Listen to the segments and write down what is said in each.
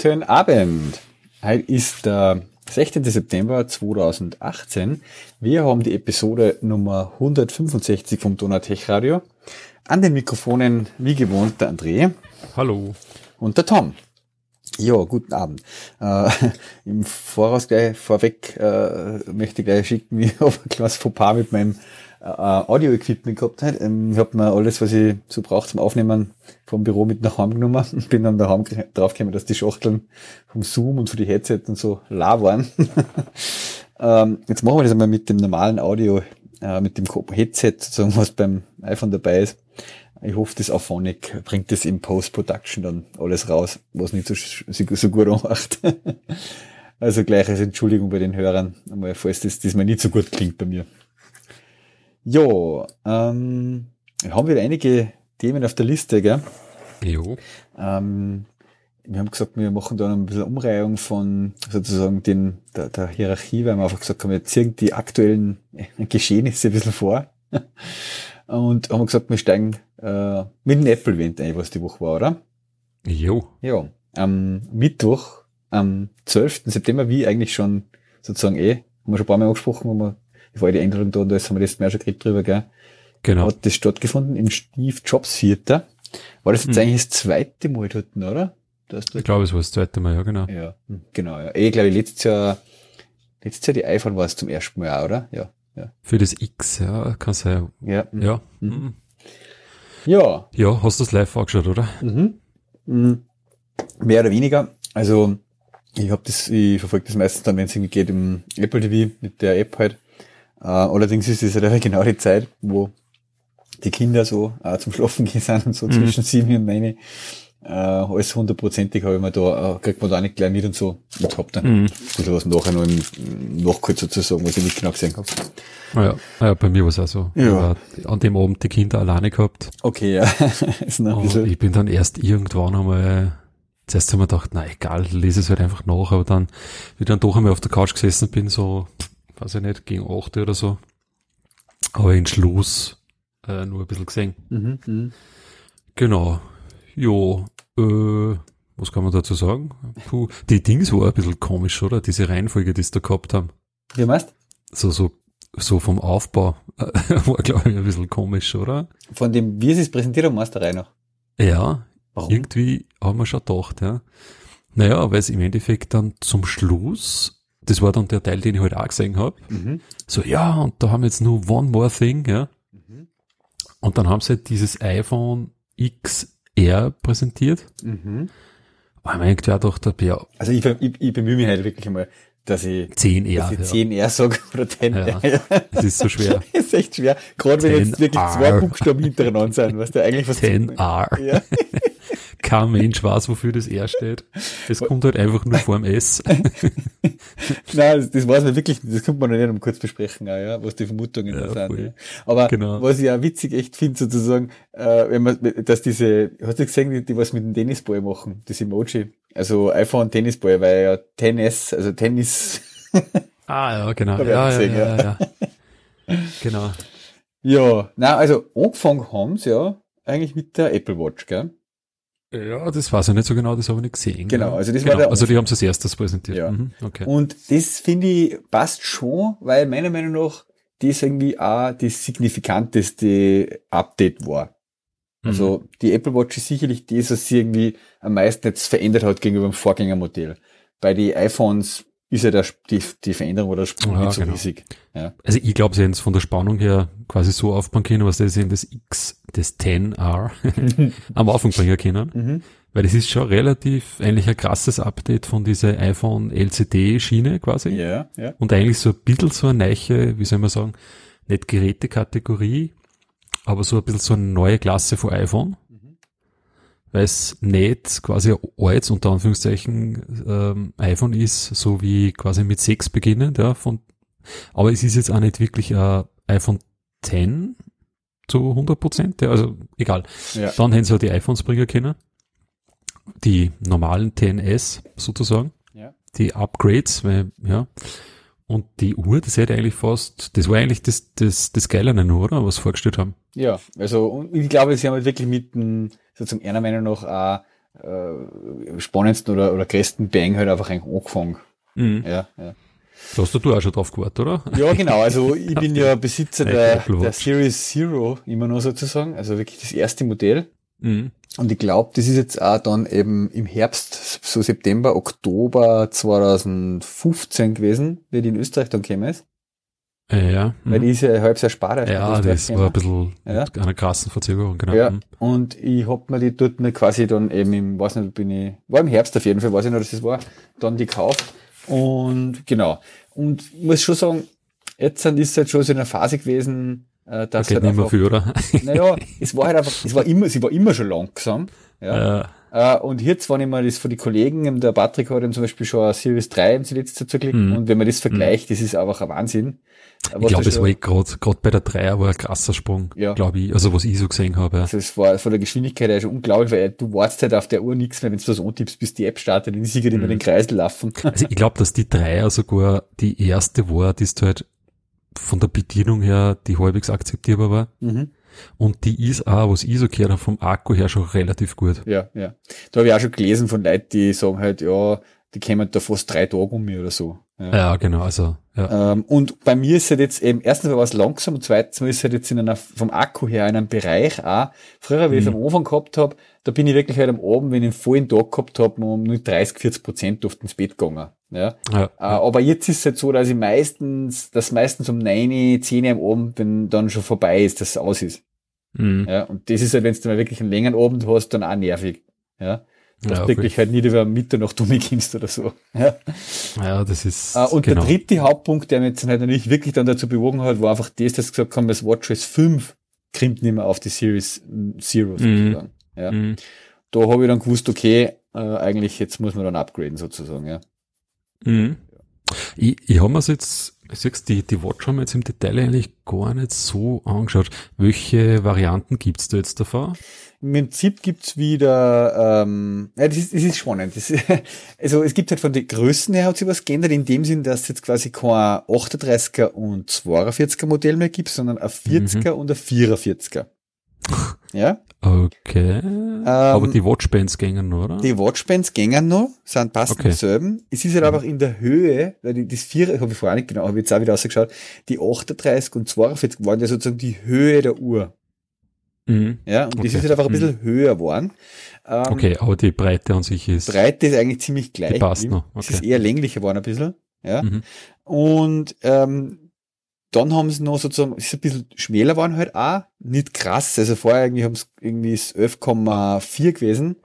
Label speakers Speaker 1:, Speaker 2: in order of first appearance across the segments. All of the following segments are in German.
Speaker 1: Guten Abend. Heute ist der 16. September 2018. Wir haben die Episode Nummer 165 vom Donatech Radio. An den Mikrofonen, wie gewohnt, der André.
Speaker 2: Hallo.
Speaker 1: Und der Tom. Ja, guten Abend. Äh, Im Voraus gleich vorweg äh, möchte ich gleich schicken, ich habe ein kleines Fauxpas mit meinem äh, Audio-Equipment gehabt. Ähm, ich habe mir alles, was ich so brauche zum Aufnehmen vom Büro mit nach Hause genommen und bin dann daheim draufgekommen, dass die Schachteln vom Zoom und für die Headset und so la waren. ähm, jetzt machen wir das einmal mit dem normalen Audio, äh, mit dem Headset, sozusagen, was beim iPhone dabei ist. Ich hoffe, das Auphonic bringt das im Post-Production dann alles raus, was nicht so, so gut anmacht. also gleich als Entschuldigung bei den Hörern, einmal, falls das diesmal nicht so gut klingt bei mir. Ja, ähm, wir haben wieder einige Themen auf der Liste, gell?
Speaker 2: Jo.
Speaker 1: Ähm, wir haben gesagt, wir machen da noch ein bisschen Umreihung von sozusagen den, der, der Hierarchie, weil wir einfach gesagt haben, wir ziehen die aktuellen Geschehnisse ein bisschen vor. Und haben gesagt, wir steigen äh, mit dem Apple-Event ein, was die Woche war, oder?
Speaker 2: Jo.
Speaker 1: Ja. Am Mittwoch, am 12. September, wie eigentlich schon sozusagen eh, haben wir schon ein paar Mal angesprochen, wo wir, bevor ich die Änderung da, und da ist, haben wir das mehr schon geredet drüber, gell?
Speaker 2: Genau.
Speaker 1: Hat das stattgefunden im Steve Jobs Theater. War das jetzt
Speaker 2: Hm.
Speaker 1: eigentlich das zweite Mal dort, oder?
Speaker 2: Ich glaube, es war das zweite Mal, ja, genau.
Speaker 1: ja, hm, genau, ja. Ich glaube, letztes Jahr, letztes Jahr die iPhone war es zum ersten Mal auch, oder? Ja, ja.
Speaker 2: Für das X, ja, kann sein.
Speaker 1: Ja.
Speaker 2: Ja.
Speaker 1: Mhm.
Speaker 2: Mhm.
Speaker 1: ja
Speaker 2: Ja, hast du das live angeschaut, oder?
Speaker 1: Mhm. Mhm. Mehr oder weniger. Also ich habe das, ich verfolge das meistens dann, wenn es irgendwie geht im Apple TV mit der App halt. Äh, allerdings ist es halt genau die Zeit, wo die Kinder so äh, zum Schlafen gehen sind und so
Speaker 2: Mhm.
Speaker 1: zwischen sieben und neun. Äh, alles hundertprozentig habe ich mir da, äh, kriegt man da nicht gleich mit und so. Und hab dann
Speaker 2: Mhm.
Speaker 1: ein bisschen was nachher noch im Nachkurs sozusagen, was ich nicht genau gesehen habe.
Speaker 2: Ah, ja. Ah, ja, bei mir war es auch so.
Speaker 1: Ja.
Speaker 2: Ich an dem Abend die Kinder alleine gehabt.
Speaker 1: Okay, ja. bisschen.
Speaker 2: ich bin dann erst irgendwann einmal, zuerst haben wir gedacht, na egal, lese es halt einfach nach, aber dann, wie ich dann doch einmal auf der Couch gesessen bin, so, weiß ich nicht, gegen 8 oder so, aber in Schluss äh, nur ein bisschen gesehen.
Speaker 1: Mhm, mhm.
Speaker 2: Genau. Jo, äh, was kann man dazu sagen? Puh, die Dings war ein bisschen komisch, oder? Diese Reihenfolge, die sie da gehabt haben.
Speaker 1: Wie meinst
Speaker 2: So, so, so vom Aufbau war, glaube ich, ein bisschen komisch, oder?
Speaker 1: Von dem, wie sie es präsentiert haben, meinst du rein noch?
Speaker 2: Ja,
Speaker 1: Warum?
Speaker 2: irgendwie haben wir schon gedacht, ja. Naja, weil es im Endeffekt dann zum Schluss, das war dann der Teil, den ich heute auch gesehen habe,
Speaker 1: Mhm.
Speaker 2: so, ja, und da haben wir jetzt nur one more thing, ja.
Speaker 1: Mhm.
Speaker 2: Und dann haben sie halt dieses iPhone XR präsentiert.
Speaker 1: Mhm.
Speaker 2: Aber ich mir irgendwie auch gedacht habe, ja,
Speaker 1: Also ich, ich, ich bemühe mich halt wirklich einmal, dass ich,
Speaker 2: 10R.
Speaker 1: dass ich
Speaker 2: ja.
Speaker 1: 10R sage oder 10R.
Speaker 2: Ja. Es ist so schwer.
Speaker 1: ist echt schwer. Gerade wenn jetzt wirklich
Speaker 2: 10R.
Speaker 1: zwei Buchstaben hintereinander sind, was der eigentlich was
Speaker 2: 10R.
Speaker 1: Ja.
Speaker 2: Kein Mensch weiß, wofür das R steht. Es kommt halt einfach nur vorm S.
Speaker 1: Nein, das, das weiß man wirklich nicht. Das könnte man nicht um kurz besprechen, auch, ja, was die Vermutungen
Speaker 2: Ja,
Speaker 1: da sind. Ja. Aber
Speaker 2: Genau.
Speaker 1: was ich auch witzig echt finde, sozusagen, äh, wenn man, dass diese, hast du gesehen, die, die was mit dem Tennisball machen, das Emoji. Also iPhone Tennisball, weil ja Tennis, also Tennis,
Speaker 2: Ah, ja, genau. Ja,
Speaker 1: auch
Speaker 2: ja,
Speaker 1: gesehen,
Speaker 2: ja, ja. Genau.
Speaker 1: ja, na also angefangen haben sie ja eigentlich mit der Apple Watch, gell?
Speaker 2: Ja, das weiß ich nicht so genau, das habe ich nicht gesehen.
Speaker 1: Genau, also das war
Speaker 2: genau.
Speaker 1: der
Speaker 2: Also die haben es als erstes präsentiert.
Speaker 1: Ja.
Speaker 2: Mhm, okay.
Speaker 1: Und das finde ich passt schon, weil meiner Meinung nach das irgendwie auch das signifikanteste Update war.
Speaker 2: Mhm.
Speaker 1: Also die Apple Watch ist sicherlich das, was sie irgendwie am meisten jetzt verändert hat gegenüber dem Vorgängermodell. Bei den iPhones ist ja der, die, die Veränderung oder der Sprung
Speaker 2: Ja,
Speaker 1: nicht so
Speaker 2: genau.
Speaker 1: riesig. Ja.
Speaker 2: Also ich glaube, sie haben es von der Spannung her quasi so aufbauen können, was das in das X, das 10R am Anfang bringen können.
Speaker 1: Mhm.
Speaker 2: Weil das ist schon relativ eigentlich ein krasses Update von dieser iPhone LCD-Schiene quasi.
Speaker 1: Ja, ja.
Speaker 2: Und eigentlich so ein bisschen so eine neue, wie soll man sagen, nicht Gerätekategorie, aber so ein bisschen so eine neue Klasse von iPhone. Weil es nicht quasi ein altes, unter Anführungszeichen, ähm, iPhone ist, so wie quasi mit 6 beginnend, ja, von, aber es ist jetzt auch nicht wirklich ein iPhone 10 zu 100 Prozent, ja, also egal.
Speaker 1: Ja.
Speaker 2: Dann hätten sie auch die iPhones bringen können. Die normalen 10S sozusagen
Speaker 1: Ja.
Speaker 2: die Upgrades, weil, ja. Und die Uhr, das hätte eigentlich fast, das war eigentlich das, das, das Geile nur, oder? Was sie vorgestellt haben.
Speaker 1: Ja, also und ich glaube, sie haben halt wirklich mit dem, sozusagen einer Meinung nach äh, spannendsten oder, oder größten Bang halt einfach eigentlich angefangen.
Speaker 2: Mhm.
Speaker 1: Ja, ja.
Speaker 2: Da hast du auch schon drauf gewartet, oder?
Speaker 1: Ja, genau. Also ich bin ja Besitzer der, der Series Zero immer noch sozusagen. Also wirklich das erste Modell.
Speaker 2: Mhm.
Speaker 1: Und ich glaube, das ist jetzt auch dann eben im Herbst, so September, Oktober 2015 gewesen, wie die in Österreich dann gekommen ist.
Speaker 2: Äh, ja.
Speaker 1: Weil die ist ja halb sehr spart.
Speaker 2: Ja, das war ein bisschen
Speaker 1: Ja.
Speaker 2: eine krassen Verzögerung, genau.
Speaker 1: Ja,
Speaker 2: Mhm.
Speaker 1: und ich hab mir die dort mir quasi dann eben im, weiß nicht, bin ich, war im Herbst auf jeden Fall, weiß ich noch, dass das war, dann die gekauft. Und genau. Und ich muss schon sagen, jetzt sind ist halt schon so in einer Phase gewesen, äh,
Speaker 2: Da
Speaker 1: dass
Speaker 2: geht
Speaker 1: halt
Speaker 2: nicht mehr viel, oder?
Speaker 1: naja, es war halt einfach, es war immer, sie war immer schon langsam. Ja.
Speaker 2: Äh,
Speaker 1: Äh, und jetzt, wenn ich mir das von den Kollegen, der Patrick hat eben zum Beispiel schon eine Series 3 im letzte zugeklickt,
Speaker 2: Mhm.
Speaker 1: und wenn man das vergleicht, das ist einfach ein Wahnsinn.
Speaker 2: ich glaube, es war gerade gerade bei der Dreier war ein krasser Sprung,
Speaker 1: Ja.
Speaker 2: glaube ich. Also was ich so gesehen habe. Ja.
Speaker 1: Also es war von der Geschwindigkeit her schon unglaublich, weil du wartest halt auf der Uhr nichts mehr, wenn du das antippst, bis die App startet, dann ist sie gerade immer den Kreis laufen.
Speaker 2: Also ich glaube, dass die Dreier sogar die erste war, die ist halt von der Bedienung her, die halbwegs akzeptierbar war.
Speaker 1: mhm.
Speaker 2: Und die ist auch, was ich so gehört habe, vom Akku her schon relativ gut.
Speaker 1: Ja, ja. Da habe ich auch schon gelesen von Leuten, die sagen halt, ja, die kämen da fast drei Tage um mich oder so. Ja.
Speaker 2: Ja, genau, also, ja.
Speaker 1: Ähm, und bei mir ist halt jetzt eben, erstens war es langsam und zweitens ist halt jetzt in einer, vom Akku her in einem Bereich auch, früher, wie ich es
Speaker 2: Mhm.
Speaker 1: am Anfang gehabt habe, da bin ich wirklich halt am Abend, wenn ich einen vollen Tag gehabt habe, um nur 30, 40 Prozent oft ins Bett gegangen. Ja.
Speaker 2: ja.
Speaker 1: Äh, aber jetzt ist es halt so, dass ich meistens, dass meistens um 9, 10 am Abend, wenn dann schon vorbei ist, dass es aus ist.
Speaker 2: Mhm.
Speaker 1: Ja. Und das ist halt, wenn du mal wirklich einen längeren Abend hast, dann auch nervig. Ja. Dass
Speaker 2: Ja,
Speaker 1: wirklich halt nicht über Mitternacht umkommst oder so. Ja.
Speaker 2: ja, das ist,
Speaker 1: Äh, und
Speaker 2: genau.
Speaker 1: der dritte Hauptpunkt, der mich jetzt halt natürlich wirklich dann dazu bewogen hat, war einfach das, dass sie gesagt haben, das WatchOS 5 krimmt nicht mehr auf die Series Zero sozusagen. Ja.
Speaker 2: Mhm.
Speaker 1: Da habe ich dann gewusst, okay, äh, eigentlich jetzt muss man dann upgraden sozusagen. Ja.
Speaker 2: Mhm. Ich, ich habe mir jetzt, siehst die, die Watch haben wir jetzt im Detail eigentlich gar nicht so angeschaut. Welche Varianten gibt's da jetzt davon?
Speaker 1: Im Prinzip gibt's wieder, ähm, ja, das ist, das ist spannend. Das also es gibt halt von den Größen her hat sich was geändert, in dem Sinn, dass es jetzt quasi kein 38er und 42er Modell mehr gibt, sondern ein 40er und ein 44er. Ja?
Speaker 2: Okay. Aber die Watchbands gängen noch, oder?
Speaker 1: Ähm, Die Watchbands gängen noch, sind passend
Speaker 2: Okay.
Speaker 1: dieselben. Es ist halt einfach in der Höhe, weil die, das vier, habe ich vorher nicht genau, habe ich jetzt auch wieder ausgeschaut, die 38 und 42 waren ja sozusagen die Höhe der Uhr.
Speaker 2: Mhm.
Speaker 1: Ja, und das
Speaker 2: Okay.
Speaker 1: ist halt einfach ein bisschen höher geworden. Ähm,
Speaker 2: Okay, aber die Breite an sich ist.
Speaker 1: Breite ist eigentlich ziemlich gleich.
Speaker 2: Die passt noch,
Speaker 1: Es
Speaker 2: okay.
Speaker 1: ist eher länglicher geworden ein bisschen. Ja.
Speaker 2: Mhm.
Speaker 1: Und ähm, dann haben sie noch sozusagen, es ist ein bisschen schmäler geworden halt auch, nicht krass. Also vorher irgendwie haben es irgendwie ist 11,4 gewesen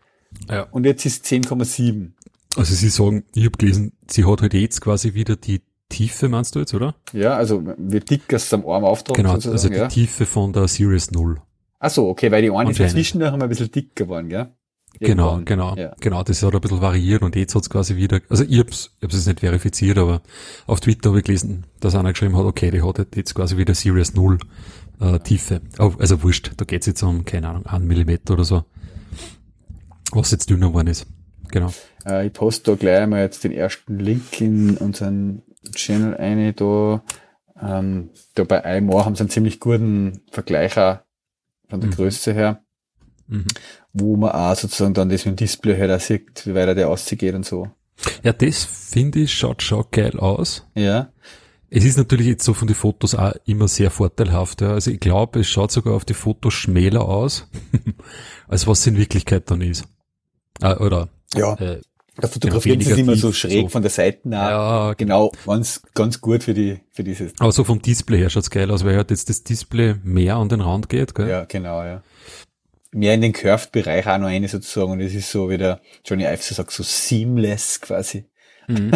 Speaker 2: Ja.
Speaker 1: und jetzt ist 10,7.
Speaker 2: Also Sie sagen, ich habe gelesen, sie hat halt jetzt quasi wieder die Tiefe, meinst du jetzt, oder?
Speaker 1: Ja, also wie dick es am Arm auftragt
Speaker 2: Genau, also die
Speaker 1: ja.
Speaker 2: Tiefe von der Series 0.
Speaker 1: Ach so, okay, weil die einen ist dazwischen noch ein bisschen dicker geworden, gell?
Speaker 2: Genau,
Speaker 1: Irgendwann.
Speaker 2: genau,
Speaker 1: Ja.
Speaker 2: genau, das hat ein bisschen variiert und jetzt hat's quasi wieder, also ich hab's, ich hab's jetzt nicht verifiziert, aber auf Twitter habe ich gelesen, dass einer geschrieben hat, okay, die hat jetzt quasi wieder Series 0 äh, Tiefe. Also wurscht, da geht's jetzt um, keine Ahnung, einen Millimeter oder so, was jetzt dünner geworden ist. Genau.
Speaker 1: Äh, ich poste da gleich mal jetzt den ersten Link in unseren Channel eine da. Ähm, da bei iMore haben sie einen ziemlich guten Vergleich auch von der
Speaker 2: Mhm.
Speaker 1: Größe her,
Speaker 2: Mhm.
Speaker 1: wo man auch sozusagen dann das mit dem Display halt auch sieht, wie weit der ausgeht und so.
Speaker 2: Ja, das finde ich, schaut schon geil aus.
Speaker 1: Ja.
Speaker 2: Es ist natürlich jetzt so von den Fotos auch immer sehr vorteilhaft. Ja. Also ich glaube, es schaut sogar auf die Fotos schmäler aus, als was es in Wirklichkeit dann ist. Äh, oder
Speaker 1: Ja.
Speaker 2: äh,
Speaker 1: Da fotografieren
Speaker 2: Ja,
Speaker 1: sie immer so schräg
Speaker 2: so.
Speaker 1: von der Seite nach.
Speaker 2: ja,
Speaker 1: Genau, ganz, ganz gut für die, für dieses.
Speaker 2: aber so vom Display her schaut's geil aus, weil halt jetzt das Display mehr an den Rand geht. Gell?
Speaker 1: Ja, genau, ja. Mehr in den Curved-Bereich auch noch eine sozusagen und es ist so wie der Johnny Ive so sagt, so seamless quasi.
Speaker 2: Mhm.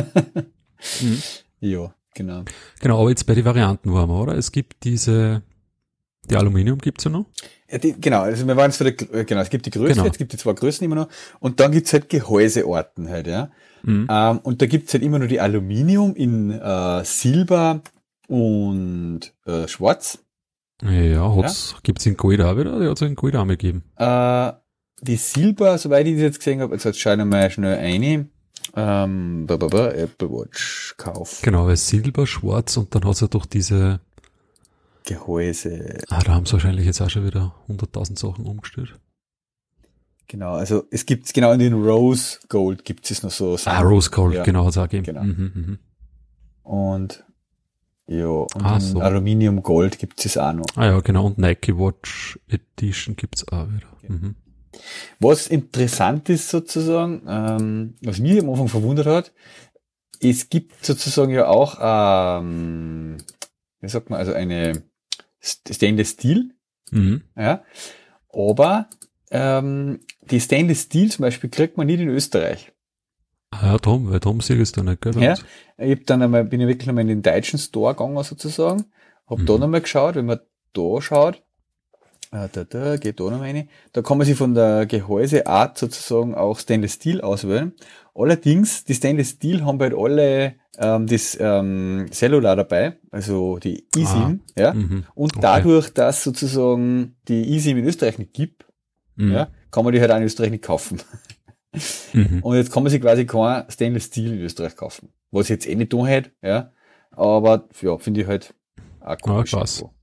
Speaker 2: Mhm.
Speaker 1: Ja, genau.
Speaker 2: Genau, aber jetzt bei den Varianten waren wir, oder? Es gibt diese, die Aluminium gibt's ja noch.
Speaker 1: Ja, die, genau, also wir waren jetzt für der, genau, es gibt die Größe,
Speaker 2: Genau.
Speaker 1: jetzt gibt die zwei Größen immer noch und dann gibt's halt Gehäuseorten halt, ja.
Speaker 2: Mhm.
Speaker 1: Ähm, und da gibt's halt immer nur die Aluminium in äh, Silber und äh, Schwarz.
Speaker 2: Ja, hat's, gibt's in Gold auch wieder? Die hat's in Gold auch mal gegeben.
Speaker 1: Äh, die Silber, soweit ich das jetzt gesehen habe, jetzt schauen wir mal schnell eine. Ähm, ba, ba, ba, Apple Watch Kauf.
Speaker 2: Genau, weil Silber, Schwarz und dann hat es ja doch diese,
Speaker 1: Gehäuse.
Speaker 2: ah, da haben sie wahrscheinlich jetzt auch schon wieder 100.000 Sachen umgestellt.
Speaker 1: Genau, also es gibt genau in den Rose Gold gibt es noch so
Speaker 2: Ah,
Speaker 1: Sachen.
Speaker 2: Rose Gold,
Speaker 1: Ja.
Speaker 2: genau, hat es auch gegeben.
Speaker 1: Genau.
Speaker 2: Mhm, mhm.
Speaker 1: Und ja, und
Speaker 2: Ah, so.
Speaker 1: Aluminium Gold gibt es auch noch.
Speaker 2: Ah ja, genau, und Nike Watch Edition gibt's auch wieder. Mhm.
Speaker 1: Was interessant ist sozusagen, ähm, was mich am Anfang verwundert hat, es gibt sozusagen ja auch, ähm, wie sagt man, also eine St- Stainless Steel,
Speaker 2: Mhm.
Speaker 1: ja, aber ähm, die Stainless Steel zum Beispiel kriegt man nicht in Österreich.
Speaker 2: Ah ja, drum, weil drum sehe ich es da nicht, gell?
Speaker 1: Ja, ich hab dann einmal, bin ich wirklich nochmal in den deutschen Store gegangen sozusagen, hab da
Speaker 2: Mhm.
Speaker 1: nochmal geschaut, wenn man da schaut, äh, da, da, geht da nochmal rein, da kann man sich von der Gehäuseart sozusagen auch Stainless Steel auswählen. Allerdings, die Stainless Steel haben halt alle ähm, das ähm, Cellular dabei, also die eSIM, ja.
Speaker 2: Mhm.
Speaker 1: Und
Speaker 2: Okay.
Speaker 1: dadurch, dass sozusagen die eSIM in Österreich nicht gibt,
Speaker 2: Mhm.
Speaker 1: ja, kann man die halt auch in Österreich nicht kaufen.
Speaker 2: Mhm.
Speaker 1: Und jetzt kann man sich quasi kein Stainless Steel in Österreich kaufen. Was ich jetzt eh nicht tun hätte, ja. Aber ja, finde ich halt auch komisch.
Speaker 2: Ah, krass.
Speaker 1: irgendwo.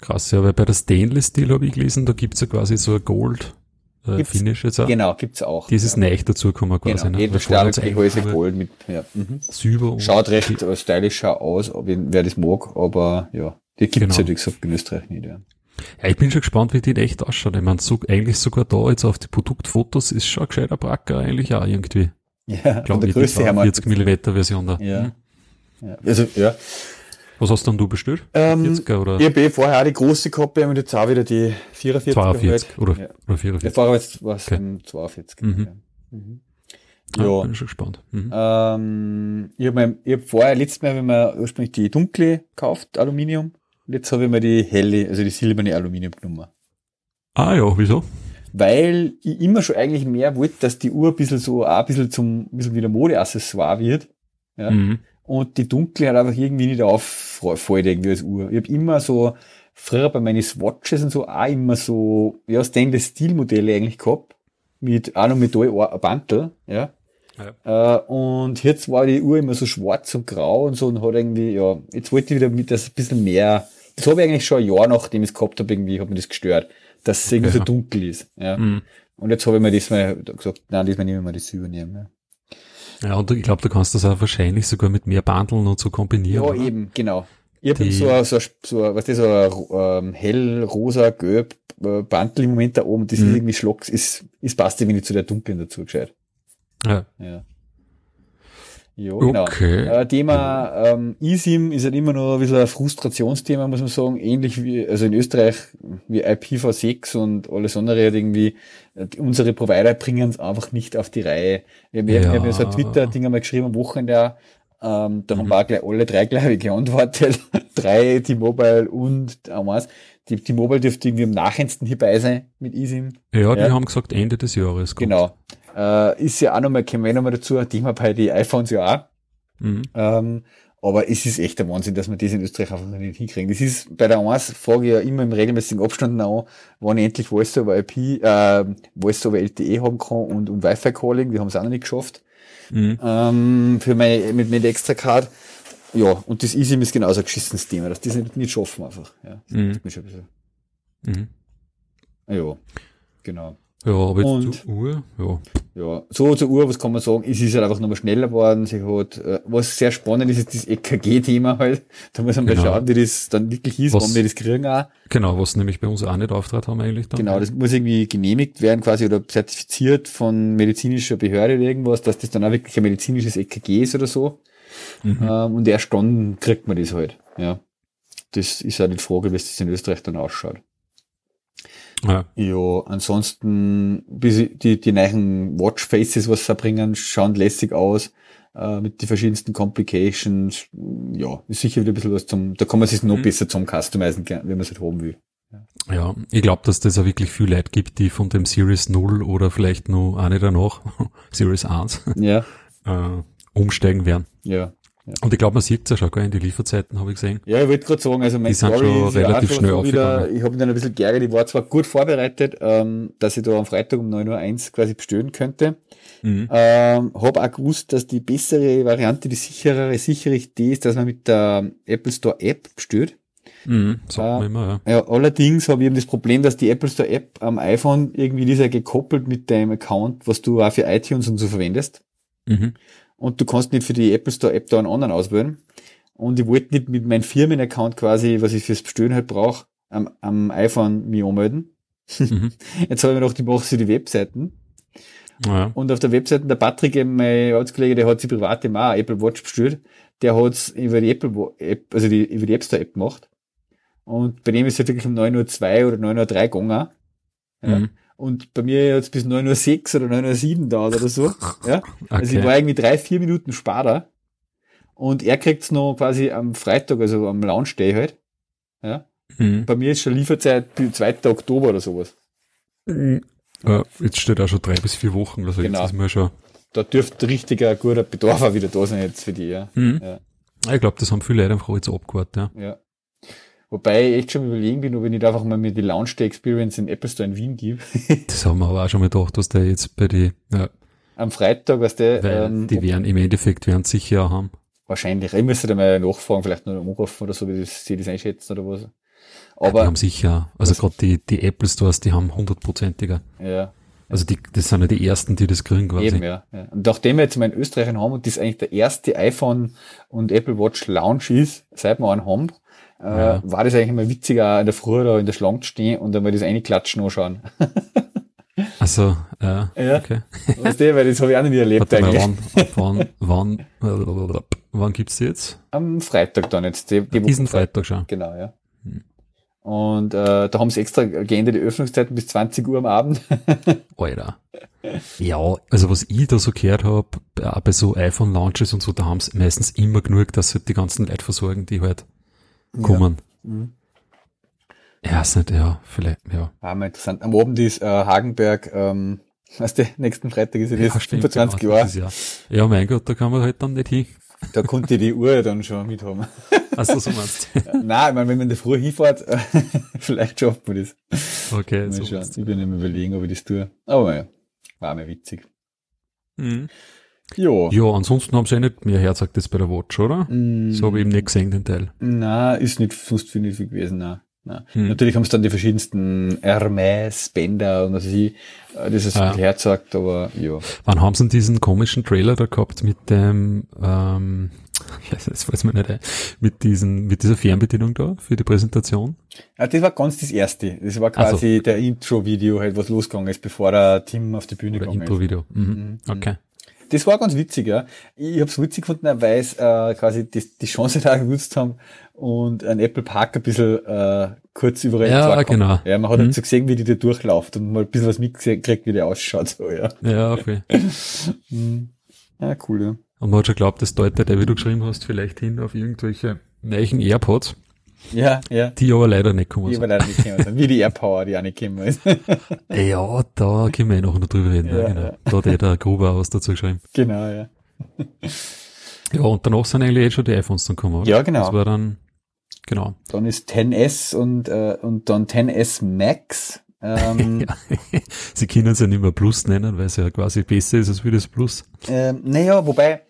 Speaker 2: Krass, ja, weil bei der Stainless Steel habe ich gelesen, da gibt's ja quasi so ein Gold äh,
Speaker 1: Gibt's-
Speaker 2: Finish jetzt auch.
Speaker 1: Genau, gibt's auch.
Speaker 2: Das ist
Speaker 1: ja.
Speaker 2: neu dazugekommen quasi.
Speaker 1: Genau,
Speaker 2: ne? hat's
Speaker 1: Stahlgehäuse Gold mit, ja. Mhm.
Speaker 2: Silber und
Speaker 1: Schaut recht stylischer aus, wer das mag, aber ja, die gibt's
Speaker 2: Genau.
Speaker 1: halt, wie gesagt, in Österreich nicht, ja.
Speaker 2: Ja, ich bin schon gespannt, wie die in echt ausschaut. Ich meine, so, eigentlich sogar da jetzt auf die Produktfotos ist schon ein gescheiter Bracker eigentlich auch irgendwie.
Speaker 1: Ja,
Speaker 2: Ich
Speaker 1: von der Größe her mal.
Speaker 2: 40 Millimeter Version da.
Speaker 1: Ja.
Speaker 2: Mhm.
Speaker 1: Ja. Also, ja.
Speaker 2: Was hast denn du bestellt?
Speaker 1: Ähm,
Speaker 2: 40er oder
Speaker 1: Ich habe eh vorher auch die große gehabt, haben jetzt auch wieder die 44
Speaker 2: 42
Speaker 1: geholt.
Speaker 2: oder,
Speaker 1: Ja.
Speaker 2: oder
Speaker 1: Ja,
Speaker 2: 44?
Speaker 1: vorher jetzt war es
Speaker 2: Okay.
Speaker 1: um 42.
Speaker 2: Mhm.
Speaker 1: Ja. Mhm.
Speaker 2: Ja.
Speaker 1: Ja.
Speaker 2: bin schon gespannt. Mhm.
Speaker 1: Ähm, ich habe hab vorher, letztes Mal, wenn man ursprünglich die dunkle gekauft, Aluminium. Und jetzt habe ich mir die helle, also die silberne Aluminium genommen.
Speaker 2: Ah ja, wieso?
Speaker 1: Weil ich immer schon eigentlich mehr wollte, dass die Uhr ein bisschen so, auch ein bisschen zum, ein bisschen wieder Modeaccessoire wird. Ja.
Speaker 2: Mhm.
Speaker 1: Und die dunkle hat einfach irgendwie nicht auffällt irgendwie als Uhr. Ich habe immer so, früher bei meinen Swatches und so auch immer so, ja, Stainless Steel Modelle eigentlich gehabt. Mit auch noch Metall Bantel, ja. Äh, und jetzt war die Uhr immer so schwarz und grau und so und hat irgendwie, ja, jetzt wollte ich wieder mit das ein bisschen mehr, das habe ich eigentlich schon ein Jahr nachdem ich es gehabt habe, irgendwie, hat mir das gestört, dass es irgendwie
Speaker 2: Okay.
Speaker 1: so dunkel ist, ja.
Speaker 2: Mhm.
Speaker 1: Und jetzt habe ich mir diesmal gesagt, nein, diesmal nehmen wir mal das Silber nehmen, ja.
Speaker 2: Ja, und ich glaube, du kannst das auch wahrscheinlich sogar mit mehr Bandeln und so kombinieren.
Speaker 1: Ja,
Speaker 2: oder?
Speaker 1: eben, genau. Ich habe so, ein- so, so, was das, so ein ähm, hell, rosa, gelb äh, Bantel im Moment da oben, das ist
Speaker 2: Mhm.
Speaker 1: irgendwie schlocks, ist, ist passt irgendwie nicht zu der dunklen dazu gescheit.
Speaker 2: Ja.
Speaker 1: Ja. Jo, genau.
Speaker 2: Okay.
Speaker 1: Äh, Thema ähm, eSIM ist halt immer noch ein bisschen ein Frustrationsthema, muss man sagen. Ähnlich wie, also in Österreich wie IPv6 und alles andere hat irgendwie, äh, unsere Provider bringen es einfach nicht auf die Reihe. Wir haben ja,
Speaker 2: Ja.
Speaker 1: wir haben ja so ein Twitter-Ding einmal geschrieben am Wochenende ähm, da haben wir auch gleich alle drei gleich geantwortet. drei, die Mobile und eins. Die, die Mobile dürfte irgendwie am nachhendsten hierbei sein mit eSIM.
Speaker 2: Ja, die
Speaker 1: Ja.
Speaker 2: haben gesagt Ende des Jahres. kommt.
Speaker 1: Genau. Äh, ist ja auch nochmal, kommen wir nochmal dazu, ein Thema bei den iPhones ja auch.
Speaker 2: Mhm.
Speaker 1: Ähm, aber es ist echt der Wahnsinn, dass wir das in Österreich einfach nicht hinkriegen. Das ist bei der 1 frage ich ja immer im regelmäßigen Abstand an, wann ich endlich Voice over IP, äh, Voice over LTE haben kann und, und Wi-Fi Calling. Wir haben es auch noch nicht geschafft.
Speaker 2: Mhm.
Speaker 1: Ähm, für meine, mit meiner extra Card. Ja, und das eSIM ist genauso ein geschissenes Thema, dass die es nicht, nicht schaffen einfach. Ja, das
Speaker 2: Mhm.
Speaker 1: mich schon ein bisschen.
Speaker 2: Mhm.
Speaker 1: Ja, genau.
Speaker 2: Ja, aber jetzt
Speaker 1: Und-
Speaker 2: zur Uhr, ja.
Speaker 1: Ja, so zur Uhr, was kann man sagen? Es ist halt einfach nochmal schneller geworden. Sie hat, äh, was sehr spannend ist, ist das EKG-Thema halt. Da muss man mal
Speaker 2: Genau.
Speaker 1: schauen, wie das dann wirklich ist,
Speaker 2: Was-
Speaker 1: wann wir das kriegen auch.
Speaker 2: Genau, was nämlich bei uns auch nicht auftrat haben eigentlich dann.
Speaker 1: Genau, das muss irgendwie genehmigt werden quasi oder zertifiziert von medizinischer Behörde oder irgendwas, dass das dann auch wirklich ein medizinisches EKG ist oder so.
Speaker 2: Mhm.
Speaker 1: Ähm, und erst dann kriegt man das halt. Ja. Das ist halt die Frage, wie es das in Österreich dann ausschaut.
Speaker 2: Ja.
Speaker 1: Ja, ansonsten, die, die neuen Watchfaces, was sie bringen, schauen lässig aus, äh, mit den verschiedensten Complications. Ja, ist sicher wieder ein bisschen was zum, da kann man sich noch
Speaker 2: Mhm.
Speaker 1: besser zum Customizen, wenn man es halt haben will.
Speaker 2: Ja, ich glaube, dass das auch wirklich viel Leute gibt, die von dem Series 0 oder vielleicht noch eine danach, Series 1,
Speaker 1: Ja,
Speaker 2: äh, umsteigen werden.
Speaker 1: ja,
Speaker 2: Und ich glaube, man sieht es ja schon gar in die Lieferzeiten, habe ich gesehen.
Speaker 1: Ja, ich wollte gerade sagen, also mein
Speaker 2: Die sind schon
Speaker 1: ist ja
Speaker 2: relativ schnell
Speaker 1: so wieder, ich habe mich dann ein bisschen geärgert, ich war zwar gut vorbereitet, ähm, dass ich da am Freitag um 9.01 Uhr quasi bestellen könnte.
Speaker 2: Mhm.
Speaker 1: Ähm, habe auch gewusst, dass die bessere Variante, die sicherere, sichere Idee ist, dass man mit der Apple Store App bestellt.
Speaker 2: Mhm. Sagt
Speaker 1: Äh,
Speaker 2: man immer,
Speaker 1: Ja, allerdings habe ich eben das Problem, dass die Apple Store App am iPhone irgendwie ist ja gekoppelt mit deinem Account, was du auch für iTunes und so verwendest.
Speaker 2: ja. Mhm.
Speaker 1: Und du kannst nicht für die Apple Store App da einen anderen auswählen. Und ich wollte nicht mit meinem Firmenaccount quasi, was ich fürs Bestellen halt brauche, am, am iPhone mich anmelden.
Speaker 2: Mhm.
Speaker 1: Jetzt habe ich mir gedacht, ich mache sie die Webseiten.
Speaker 2: Ja.
Speaker 1: Und auf der Webseite, der Patrick, eben mein Arbeitskollege, der hat sich privat eben auch Apple Watch bestellt. Der hat's über die Apple App, also die, über die App Store App gemacht. Und bei dem ist es wirklich um 9.02 Uhr oder 9.03 Uhr gegangen. Ja.
Speaker 2: Mhm.
Speaker 1: Und bei mir jetzt bis 9.06 Uhr oder 9.07 Uhr dauert oder so. Ja. Also ich war irgendwie drei, vier Minuten später. Und er kriegt's noch quasi am Freitag, also am Launch Day halt. Ja.
Speaker 2: Mhm.
Speaker 1: Bei mir ist schon Lieferzeit bis 2. Oktober oder sowas.
Speaker 2: Ja, jetzt steht auch schon drei bis vier Wochen, also
Speaker 1: Genau.
Speaker 2: jetzt ist mir schon.
Speaker 1: Da dürfte richtiger guter Bedarf auch wieder da sein jetzt für die, ja.
Speaker 2: Mhm.
Speaker 1: Ja.
Speaker 2: Ich glaube, das haben viele Leute einfach jetzt abgewartet, ja.
Speaker 1: ja. Wobei ich echt schon überlegen bin, ob ich nicht einfach mal mir die Launch Day Experience im Apple Store in Wien gebe.
Speaker 2: Das haben wir aber auch schon mal gedacht, dass der jetzt bei die, ja,
Speaker 1: Am Freitag, was der,
Speaker 2: weil
Speaker 1: ähm,
Speaker 2: die werden im Endeffekt werden sicher auch haben.
Speaker 1: wahrscheinlich. Ich müsste da mal nachfragen, vielleicht noch anrufen oder so, wie das, sie das einschätzen oder was.
Speaker 2: die
Speaker 1: Aber,
Speaker 2: haben sicher, also gerade die, die Apple Stores, die haben hundertprozentiger.
Speaker 1: ja.
Speaker 2: Also die, das sind ja die ersten, die das kriegen quasi.
Speaker 1: Eben, ja, ja. Und nachdem wir jetzt mal in Österreich einen haben und das eigentlich der erste iPhone und Apple Watch Launch ist, seit wir einen haben, äh,
Speaker 2: Ja.
Speaker 1: war das eigentlich mal witziger, in der Früh da in der Schlange zu stehen und einmal das reinklatschen anschauen.
Speaker 2: Also, äh,
Speaker 1: Ja.
Speaker 2: okay.
Speaker 1: weißt du, weil das habe ich auch noch nie erlebt
Speaker 2: Warte mal,
Speaker 1: eigentlich.
Speaker 2: wann, wann, wann, wann gibt's die jetzt?
Speaker 1: Am Freitag dann jetzt. Die, die
Speaker 2: Diesen Freitag schon.
Speaker 1: Genau, ja.
Speaker 2: Hm.
Speaker 1: Und äh, da haben sie extra geändert die Öffnungszeiten bis 20 Uhr am Abend.
Speaker 2: Alter. Ja, also was ich da so gehört habe, bei so iPhone-Launches und so, da haben sie meistens immer genug, dass sie die ganzen Leute versorgen, die halt kommen.
Speaker 1: Mhm.
Speaker 2: Ja, ist nicht, ja, vielleicht, ja.
Speaker 1: War mal interessant. Am Abend ist äh, Hagenberg, ähm, weißt du, nächsten Freitag ist ja
Speaker 2: ja, stimmt,
Speaker 1: 25
Speaker 2: genau,
Speaker 1: Jahre.
Speaker 2: ist Ja. mein Gott, da kann man halt dann nicht hin.
Speaker 1: Da konnte ich die Uhr dann schon mithaben.
Speaker 2: Also so meinst du.
Speaker 1: Nein, ich meine, wenn man in der Früh hinfährt, vielleicht schafft man das.
Speaker 2: Okay,
Speaker 1: Mal
Speaker 2: so
Speaker 1: schauen. Ich bin nicht mehr überlegen, ob ich das tue. Aber ja, war mir witzig.
Speaker 2: du. Mhm.
Speaker 1: Jo.
Speaker 2: Ja, ansonsten haben sie eh nicht mehr herzagt das bei der Watch, oder?
Speaker 1: Mm,
Speaker 2: So habe ich eben nicht gesehen, den Teil.
Speaker 1: Na, ist nicht sonst viel nicht viel gewesen, nein. nein.
Speaker 2: Hm.
Speaker 1: Natürlich haben es dann die verschiedensten Hermes, Bänder und was weiß ich, äh, das ist
Speaker 2: Ah.
Speaker 1: herzagt, aber ja.
Speaker 2: Wann haben sie denn diesen komischen Trailer da gehabt mit dem, ähm, das weiß man nicht, ein, mit diesen, mit dieser Fernbedienung da für die Präsentation?
Speaker 1: Ja, das war ganz das erste. Das war quasi der Intro-Video, halt, was losgegangen ist, bevor der Tim auf die Bühne
Speaker 2: Oder
Speaker 1: gegangen ist.
Speaker 2: Intro-Video? Mhm. Okay.
Speaker 1: Das war ganz witzig, ja. Ich hab's witzig gefunden, weil es äh, quasi die, die Chance da genutzt haben und ein Apple Park ein bisschen äh, kurz überall
Speaker 2: Ja, genau.
Speaker 1: Ja, man hat
Speaker 2: Mhm.
Speaker 1: halt so gesehen, wie die da durchläuft und mal ein bisschen was mitgekriegt, wie der ausschaut. So, ja.
Speaker 2: Ja, okay.
Speaker 1: Mhm. ja, cool, ja.
Speaker 2: Und man hat schon geglaubt, das deutet, der, wie du geschrieben hast, vielleicht hin auf irgendwelche neuen AirPods,
Speaker 1: Ja, ja.
Speaker 2: die aber leider nicht kommen
Speaker 1: Die aber leider nicht gekommen sind. Wie die AirPower, die auch nicht gekommen ist.
Speaker 2: Ja, da können wir eh noch drüber reden. Ja,
Speaker 1: Ja,
Speaker 2: genau.
Speaker 1: ja.
Speaker 2: Da hat eh der Gruber was dazu geschrieben.
Speaker 1: genau, ja.
Speaker 2: Ja, und danach sind eigentlich eh schon die iPhones dann gekommen, oder?
Speaker 1: Ja, genau.
Speaker 2: Das war dann, genau.
Speaker 1: Dann ist 10S und, äh, und dann 10S Max. Ähm,
Speaker 2: Ja. Sie können es ja nicht mehr Plus nennen, weil es ja quasi besser ist als wie das Plus.
Speaker 1: ähm, naja, wobei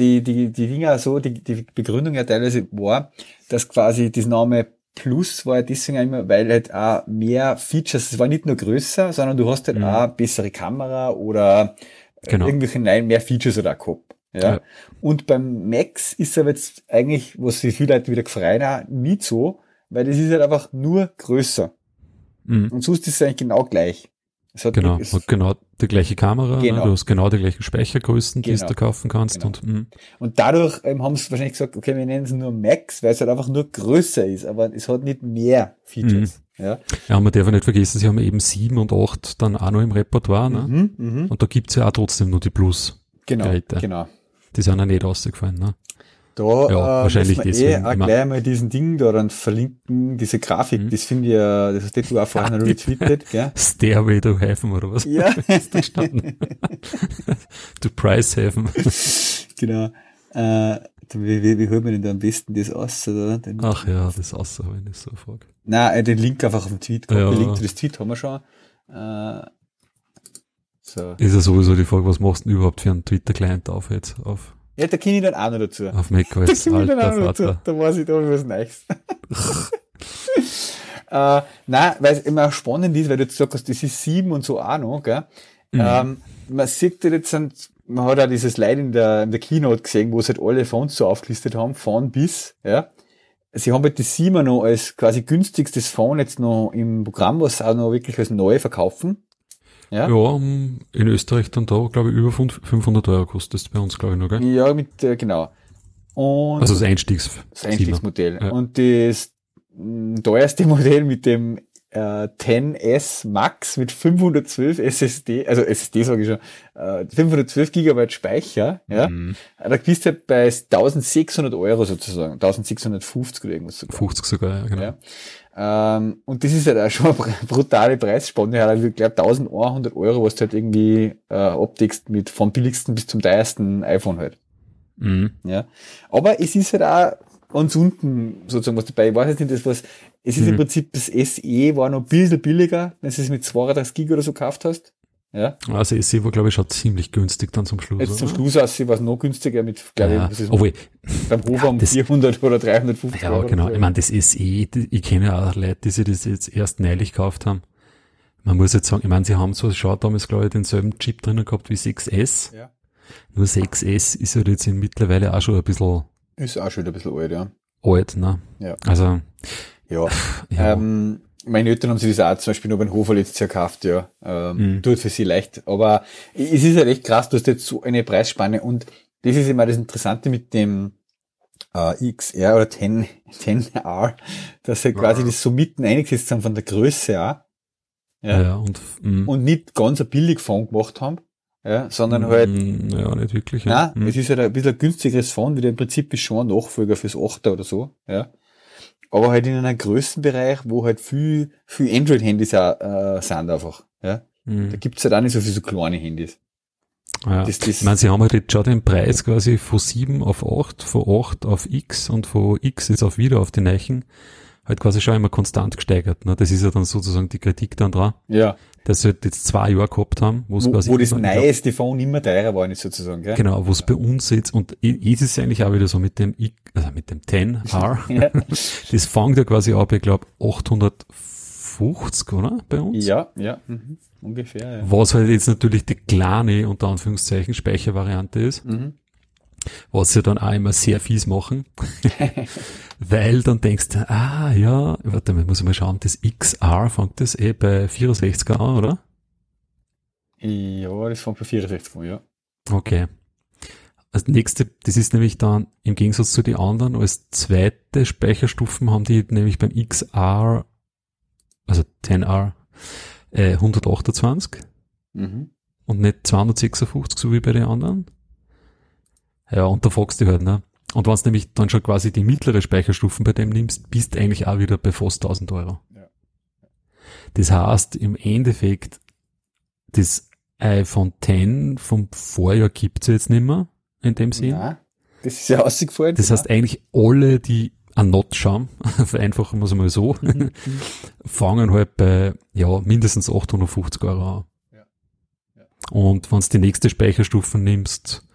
Speaker 1: die, die, die Dinger so, die, die Begründung ja teilweise war, dass quasi das Name Plus war ja deswegen auch immer, weil halt auch mehr Features, es war nicht nur größer, sondern du hast halt
Speaker 2: Mhm.
Speaker 1: auch bessere Kamera oder
Speaker 2: Genau.
Speaker 1: irgendwelche nein, mehr Features oder auch gehabt. Ja.
Speaker 2: Ja.
Speaker 1: Und beim Max ist aber jetzt eigentlich, was sich viele Leute wieder gefreut haben, nicht so, weil das ist halt einfach nur größer.
Speaker 2: Mhm.
Speaker 1: Und sonst ist es eigentlich genau gleich.
Speaker 2: Genau, hat genau die gleiche Kamera,
Speaker 1: Genau.
Speaker 2: ne? du hast genau die gleichen Speichergrößen, die
Speaker 1: Genau.
Speaker 2: du kaufen kannst
Speaker 1: Genau.
Speaker 2: und mhm.
Speaker 1: und dadurch ähm, haben sie wahrscheinlich gesagt, okay, wir nennen es nur Max, weil es halt einfach nur größer ist, aber es hat nicht mehr Features. Ja.
Speaker 2: ja, man darf ja nicht vergessen, sie haben eben sieben und acht dann auch noch im Repertoire, ne?
Speaker 1: Mhm, mhm.
Speaker 2: Und da gibt's ja auch trotzdem nur die Plus.
Speaker 1: Genau,
Speaker 2: Geräte.
Speaker 1: genau.
Speaker 2: Die sind ja nicht rausgefallen, ne?
Speaker 1: Da
Speaker 2: Ja,
Speaker 1: äh,
Speaker 2: wahrscheinlich
Speaker 1: müssen wir eh auch gleich mal diesen Ding da dann verlinken, diese Grafik,
Speaker 2: Mhm.
Speaker 1: das finde ich ja, das hast du auch vorhin noch retweetet, gell?
Speaker 2: Stairway to Heaven oder was?
Speaker 1: Ja,
Speaker 2: Ist da gestanden? to Price Heaven.
Speaker 1: genau. Äh, wie, wie, wie holt man denn da am besten das aus? Oder?
Speaker 2: Ach ja, das außer, wenn ich so frage.
Speaker 1: Nein, äh, den Link einfach auf dem Tweet.
Speaker 2: Ja.
Speaker 1: Den Link zu das Tweet haben wir schon. Äh, so.
Speaker 2: Ist ja sowieso die Frage, was machst du denn überhaupt für einen Twitter-Client auf jetzt? Auf,
Speaker 1: Ja, da kenne ich dann auch noch dazu.
Speaker 2: auf
Speaker 1: Da
Speaker 2: macOS,
Speaker 1: komme ich dann auch noch dazu.
Speaker 2: Vater.
Speaker 1: Da weiß ich da was Neues. äh, nein, weil es immer spannend ist, weil du jetzt sagst, hast, das ist sieben und so auch noch, gell?
Speaker 2: Mhm.
Speaker 1: Ähm, man sieht jetzt, an- man hat auch dieses Slide in der, in der Keynote gesehen, wo sie halt alle Fonts so aufgelistet haben, von bis, ja. Sie haben halt das 7 noch als quasi günstigstes Phone jetzt noch im Programm, was sie auch noch wirklich als neu verkaufen. Ja.
Speaker 2: Ja, in Österreich dann da, glaube ich, über fünf- 500 Euro kostet es bei uns, glaube ich, noch, gell?
Speaker 1: Ja, mit, äh, genau. Und
Speaker 2: Also das Einstiegs.
Speaker 1: das Einstiegsmodell.
Speaker 2: Ja.
Speaker 1: Und das teuerste Modell mit dem äh, 10S Max mit 512 SSD, also SSD sage ich schon, äh, 512 Gigabyte Speicher, ja,
Speaker 2: Mhm.
Speaker 1: da bist du halt bei 1600 Euro sozusagen, 1650 oder irgendwas sogar.
Speaker 2: 50 sogar, ja, genau.
Speaker 1: Ja. Ähm, und das ist halt auch schon eine br- brutale Preisspanne. Ja, ich glaube 1100 Euro, was du halt irgendwie äh, abdeckst mit vom billigsten bis zum teuersten iPhone halt.
Speaker 2: Mhm.
Speaker 1: Ja. Aber es ist halt auch ganz unten sozusagen was dabei. Ich weiß jetzt nicht, das was, es ist
Speaker 2: Mhm.
Speaker 1: im Prinzip das SE war noch ein bisschen billiger, wenn du es mit 32 Gig oder so gekauft hast. Ja.
Speaker 2: Also SE war, glaube ich, schon ziemlich günstig dann zum Schluss.
Speaker 1: Jetzt zum
Speaker 2: oder?
Speaker 1: Schluss aus, war es noch günstiger mit, glaube
Speaker 2: ja,
Speaker 1: ich, ist
Speaker 2: obwohl,
Speaker 1: beim Hofer um
Speaker 2: das-
Speaker 1: 400 oder 350
Speaker 2: ja,
Speaker 1: Euro.
Speaker 2: genau.
Speaker 1: so.
Speaker 2: Ich meine, das SE, die- ich kenne ja auch Leute, die sich das jetzt erst neulich gekauft haben. Man muss jetzt sagen, ich meine, sie haben so schon damals, glaube ich, denselben Chip drinnen gehabt wie 6S.
Speaker 1: Ja.
Speaker 2: Nur 6S ist ja jetzt in mittlerweile auch schon ein bisschen
Speaker 1: Ist auch schon wieder ein bisschen alt, ja.
Speaker 2: alt, ne?
Speaker 1: Ja.
Speaker 2: Also,
Speaker 1: Ja.
Speaker 2: ja.
Speaker 1: Ähm, meine Eltern haben sich das auch zum Beispiel noch beim Hofer letztes Jahr gekauft, ja. Ähm,
Speaker 2: Mhm.
Speaker 1: Tut für sie leicht. Aber es ist halt echt krass, du hast jetzt so eine Preisspanne und das ist immer das Interessante mit dem äh, XR oder 10, 10R, dass sie quasi das so mitten eingesetzt haben von der Größe auch.
Speaker 2: ja,
Speaker 1: Ja.
Speaker 2: und, mm,
Speaker 1: Und nicht ganz ein billig Phone gemacht haben, ja, sondern halt,
Speaker 2: mm, ja, nicht wirklich. Ja.
Speaker 1: Nein,
Speaker 2: Mm.
Speaker 1: es ist halt ein bisschen ein günstigeres Phone, wie der im Prinzip ist schon ein Nachfolger fürs 8er oder so, ja. Aber halt in einem Größenbereich, wo halt viel, viel Android-Handys auch äh, sind einfach, ja.
Speaker 2: Mm.
Speaker 1: Da gibt's halt auch nicht so viele so kleine Handys.
Speaker 2: Ja.
Speaker 1: Das- das-
Speaker 2: ich meine, sie haben halt jetzt schon den Preis quasi von 7 auf 8, von 8 auf X und von X jetzt auf wieder auf die Neichen halt quasi schon immer konstant gesteigert. Ne? Das ist ja dann sozusagen die Kritik dann dran,
Speaker 1: Ja.
Speaker 2: Dass sie halt jetzt zwei Jahre gehabt haben, wo es quasi
Speaker 1: wo das neueste Phone immer teurer war, nicht sozusagen, gell?
Speaker 2: Genau, wo es bei uns jetzt, und i- ist es eigentlich auch wieder so mit dem, I, also mit dem 10R,
Speaker 1: Ja.
Speaker 2: das fängt ja quasi ab, ich glaube, 850, oder? Bei uns?
Speaker 1: Ja, ja, mhm. ungefähr, ja.
Speaker 2: Was halt jetzt natürlich die kleine, unter Anführungszeichen, Speichervariante ist,
Speaker 1: Mhm.
Speaker 2: Was sie dann auch immer sehr fies machen, weil dann denkst du, ah, ja, warte mal, muss ich mal schauen, das XR fängt das eh bei 64er an, oder?
Speaker 1: Ja, das fängt bei 64 an, ja.
Speaker 2: Okay. Als nächste, das ist nämlich dann im Gegensatz zu den anderen, als zweite Speicherstufen haben die nämlich beim XR, also 10R, äh, 128
Speaker 1: Mhm.
Speaker 2: und nicht 256, so wie bei den anderen. Ja, und da fragst du halt, ne? Und wenn du nämlich dann schon quasi die mittlere Speicherstufen bei dem nimmst, bist du eigentlich auch wieder bei fast 1000 Euro.
Speaker 1: Ja.
Speaker 2: Das heißt, im Endeffekt, das iPhone 10 vom Vorjahr gibt's jetzt nicht mehr, in dem Sinn.
Speaker 1: Nein, das ist ja ausgefallen.
Speaker 2: Das heißt, eigentlich alle, die ein Notch haben, vereinfachen wir es mal so,
Speaker 1: Mhm.
Speaker 2: fangen halt bei, ja, mindestens 850 Euro an.
Speaker 1: Ja. Ja.
Speaker 2: Und wenn du die nächste Speicherstufe nimmst,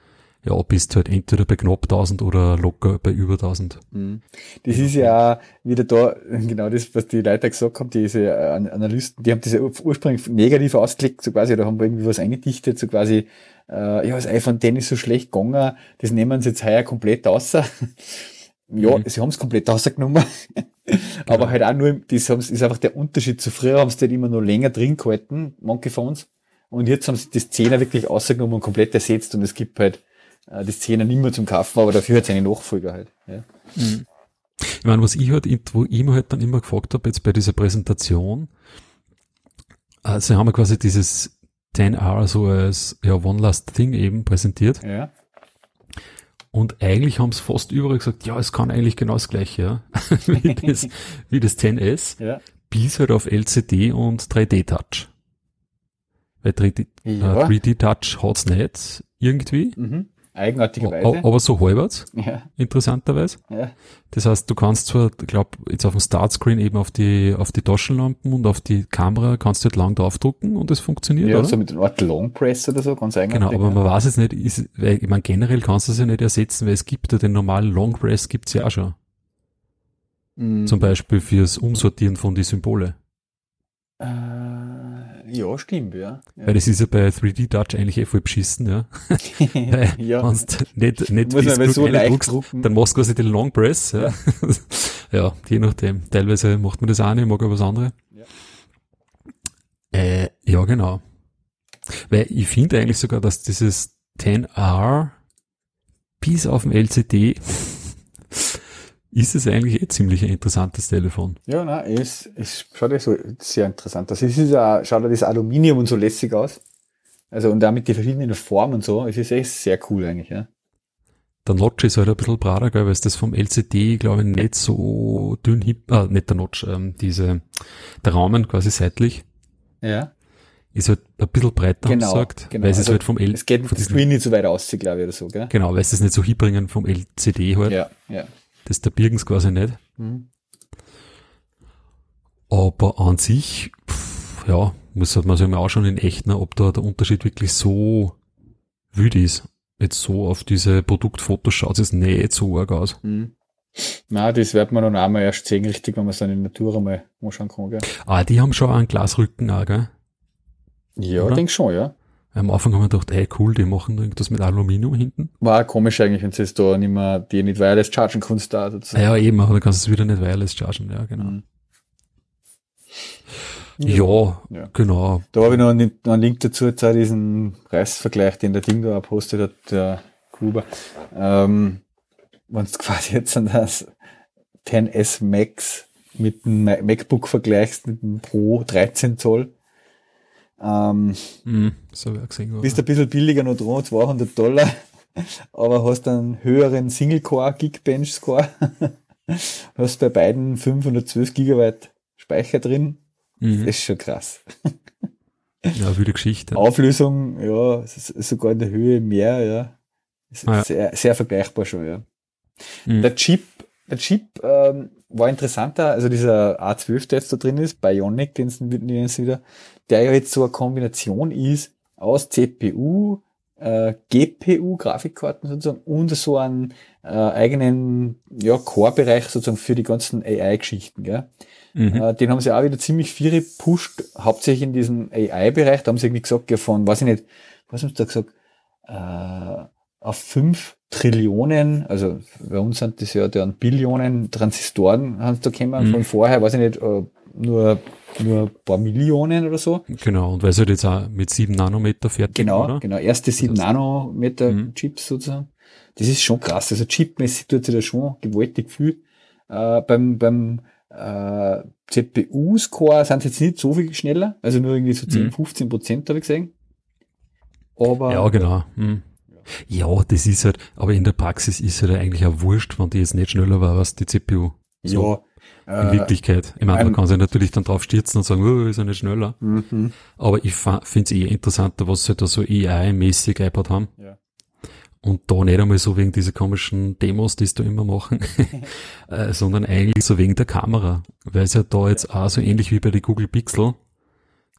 Speaker 2: ja, bist du halt entweder bei knapp 1000 oder locker bei über 1000.
Speaker 1: Mhm. Das ist ja wieder da, genau das, was die Leute gesagt haben, diese äh, An- Analysten, die haben ur- ursprünglich negativ ausgelegt, so quasi, da haben wir irgendwie was eingedichtet, so quasi, äh, ja, das iPhone 10 ist so schlecht gegangen, das nehmen sie jetzt heuer komplett außer. ja,
Speaker 2: Mhm.
Speaker 1: sie haben es komplett rausgenommen. Aber halt auch nur, das ist einfach der Unterschied. Zu früher haben sie halt immer noch länger drin gehalten, manche Phones. Und jetzt haben sie das 10er wirklich rausgenommen und komplett ersetzt und es gibt halt äh, das 10er nicht mehr zum Kaufen, aber dafür hat es eine Nachfolger halt. Ja.
Speaker 2: Ich meine, was ich halt, wo ich mir halt dann immer gefragt habe, jetzt bei dieser Präsentation, sie haben ja quasi dieses 10R so als, ja, One Last Thing eben präsentiert.
Speaker 1: ja.
Speaker 2: Und eigentlich haben es fast überall gesagt, ja, es kann eigentlich genau das gleiche, ja, wie, das, wie das 10S,
Speaker 1: Ja.
Speaker 2: bis halt auf LCD und 3D-Touch. Weil 3D,
Speaker 1: Ja.
Speaker 2: äh, 3D-Touch hat's nicht irgendwie.
Speaker 1: Mhm. Eigenartigerweise.
Speaker 2: Aber so halbwegs,
Speaker 1: Ja,
Speaker 2: interessanterweise.
Speaker 1: ja.
Speaker 2: Das heißt, du kannst zwar, ich glaube, jetzt auf dem Startscreen eben auf die, auf die Taschenlampen und auf die Kamera kannst du halt lang draufdrucken und es funktioniert,
Speaker 1: Ja,
Speaker 2: oder?
Speaker 1: so mit einer Art Long Press oder so, ganz
Speaker 2: Genau,
Speaker 1: eigenartig.
Speaker 2: aber man weiß jetzt nicht, ist, weil, ich meine, generell kannst du es ja nicht ersetzen, weil es gibt ja den normalen Long Press gibt's ja auch schon.
Speaker 1: Mhm.
Speaker 2: Zum Beispiel fürs Umsortieren von die Symbole.
Speaker 1: Äh, ja, stimmt, ja. ja.
Speaker 2: Weil das ist ja bei 3D Touch eigentlich eh voll beschissen, ja.
Speaker 1: Ja.
Speaker 2: Wenn du nicht, nicht
Speaker 1: Muss man so leicht drucken.
Speaker 2: dann machst du quasi den Long Press, ja. ja, je nachdem. Teilweise macht man das auch nicht, mag aber was andere.
Speaker 1: Ja.
Speaker 2: Äh, ja, genau. Weil ich finde eigentlich sogar, dass dieses 10R bis auf dem LCD ist es eigentlich eh ziemlich ein interessantes Telefon.
Speaker 1: Ja, nein, es, es schaut ja so sehr interessant aus. Es ist ja, schaut ja das Aluminium und so lässig aus. Also, und damit die verschiedenen Formen und so. Es ist echt sehr cool eigentlich, ja.
Speaker 2: Der Notch ist halt ein bisschen brader, weil es das vom LCD, glaube ich, nicht so dünn hip, äh, nicht der Notch, ähm, diese, der Rahmen quasi seitlich,
Speaker 1: Ja.
Speaker 2: ist halt ein bisschen breiter,
Speaker 1: Genau,
Speaker 2: gesagt,
Speaker 1: genau.
Speaker 2: weil es
Speaker 1: Also,
Speaker 2: halt vom L,
Speaker 1: Es geht mit
Speaker 2: diesem-
Speaker 1: Screen nicht so weit aus, glaube ich, oder so, gell?
Speaker 2: genau, weil es nicht so hinbringen vom LCD halt,
Speaker 1: Ja, ja.
Speaker 2: Das da birgen sie quasi nicht.
Speaker 1: Mhm.
Speaker 2: Aber an sich, pff, ja, muss man sich mal anschauen in echt, ne, ob da der Unterschied wirklich so wütend ist. Jetzt so auf diese Produktfotos schaut es nicht so arg aus.
Speaker 1: Mhm. Na, das wird man dann auch mal erst sehen, richtig, wenn man der Natur einmal anschauen kann, gell?
Speaker 2: Ah, die haben schon einen Glasrücken auch, gell?
Speaker 1: Ja,
Speaker 2: Oder?
Speaker 1: denk schon, ja.
Speaker 2: Am Anfang haben wir gedacht, hey cool, die machen irgendwas mit Aluminium hinten.
Speaker 1: War komisch eigentlich, wenn sie es da nicht mehr, die nicht wireless chargen kannst da sozusagen.
Speaker 2: ja, eben, aber dann kannst du es wieder nicht wireless chargen, ja, genau.
Speaker 1: Mhm.
Speaker 2: Ja,
Speaker 1: Ja.
Speaker 2: genau.
Speaker 1: Da habe ich noch einen, noch einen Link dazu, zu diesem Preisvergleich, den der Ding da postet hat, der Gruber. Ähm, wenn du quasi jetzt an das 10S Max mit dem Ma- MacBook vergleichst, mit dem Pro 13 Zoll, ähm,
Speaker 2: Mhm, so gesehen.
Speaker 1: bist ein bisschen billiger noch dran, 200 Dollar, aber hast einen höheren Single-Core Geekbench-Score, hast bei beiden 512 Gigabyte Speicher drin,
Speaker 2: mhm.
Speaker 1: das ist schon krass.
Speaker 2: Ja, wilde Geschichte.
Speaker 1: Auflösung, ja, es sogar in der Höhe mehr, ja. Ist
Speaker 2: Ah, ja.
Speaker 1: Sehr, sehr vergleichbar schon, ja.
Speaker 2: Mhm.
Speaker 1: Der Chip, der Chip ähm, war interessanter, also dieser A12, der jetzt da drin ist, Bionic, den sie wieder, der ja jetzt so eine Kombination ist aus CPU, äh, GPU, Grafikkarten sozusagen, und so einen äh, eigenen ja, Core-Bereich sozusagen für die ganzen AI-Geschichten. Gell?
Speaker 2: Mhm.
Speaker 1: Äh, den haben sie auch wieder ziemlich viel gepusht, hauptsächlich in diesem AI-Bereich. Da haben sie irgendwie gesagt, ja, von, weiß ich nicht, was haben sie da gesagt, äh, auf fünf Trillionen, also bei uns sind das ja dann Billionen Transistoren, haben sie da gekommen,
Speaker 2: Mhm.
Speaker 1: von vorher, weiß ich nicht, äh, nur, nur ein paar Millionen oder so.
Speaker 2: Genau, und weil es halt jetzt auch mit 7 Nanometer fertig
Speaker 1: Genau,
Speaker 2: oder?
Speaker 1: genau, erste 7
Speaker 2: Das-
Speaker 1: Nanometer
Speaker 2: Mhm.
Speaker 1: Chips sozusagen. Das ist schon krass. Also chipmäßig tut sich da schon gewaltig viel. Äh, beim beim äh, CPU-Score sind sie jetzt nicht so viel schneller, also nur irgendwie so 10,
Speaker 2: Mhm.
Speaker 1: 15 Prozent habe ich gesehen. Aber
Speaker 2: Ja, genau. Mhm. Ja, das ist halt, aber in der Praxis ist halt eigentlich auch wurscht, wenn die jetzt nicht schneller war als die CPU. So,
Speaker 1: ja,
Speaker 2: in
Speaker 1: äh,
Speaker 2: Wirklichkeit. Ich meine, man
Speaker 1: ähm,
Speaker 2: kann sich natürlich dann drauf stürzen und sagen, oh, ist er nicht schneller.
Speaker 1: mhm.
Speaker 2: Aber ich finde es eh interessanter, was sie da so AI-mäßig eingebaut haben.
Speaker 1: Ja.
Speaker 2: Und da nicht einmal so wegen dieser komischen Demos, die sie da immer machen, äh, sondern eigentlich so wegen der Kamera. Weil sie ja da jetzt auch so ähnlich wie bei den Google Pixel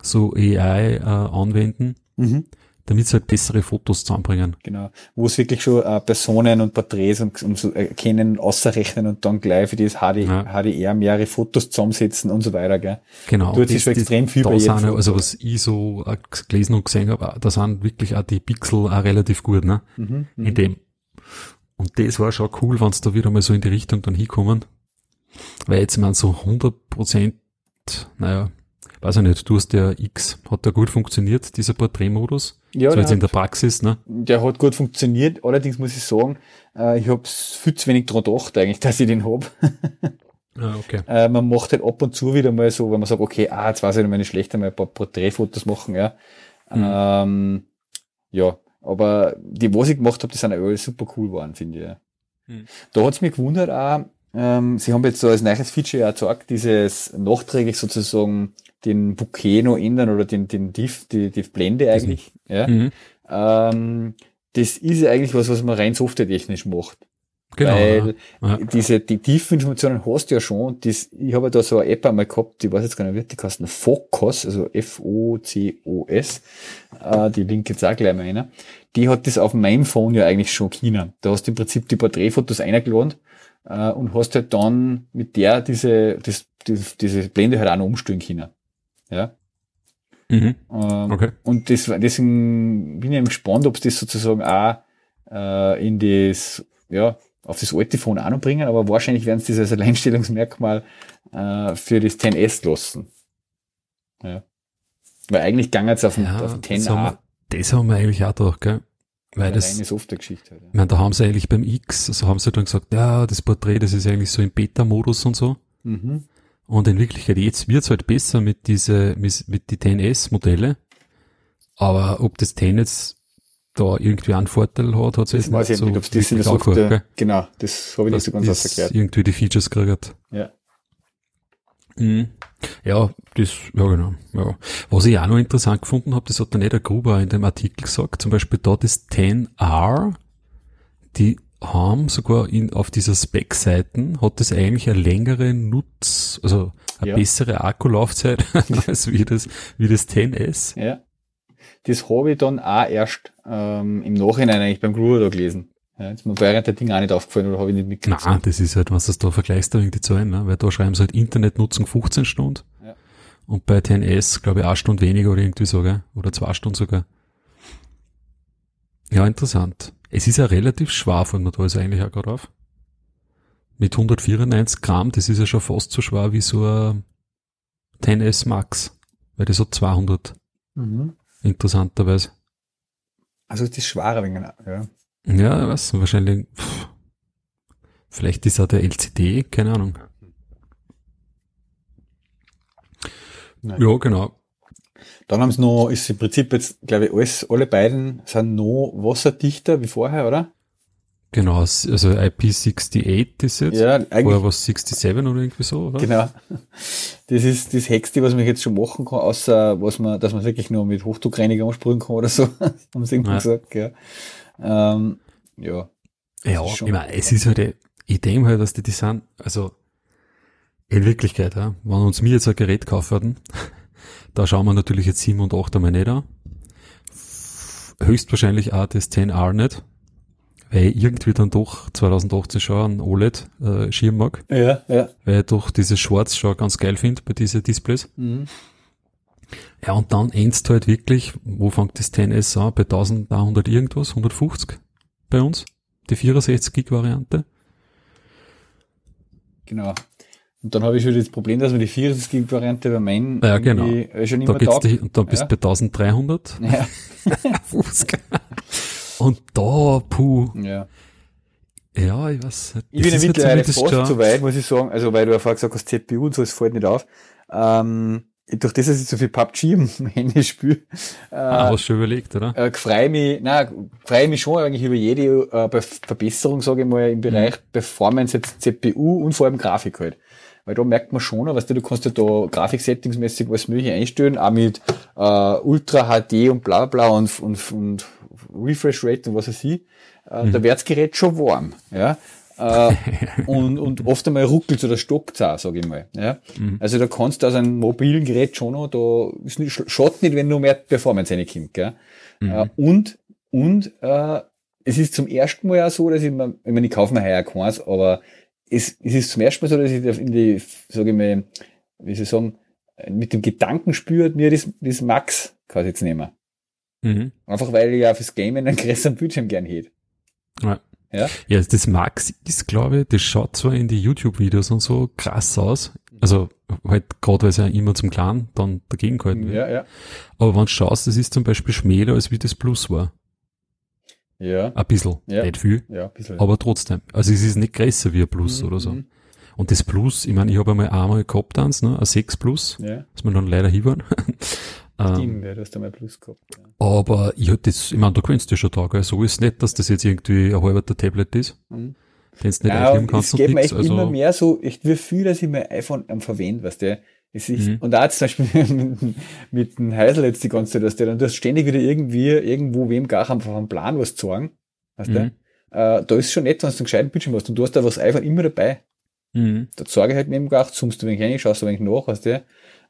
Speaker 2: so AI äh, anwenden,
Speaker 1: Mhm.
Speaker 2: Damit sie halt bessere Fotos zusammenbringen.
Speaker 1: Genau. Wo es wirklich schon äh, Personen und Porträts und, und so erkennen, außerrechnen und dann gleich für das HD,
Speaker 2: Ja.
Speaker 1: HDR mehrere Fotos zusammensetzen und so weiter, gell?
Speaker 2: Genau.
Speaker 1: Tut sich schon extrem viel
Speaker 2: da
Speaker 1: bei
Speaker 2: sind. Also was ich so äh, gelesen und gesehen habe, da sind wirklich auch die Pixel auch relativ gut, ne?
Speaker 1: Mhm.
Speaker 2: In dem. Und das war schon cool, wenn sie da wieder mal so in die Richtung dann hinkommen. Weil jetzt, meine, so 100 Prozent, naja, weiß ich nicht, du hast ja X, hat der gut funktioniert, dieser Porträtmodus?
Speaker 1: Ja,
Speaker 2: so jetzt in
Speaker 1: hat-
Speaker 2: der Praxis, ne?
Speaker 1: Der hat gut funktioniert, allerdings muss ich sagen, äh, ich habe viel zu wenig dran gedacht eigentlich, dass ich den hab.
Speaker 2: Ah, okay.
Speaker 1: Äh, man macht halt ab und zu wieder mal so, wenn man sagt, okay, ah, jetzt weiß ich nicht, meine schlechter mal ein paar Porträtfotos machen, ja.
Speaker 2: Mhm.
Speaker 1: Ähm, ja, aber die, was ich gemacht habe, die sind auch alle super cool geworden, finde ich. Ja.
Speaker 2: Mhm.
Speaker 1: Da hat's mich gewundert auch, ähm, sie haben jetzt so als neues Feature ja gesagt, dieses nachträglich sozusagen den Bouquet noch ändern oder den, den Diff, die, die Blende eigentlich. Ja.
Speaker 2: Mhm.
Speaker 1: Ähm, das ist eigentlich was, was man rein softwaretechnisch macht.
Speaker 2: Genau.
Speaker 1: Weil
Speaker 2: ja.
Speaker 1: diese, die tiefen Informationen hast du ja schon. Das, ich habe ja da so eine App einmal gehabt, die weiß jetzt gar nicht, wie die kosten. Focus, also F-O-C-O-S. Äh, die Link jetzt auch gleich mal einer. Die hat das auf meinem Phone ja eigentlich schon China. Da hast du im Prinzip die Porträtfotos eingeladen äh, und hast halt dann mit der diese, das, die, diese Blende halt auch noch umstellen können. Ja.
Speaker 2: Mhm.
Speaker 1: Ähm,
Speaker 2: Okay.
Speaker 1: Und das, deswegen bin ich gespannt, ob sie das sozusagen auch äh, in das, ja, auf das alte Phone auch noch bringen, aber wahrscheinlich werden sie das als Alleinstellungsmerkmal äh, für das 10S lassen. Ja. Weil eigentlich gang jetzt auf den,
Speaker 2: Ja,
Speaker 1: auf den
Speaker 2: das, haben
Speaker 1: 10A.
Speaker 2: wir, das haben wir eigentlich auch gedacht, gell? Weil das,
Speaker 1: reine Software-Geschichte. Halt,
Speaker 2: ich meine, da haben sie eigentlich beim X, also haben sie dann gesagt, ja, das Porträt, das ist eigentlich so im Beta-Modus und so.
Speaker 1: ja. mhm.
Speaker 2: Und in Wirklichkeit, jetzt wird's halt besser mit diese, mit, mit die 10S-Modelle. Aber ob das 10 jetzt da irgendwie einen Vorteil hat, hat
Speaker 1: Das
Speaker 2: jetzt
Speaker 1: weiß ich
Speaker 2: so
Speaker 1: nicht, ob es das der
Speaker 2: wirklich
Speaker 1: Software,
Speaker 2: gell?
Speaker 1: genau, das habe ich nicht so ganz erklärt.
Speaker 2: irgendwie die Features kriegt.
Speaker 1: Ja.
Speaker 2: Mhm. Ja, das, ja genau. Ja. Was ich auch noch interessant gefunden habe, das hat der Neder Gruber in dem Artikel gesagt, zum Beispiel da das 10R, die haben sogar in, auf dieser Spec-Seiten hat das eigentlich eine längere Nutz, also eine
Speaker 1: Ja.
Speaker 2: bessere Akkulaufzeit als wie das, wie das 10S.
Speaker 1: Ja. Das habe ich dann auch erst ähm, im Nachhinein eigentlich beim Gruber da gelesen. Ja, ist mir während der Ding auch nicht aufgefallen oder habe ich nicht mitgekriegt.
Speaker 2: Nein, das ist halt, was du da vergleichst, da die Zahlen, ne? weil da schreiben sie halt Internetnutzung 15 Stunden
Speaker 1: Ja.
Speaker 2: und bei 10S, glaube ich, eine Stunde weniger oder irgendwie so, gell? oder zwei Stunden sogar. Ja, interessant. Es ist ja relativ schwer, fällt mir da also eigentlich auch gerade auf. Mit 194 Gramm, das ist ja schon fast so schwer wie so ein 10S Max, weil das hat 200,
Speaker 1: Mhm.
Speaker 2: interessanterweise.
Speaker 1: Also ist das schwerer wegen, ja.
Speaker 2: Ja, was, wahrscheinlich, pff, vielleicht ist auch der LCD, keine Ahnung.
Speaker 1: Nein.
Speaker 2: Ja, genau.
Speaker 1: Dann haben sie noch, ist im Prinzip jetzt, glaube ich, alles, alle beiden sind noch wasserdichter wie vorher, oder?
Speaker 2: Genau, also IP68 ist jetzt.
Speaker 1: Ja,
Speaker 2: Vorher
Speaker 1: eigentlich,
Speaker 2: war es 67 oder irgendwie so, oder?
Speaker 1: genau. Das ist das Hexte, was man jetzt schon machen kann, außer, was man, dass man wirklich nur mit Hochdruckreiniger ansprühen kann oder so. haben sie irgendwie
Speaker 2: Ja.
Speaker 1: gesagt, ja. Ähm, ja.
Speaker 2: Ja, ich meine, es ist halt, ich denke halt, dass die, die sind, also, in Wirklichkeit, ja, wenn uns mir jetzt ein Gerät kaufen würden, da schauen wir natürlich jetzt 7 und 8 einmal nicht an. Höchstwahrscheinlich auch das 10R nicht, weil ich irgendwie dann doch 2018 schon einen OLED äh, mag,
Speaker 1: Ja, ja.
Speaker 2: weil ich doch dieses Schwarz schon ganz geil finde bei diesen Displays.
Speaker 1: Mhm.
Speaker 2: Ja, und dann endst du halt wirklich, wo fängt das 10S an? Bei 1100 irgendwas, 150 bei uns, die 64 Gig Variante.
Speaker 1: Genau. Und dann habe ich schon das Problem, dass mir die 64 Gig Variante bei meinen
Speaker 2: Ja, genau.
Speaker 1: äh, schon
Speaker 2: Da
Speaker 1: immer
Speaker 2: geht's
Speaker 1: taugt.
Speaker 2: dich, und dann bist
Speaker 1: Ja.
Speaker 2: du bei 1300
Speaker 1: Ja,
Speaker 2: und da, puh,
Speaker 1: ja.
Speaker 2: ja, ich weiß.
Speaker 1: Ich bin ja mittlerweile fast so weit, muss ich sagen, also weil du ja vorher gesagt hast, CPU und so, es fällt nicht auf. Ähm, durch das, dass ich so viel PUBG im Handy spiele,
Speaker 2: Ah,
Speaker 1: äh,
Speaker 2: hast du schon überlegt, oder?
Speaker 1: äh, freue mich, na, freue mich schon eigentlich über jede äh, Be- Verbesserung, sage ich mal, im Bereich Performance, jetzt CPU und vor allem Grafik halt. Weil da merkt man schon, weißt du, du kannst ja da Grafiksettingsmäßig was mögliche einstellen, auch mit äh, Ultra HD und bla bla und, und, und Refresh Rate und was weiß ich. Äh, Da wird's Gerät schon warm. Ja? äh, und, und oft einmal ruckelt oder stockt auch, sage ich mal. Ja? Also da kannst du aus einem mobilen Gerät schon noch, da ist nicht, schaut nicht, wenn nur mehr Performance reinkommt. Gell? Äh, und und äh, es ist zum ersten Mal ja so, dass ich mir, ich meine, ich kaufe mir heuer keins, aber es, es ist zum ersten Mal so, dass ich in die, sage ich mal, wie soll ich sagen, mit dem Gedanken spürt, mir das, das Max quasi jetzt nehmen.
Speaker 2: Mhm.
Speaker 1: Einfach weil ich ja fürs Gamen einen größeren Bildschirm gern hätte.
Speaker 2: Ja.
Speaker 1: Ja?
Speaker 2: Ja, das Max ist, glaube ich, das schaut zwar in die YouTube-Videos und so krass aus. Also halt gerade, weil es ja immer zum Kleinen dann dagegen gehalten wird.
Speaker 1: Ja, ja.
Speaker 2: Aber wenn du schaust, das ist zum Beispiel schmäler, als wie das Plus war.
Speaker 1: Ja,
Speaker 2: Ein bisschen,
Speaker 1: Ja.
Speaker 2: nicht viel,
Speaker 1: ja, ein bisschen.
Speaker 2: aber trotzdem. Also es ist nicht größer wie ein Plus
Speaker 1: Mhm,
Speaker 2: oder so.
Speaker 1: mhm.
Speaker 2: Und das Plus, ich meine, ich habe einmal einmal gehabt eins, ne, ein 6 Plus,
Speaker 1: Ja,
Speaker 2: was mir dann leider hinwaren. ähm,
Speaker 1: stimmt, ja, du hast da mal Plus gehabt. Ja.
Speaker 2: aber ich hätte das, ich meine, da gewöhnst du schon da, gell? So ist nicht, dass das jetzt irgendwie ein halber Tablet ist,
Speaker 1: Mhm.
Speaker 2: den du nicht
Speaker 1: Ja,
Speaker 2: einnehmen kannst
Speaker 1: es geht mir echt immer
Speaker 2: Also,
Speaker 1: mehr so, ich wie viel, dass ich mein iPhone am verwende, weißt du. Es ist, mhm. Und auch zum Beispiel mit, mit dem Heisel jetzt die ganze Zeit, dass der dann, du hast ständig wieder irgendwie, irgendwo wem gar einfach einen Plan was zu sagen. Weißt mhm. du? Äh, da ist schon nett, wenn du einen gescheiten Bildschirm hast und du hast da was einfach immer dabei. Mhm. Da zeige ich halt mit dem gar, zoomst du ein wenig rein, schaust du ein wenig nach, weißt du? Äh,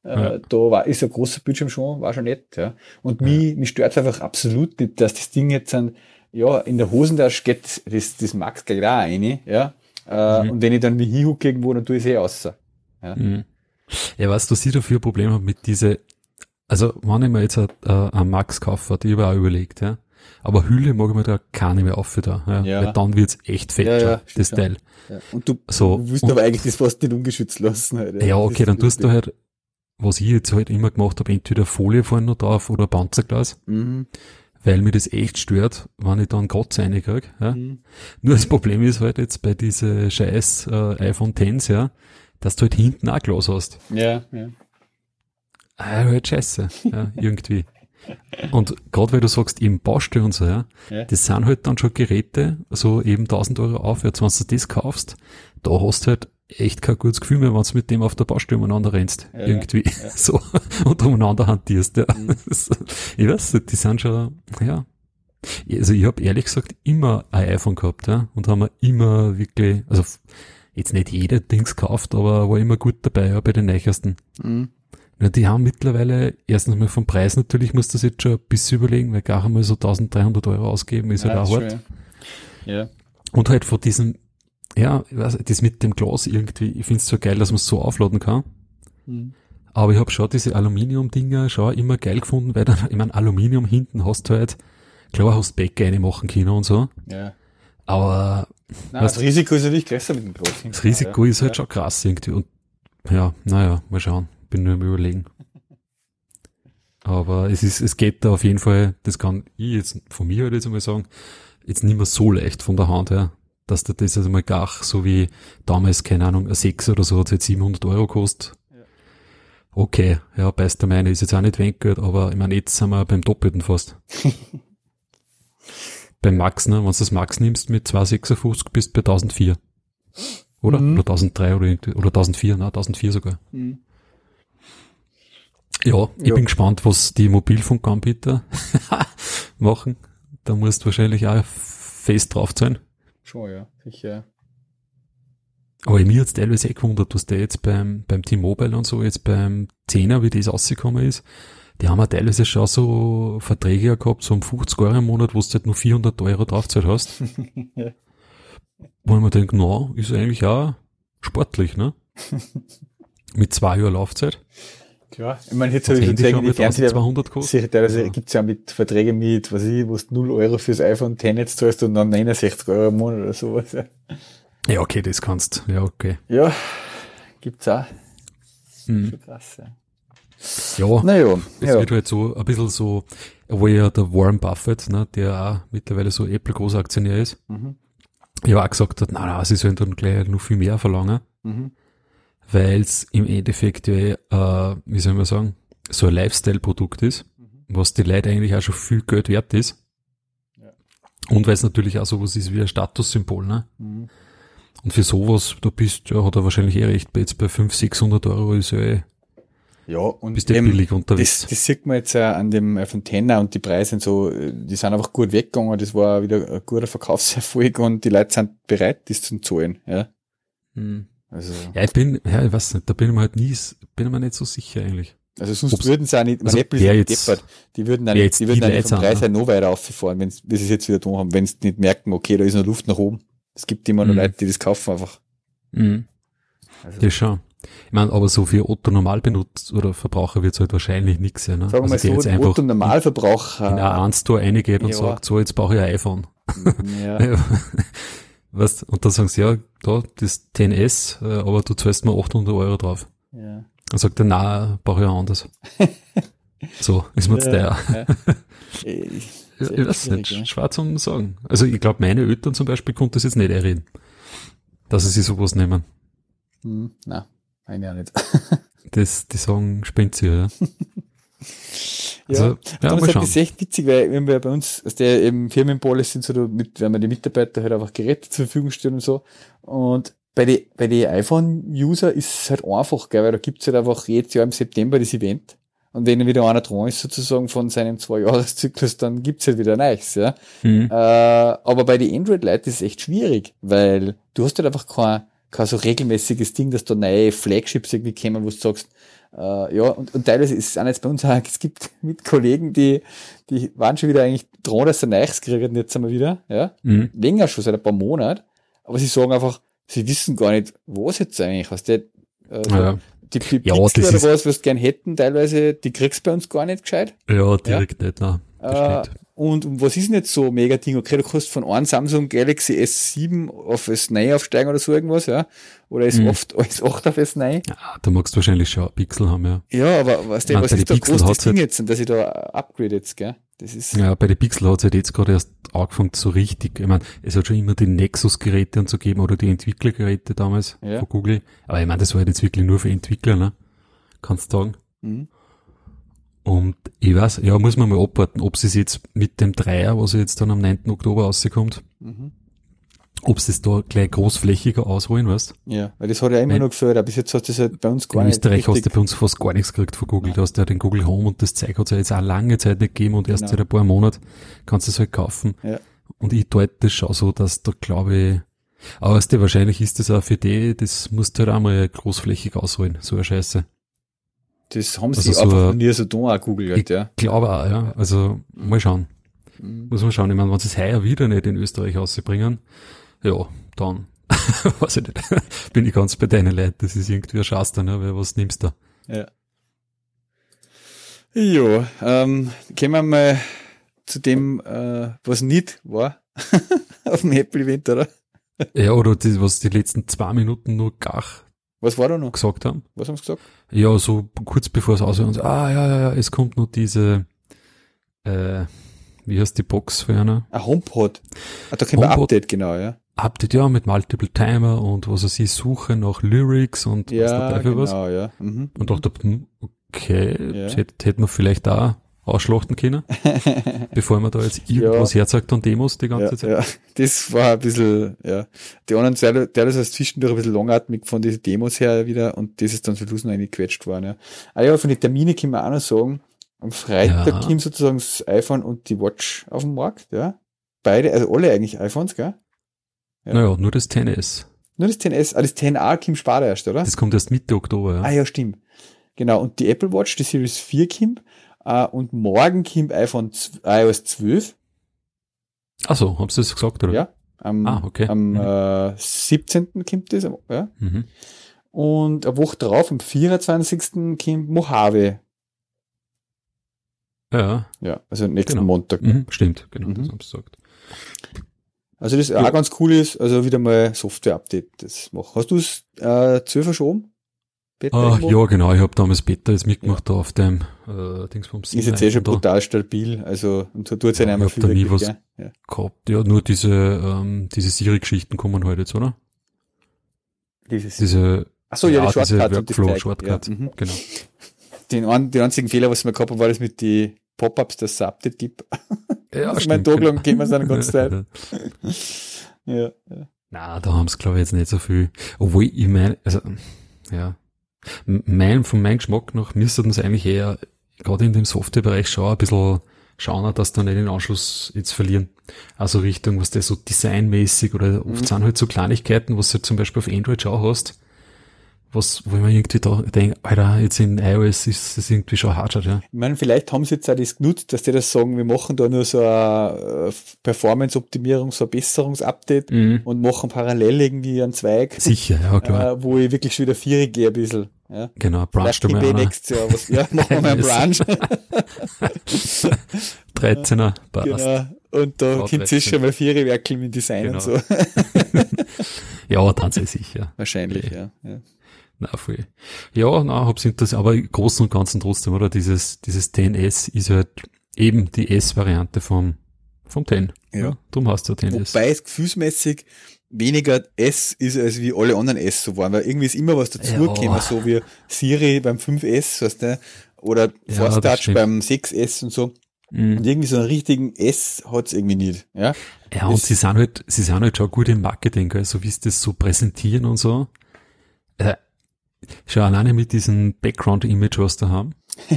Speaker 1: ja. Da war, ist ein großer Bildschirm schon, war schon nett, ja. Und ja. mich, mich stört einfach absolut nicht, dass das Ding jetzt ein, ja, in der Hosentasche geht das, das Max gleich auch rein, ja. Äh, mhm. Und wenn ich dann mich hinhucke irgendwo, dann tue ich es eh außer. Ja.
Speaker 2: Mhm. Ja, was du sie dafür ein Problem habe mit diese, also wenn ich mir jetzt äh, Max kaufe, die habe ich auch überlegt, ja. Aber Hülle mag ich mir da gar nicht mehr auf da, ja. ja. Weil dann wird's echt fett, ja, ja, das Teil.
Speaker 1: Ja. Und du, so, du willst und, aber eigentlich das fast nicht ungeschützt lassen
Speaker 2: halt. Ja, okay, dann tust du halt, was ich jetzt halt immer gemacht habe, entweder Folie vorne noch drauf oder Panzerglas. Mhm. Weil mir das echt stört, wenn ich dann Gott reinkriege. Ja. Mhm. Nur das Problem ist halt jetzt bei diese scheiß äh, iPhone X, ja, dass du halt hinten auch Glas hast.
Speaker 1: Ja, ja.
Speaker 2: Ah, halt scheiße, ja, irgendwie. Und gerade weil du sagst, eben Baustelle und so, ja, ja, das sind halt dann schon Geräte, so eben 1000 Euro aufwärts, wenn du das kaufst, da hast du halt echt kein gutes Gefühl mehr, wenn du mit dem auf der Baustelle umeinander rennst, ja, irgendwie, ja. so, und umeinander hantierst, ja. Mhm. ich weiß, die sind schon, ja. Also ich habe ehrlich gesagt immer ein iPhone gehabt, ja, und haben wir immer wirklich, also jetzt nicht jeder Dings gekauft, aber war immer gut dabei, ja, bei den Neichersten. Mhm. Ja, die haben mittlerweile, erstens mal vom Preis natürlich, muss das jetzt schon ein bisschen überlegen, weil gar einmal so 1300 Euro ausgeben ist ja, halt auch hart. Ja. Und halt von diesem, ja, ich weiß, das mit dem Glas irgendwie, ich find's so geil, dass man es so aufladen kann. Mhm. Aber ich habe schon diese Aluminium-Dinger schon immer geil gefunden, weil dann, ich mein, Aluminium hinten hast du halt, klar hast Bäcke reinmachen können und so. Ja. Aber
Speaker 1: Nein, das Risiko ist natürlich größer mit dem Glas.
Speaker 2: Das Risiko ja. ist halt ja. schon krass irgendwie. Und ja, naja, mal schauen bin nur im Überlegen. Aber es ist, es geht da auf jeden Fall, das kann ich jetzt von mir halt jetzt einmal sagen, jetzt nicht mehr so leicht von der Hand her, dass der das also mal gar so wie damals, keine Ahnung, ein 6 oder so hat jetzt 700 Euro kostet. Ja. Okay, ja, beißt der meine, ist jetzt auch nicht wenig Geld, aber ich meine, jetzt sind wir beim Doppelten fast. beim Max, ne, wenn du das Max nimmst mit 256 bist du bei 1004. Oder? Mhm. Oder 1003 oder, oder 1004, ne, 1004 sogar. Mhm. Ja, ich ja. bin gespannt, was die Mobilfunkanbieter machen. Da musst du wahrscheinlich auch fest drauf sein.
Speaker 1: Schon, ja, sicher.
Speaker 2: Aber mir hat's teilweise eh gewundert, was der jetzt beim, beim T-Mobile und so, jetzt beim Zehner, wie das rausgekommen ist, die haben ja teilweise schon so Verträge gehabt, so um 50 Euro im Monat, wo du halt nur 400 Euro draufzahlt hast. Wo man denkt, na, ist eigentlich auch sportlich, ne? Mit zwei Jahren Laufzeit.
Speaker 1: Klar, ich meine, jetzt habe ich
Speaker 2: Verträge die Fernseher, 200
Speaker 1: kostet. Teilweise ja. gibt's ja mit Verträge mit, was ich, wo du 0 Euro fürs iPhone 10 jetzt zahlst und dann 69 Euro im Monat oder sowas. Ja,
Speaker 2: ja okay, das kannst, ja, okay.
Speaker 1: Ja, gibt's auch. Mhm. Schon krass, ja.
Speaker 2: Ja, naja, es ja. wird halt so ein bisschen so, wo ja der Warren Buffett, ne, der auch mittlerweile so Apple Großaktionär ist, mhm. ja auch gesagt hat, na, na, sie sollen dann gleich noch viel mehr verlangen. Mhm weil es im Endeffekt, äh, wie soll man sagen, so ein Lifestyle-Produkt ist, mhm. was die Leute eigentlich auch schon viel Geld wert ist. Ja. Und weil es natürlich auch sowas ist wie ein Statussymbol, ne? Mhm. Und für sowas, da bist, ja, hat er wahrscheinlich eh recht, jetzt bei 500, 600 Euro ist ja eh,
Speaker 1: ja, und
Speaker 2: bist du billig unterwegs.
Speaker 1: Das, das sieht man jetzt äh, an dem Fontaine und die Preise sind so, die sind einfach gut weggegangen, das war wieder ein guter Verkaufserfolg und die Leute sind bereit, das zu zahlen, ja. Mhm.
Speaker 2: Also, ja, ich bin, ja, ich weiß nicht, da bin ich mir halt nie, bin ich mir nicht so sicher eigentlich.
Speaker 1: Also sonst Ob's, würden sie auch nicht, also Apple ist jetzt, deppert, die würden dann nicht, die würden dann vom Preis her noch weiter auffahren, wenn sie es jetzt wieder tun haben, wenn sie nicht merken, okay, da ist noch Luft nach oben. Es gibt immer noch mhm. Leute, die das kaufen einfach.
Speaker 2: Mhm. Also. Das schon. Ich meine, aber so für Otto Normalbenutzer oder Verbraucher wird es halt wahrscheinlich nichts sein. Ne?
Speaker 1: Sagen wir also mal so, ein Otto Normalverbraucher.
Speaker 2: In ein Store reingeht und ja. sagt, so, jetzt brauche ich ein iPhone. Ja. Weißt, und dann sagen sie, ja, da, das 10S, äh, aber du zahlst mir 800 Euro drauf. Ja. Dann sagt er, na, brauche ich anders. so, ist mir ja, teuer. Ja. Ich, weiß nicht, ja. schwer zu sagen. Also ich glaube, meine Eltern zum Beispiel konnten das jetzt nicht erreden, dass sie sich sowas nehmen.
Speaker 1: Hm, na, meine auch nicht.
Speaker 2: das, die sagen, spinnt sie, ja.
Speaker 1: Also, ja, ja das ist echt witzig, weil wenn wir bei uns, aus der eben Firmenpolicy sind so, mit, wenn wir die Mitarbeiter halt einfach Geräte zur Verfügung stellen und so. Und bei den bei die iPhone-User ist es halt einfach, gell, weil da gibt's halt einfach jedes Jahr im September das Event. Und wenn wieder einer dran ist, sozusagen von seinem Zwei-Jahres-Zyklus, dann gibt's halt wieder Neues, ja.
Speaker 2: Mhm.
Speaker 1: Äh, aber bei den Android-Leuten ist es echt schwierig, weil du hast halt einfach kein, kein so regelmäßiges Ding, dass da neue Flagships irgendwie kommen, wo du sagst, äh, ja, und, und teilweise ist es auch jetzt bei uns auch, es gibt mit Kollegen, die, die waren schon wieder eigentlich dran, dass sie Neues kriegen, jetzt einmal wieder, ja.
Speaker 2: Mhm.
Speaker 1: Länger schon, seit ein paar Monaten. Aber sie sagen einfach, sie wissen gar nicht, was jetzt eigentlich, was der, äh,
Speaker 2: Ja.
Speaker 1: die, die
Speaker 2: Ja,
Speaker 1: Pixel oder was, was du gern hätten, teilweise, die kriegst du bei uns gar nicht gescheit.
Speaker 2: Ja, direkt nicht, nein.
Speaker 1: Äh. Und, was ist denn jetzt so mega Ding? Okay, du kannst von einem Samsung Galaxy S7 auf S9 aufsteigen oder so irgendwas, ja? Oder
Speaker 2: Mhm.
Speaker 1: S8, S8 auf S9.
Speaker 2: Ja, da magst du wahrscheinlich schon Pixel haben, ja.
Speaker 1: Ja, aber was,
Speaker 2: Nein,
Speaker 1: was ist da
Speaker 2: Pixel
Speaker 1: groß das Ding
Speaker 2: halt-
Speaker 1: jetzt, dass ich da upgrade jetzt, gell? Das ist,
Speaker 2: Ja, bei den Pixel hat es halt jetzt gerade erst angefangen so richtig. Ich meine, es hat schon immer die Nexus-Geräte und so gegeben oder die Entwicklergeräte damals
Speaker 1: Ja.
Speaker 2: von Google. Aber ich meine, das war halt jetzt wirklich nur für Entwickler, ne? Kannst du sagen.
Speaker 1: Mhm.
Speaker 2: Und ich weiß, ja, muss man mal abwarten, ob sie es jetzt mit dem Dreier, was jetzt dann am 9. Oktober rauskommt,
Speaker 1: Mhm.
Speaker 2: ob sie es da gleich großflächiger ausrollen, weißt
Speaker 1: Ja, weil das hat ja immer noch gefällt, aber bis jetzt hat das halt bei uns gar
Speaker 2: In
Speaker 1: nicht
Speaker 2: Österreich hast du bei uns fast gar nichts gekriegt von Google. Du hast ja den Google Home und das Zeug hat es ja jetzt auch lange Zeit nicht gegeben und erst
Speaker 1: Genau.
Speaker 2: seit ein paar Monaten kannst du es halt kaufen.
Speaker 1: Ja.
Speaker 2: Und ich deute das schon so, dass da glaube ich, aber weißt du, wahrscheinlich ist das auch für die, das musst du halt einmal großflächig ausrollen, so eine Scheiße.
Speaker 1: Das haben sie
Speaker 2: Also so
Speaker 1: einfach
Speaker 2: ein-
Speaker 1: noch nie so da, auch Google halt, ja.
Speaker 2: Glaube auch, ja. Also, mal schauen.
Speaker 1: Mhm.
Speaker 2: Muss man schauen. Ich meine, wenn sie es heuer wieder nicht in Österreich rausbringen, ja, dann, weiß ich nicht, bin ich ganz bei deinen Leuten. Das ist irgendwie ein Schaster, ne, weil was nimmst du?
Speaker 1: Ja. Ja, ähm, kommen wir mal zu dem, äh, was nicht war auf dem Apple-Event, oder?
Speaker 2: Ja, oder das, was die letzten zwei Minuten nur Gach
Speaker 1: Was war da noch?
Speaker 2: gesagt haben.
Speaker 1: Was haben sie gesagt?
Speaker 2: Ja, so kurz bevor es aus und so, ah, ja, ja, ja, es kommt noch diese, äh, wie heißt die Box für einer?
Speaker 1: Ein HomePod. Ah, da kommt ein. Update, genau, ja.
Speaker 2: Update, ja, mit Multiple Timer und was weiß ich, Suche nach Lyrics und was
Speaker 1: Ja,
Speaker 2: dabei für was.
Speaker 1: genau, ja. Mhm.
Speaker 2: Und dachte, hm, okay,
Speaker 1: Ja.
Speaker 2: das hätte, hätte man vielleicht da ausschlachten können, bevor man da jetzt irgendwas herzagt an Demos die ganze
Speaker 1: ja,
Speaker 2: Zeit.
Speaker 1: ja, das war ein bisschen, ja. Die anderen Teile, der ist zwischendurch ein bisschen langatmig von diesen Demos her wieder und das ist dann zum Schluss noch eingequetscht worden, ja. Ah ja, von den Terminen können wir auch noch sagen, am Freitag
Speaker 2: Ja.
Speaker 1: kommt sozusagen das iPhone und die Watch auf den Markt, ja. Beide, also alle eigentlich iPhones, gell? Ja.
Speaker 2: Naja, nur das 10S.
Speaker 1: Nur das 10S, ah, das 10a kommt später erst, oder?
Speaker 2: Das kommt erst Mitte Oktober, ja.
Speaker 1: Ah ja, stimmt. Genau, und die Apple Watch, die Series 4 kommt, äh, und morgen kommt iPhone, iOS 12,
Speaker 2: Ach so, haben Sie das gesagt, oder?
Speaker 1: ja. Am,
Speaker 2: Ah, okay.
Speaker 1: am
Speaker 2: Mhm.
Speaker 1: äh, 17. kommt das, ja.
Speaker 2: Mhm.
Speaker 1: Und eine Woche drauf, am 24. kommt Mojave.
Speaker 2: Ja,
Speaker 1: Ja, also nächsten
Speaker 2: Genau.
Speaker 1: Montag.
Speaker 2: mhm. stimmt, genau,
Speaker 1: Mhm.
Speaker 2: das haben Sie gesagt.
Speaker 1: Also das
Speaker 2: Ja.
Speaker 1: auch ganz cool ist, also wieder mal Software-Update das machen. Hast du es äh, 12 verschoben? Beta
Speaker 2: Ah,
Speaker 1: irgendwo?
Speaker 2: ja, genau, ich habe damals Beta jetzt mitgemacht da auf dem äh, Dingsbums.
Speaker 1: Ist jetzt eh schon brutal stabil, also und so tut es ja
Speaker 2: Ja,
Speaker 1: nicht mehr
Speaker 2: ich hab da nie was-?
Speaker 1: Ja.
Speaker 2: gehabt. Ja, nur diese, ähm, diese Siri-Geschichten kommen heute jetzt, oder?
Speaker 1: Dieses,
Speaker 2: Diese,
Speaker 1: Ach so, ja, die
Speaker 2: diese
Speaker 1: Shortcut das.
Speaker 2: Workflow-Shortcut.
Speaker 1: Ja, mhm.
Speaker 2: Genau.
Speaker 1: den, ein, den einzigen Fehler, was wir gehabt haben, war das mit die Pop-ups, es ein Update gibt.
Speaker 2: Ja,
Speaker 1: Also mein Tag lang gehen wir seine ganze Zeit.
Speaker 2: Ja.
Speaker 1: ja, ja.
Speaker 2: Na, da haben sie glaube ich jetzt nicht so viel. Obwohl ich meine, also ja, mein von meinem Geschmack nach müssten sie eigentlich eher gerade in dem Softwarebereich schon ein bisschen schauen, dass da nicht den Anschluss jetzt verlieren. Also Richtung, was der so designmäßig oder oft
Speaker 1: Mhm.
Speaker 2: sind halt so Kleinigkeiten, was du zum Beispiel auf Android schon hast, was, wo man irgendwie da denkt, Alter, jetzt in iOS ist das irgendwie schon hart, ja.
Speaker 1: Ich meine, vielleicht haben sie jetzt auch das genutzt, dass die das sagen, wir machen da nur so ein äh, Performance-Optimierungs-, Verbesserungs-Update
Speaker 2: Mhm.
Speaker 1: und machen parallel irgendwie einen Zweig,
Speaker 2: Sicher, ja klar.
Speaker 1: äh, wo ich wirklich schon wieder vier gehe ein bisschen. Ja.
Speaker 2: genau,
Speaker 1: gehen
Speaker 2: mal
Speaker 1: wir
Speaker 2: einer.
Speaker 1: nächstes Jahr was. Ja, machen wir mal einen. Brunch.
Speaker 2: 13er, passt.
Speaker 1: genau. Und da
Speaker 2: Grad
Speaker 1: kommt sicher
Speaker 2: 13.
Speaker 1: schon mal vier werkeln mit Design
Speaker 2: Genau.
Speaker 1: und so.
Speaker 2: Ja, dann sehr sicher.
Speaker 1: Wahrscheinlich, ja. ja.
Speaker 2: Na, voll. Ja, na, hab's interessiert, aber im Großen und Ganzen trotzdem, oder? Dieses, dieses 10S ist halt eben die S-Variante vom, vom 10.
Speaker 1: Ja.
Speaker 2: Drum hast du 10S.
Speaker 1: Wobei es gefühlsmäßig weniger S ist, als wie alle anderen S so waren, weil irgendwie ist immer was dazugekommen,
Speaker 2: Ja.
Speaker 1: so wie Siri beim 5S, weißt du, oder
Speaker 2: Ja,
Speaker 1: Force Touch beim 6S und so.
Speaker 2: Mhm.
Speaker 1: Und irgendwie so einen richtigen S hat's irgendwie nicht. Ja,
Speaker 2: Ja, und sie sind halt, sie sind halt schon gut im Marketing, gell? so wie sie das so präsentieren und so. Äh, schau alleine mit diesem Background-Image, was da haben.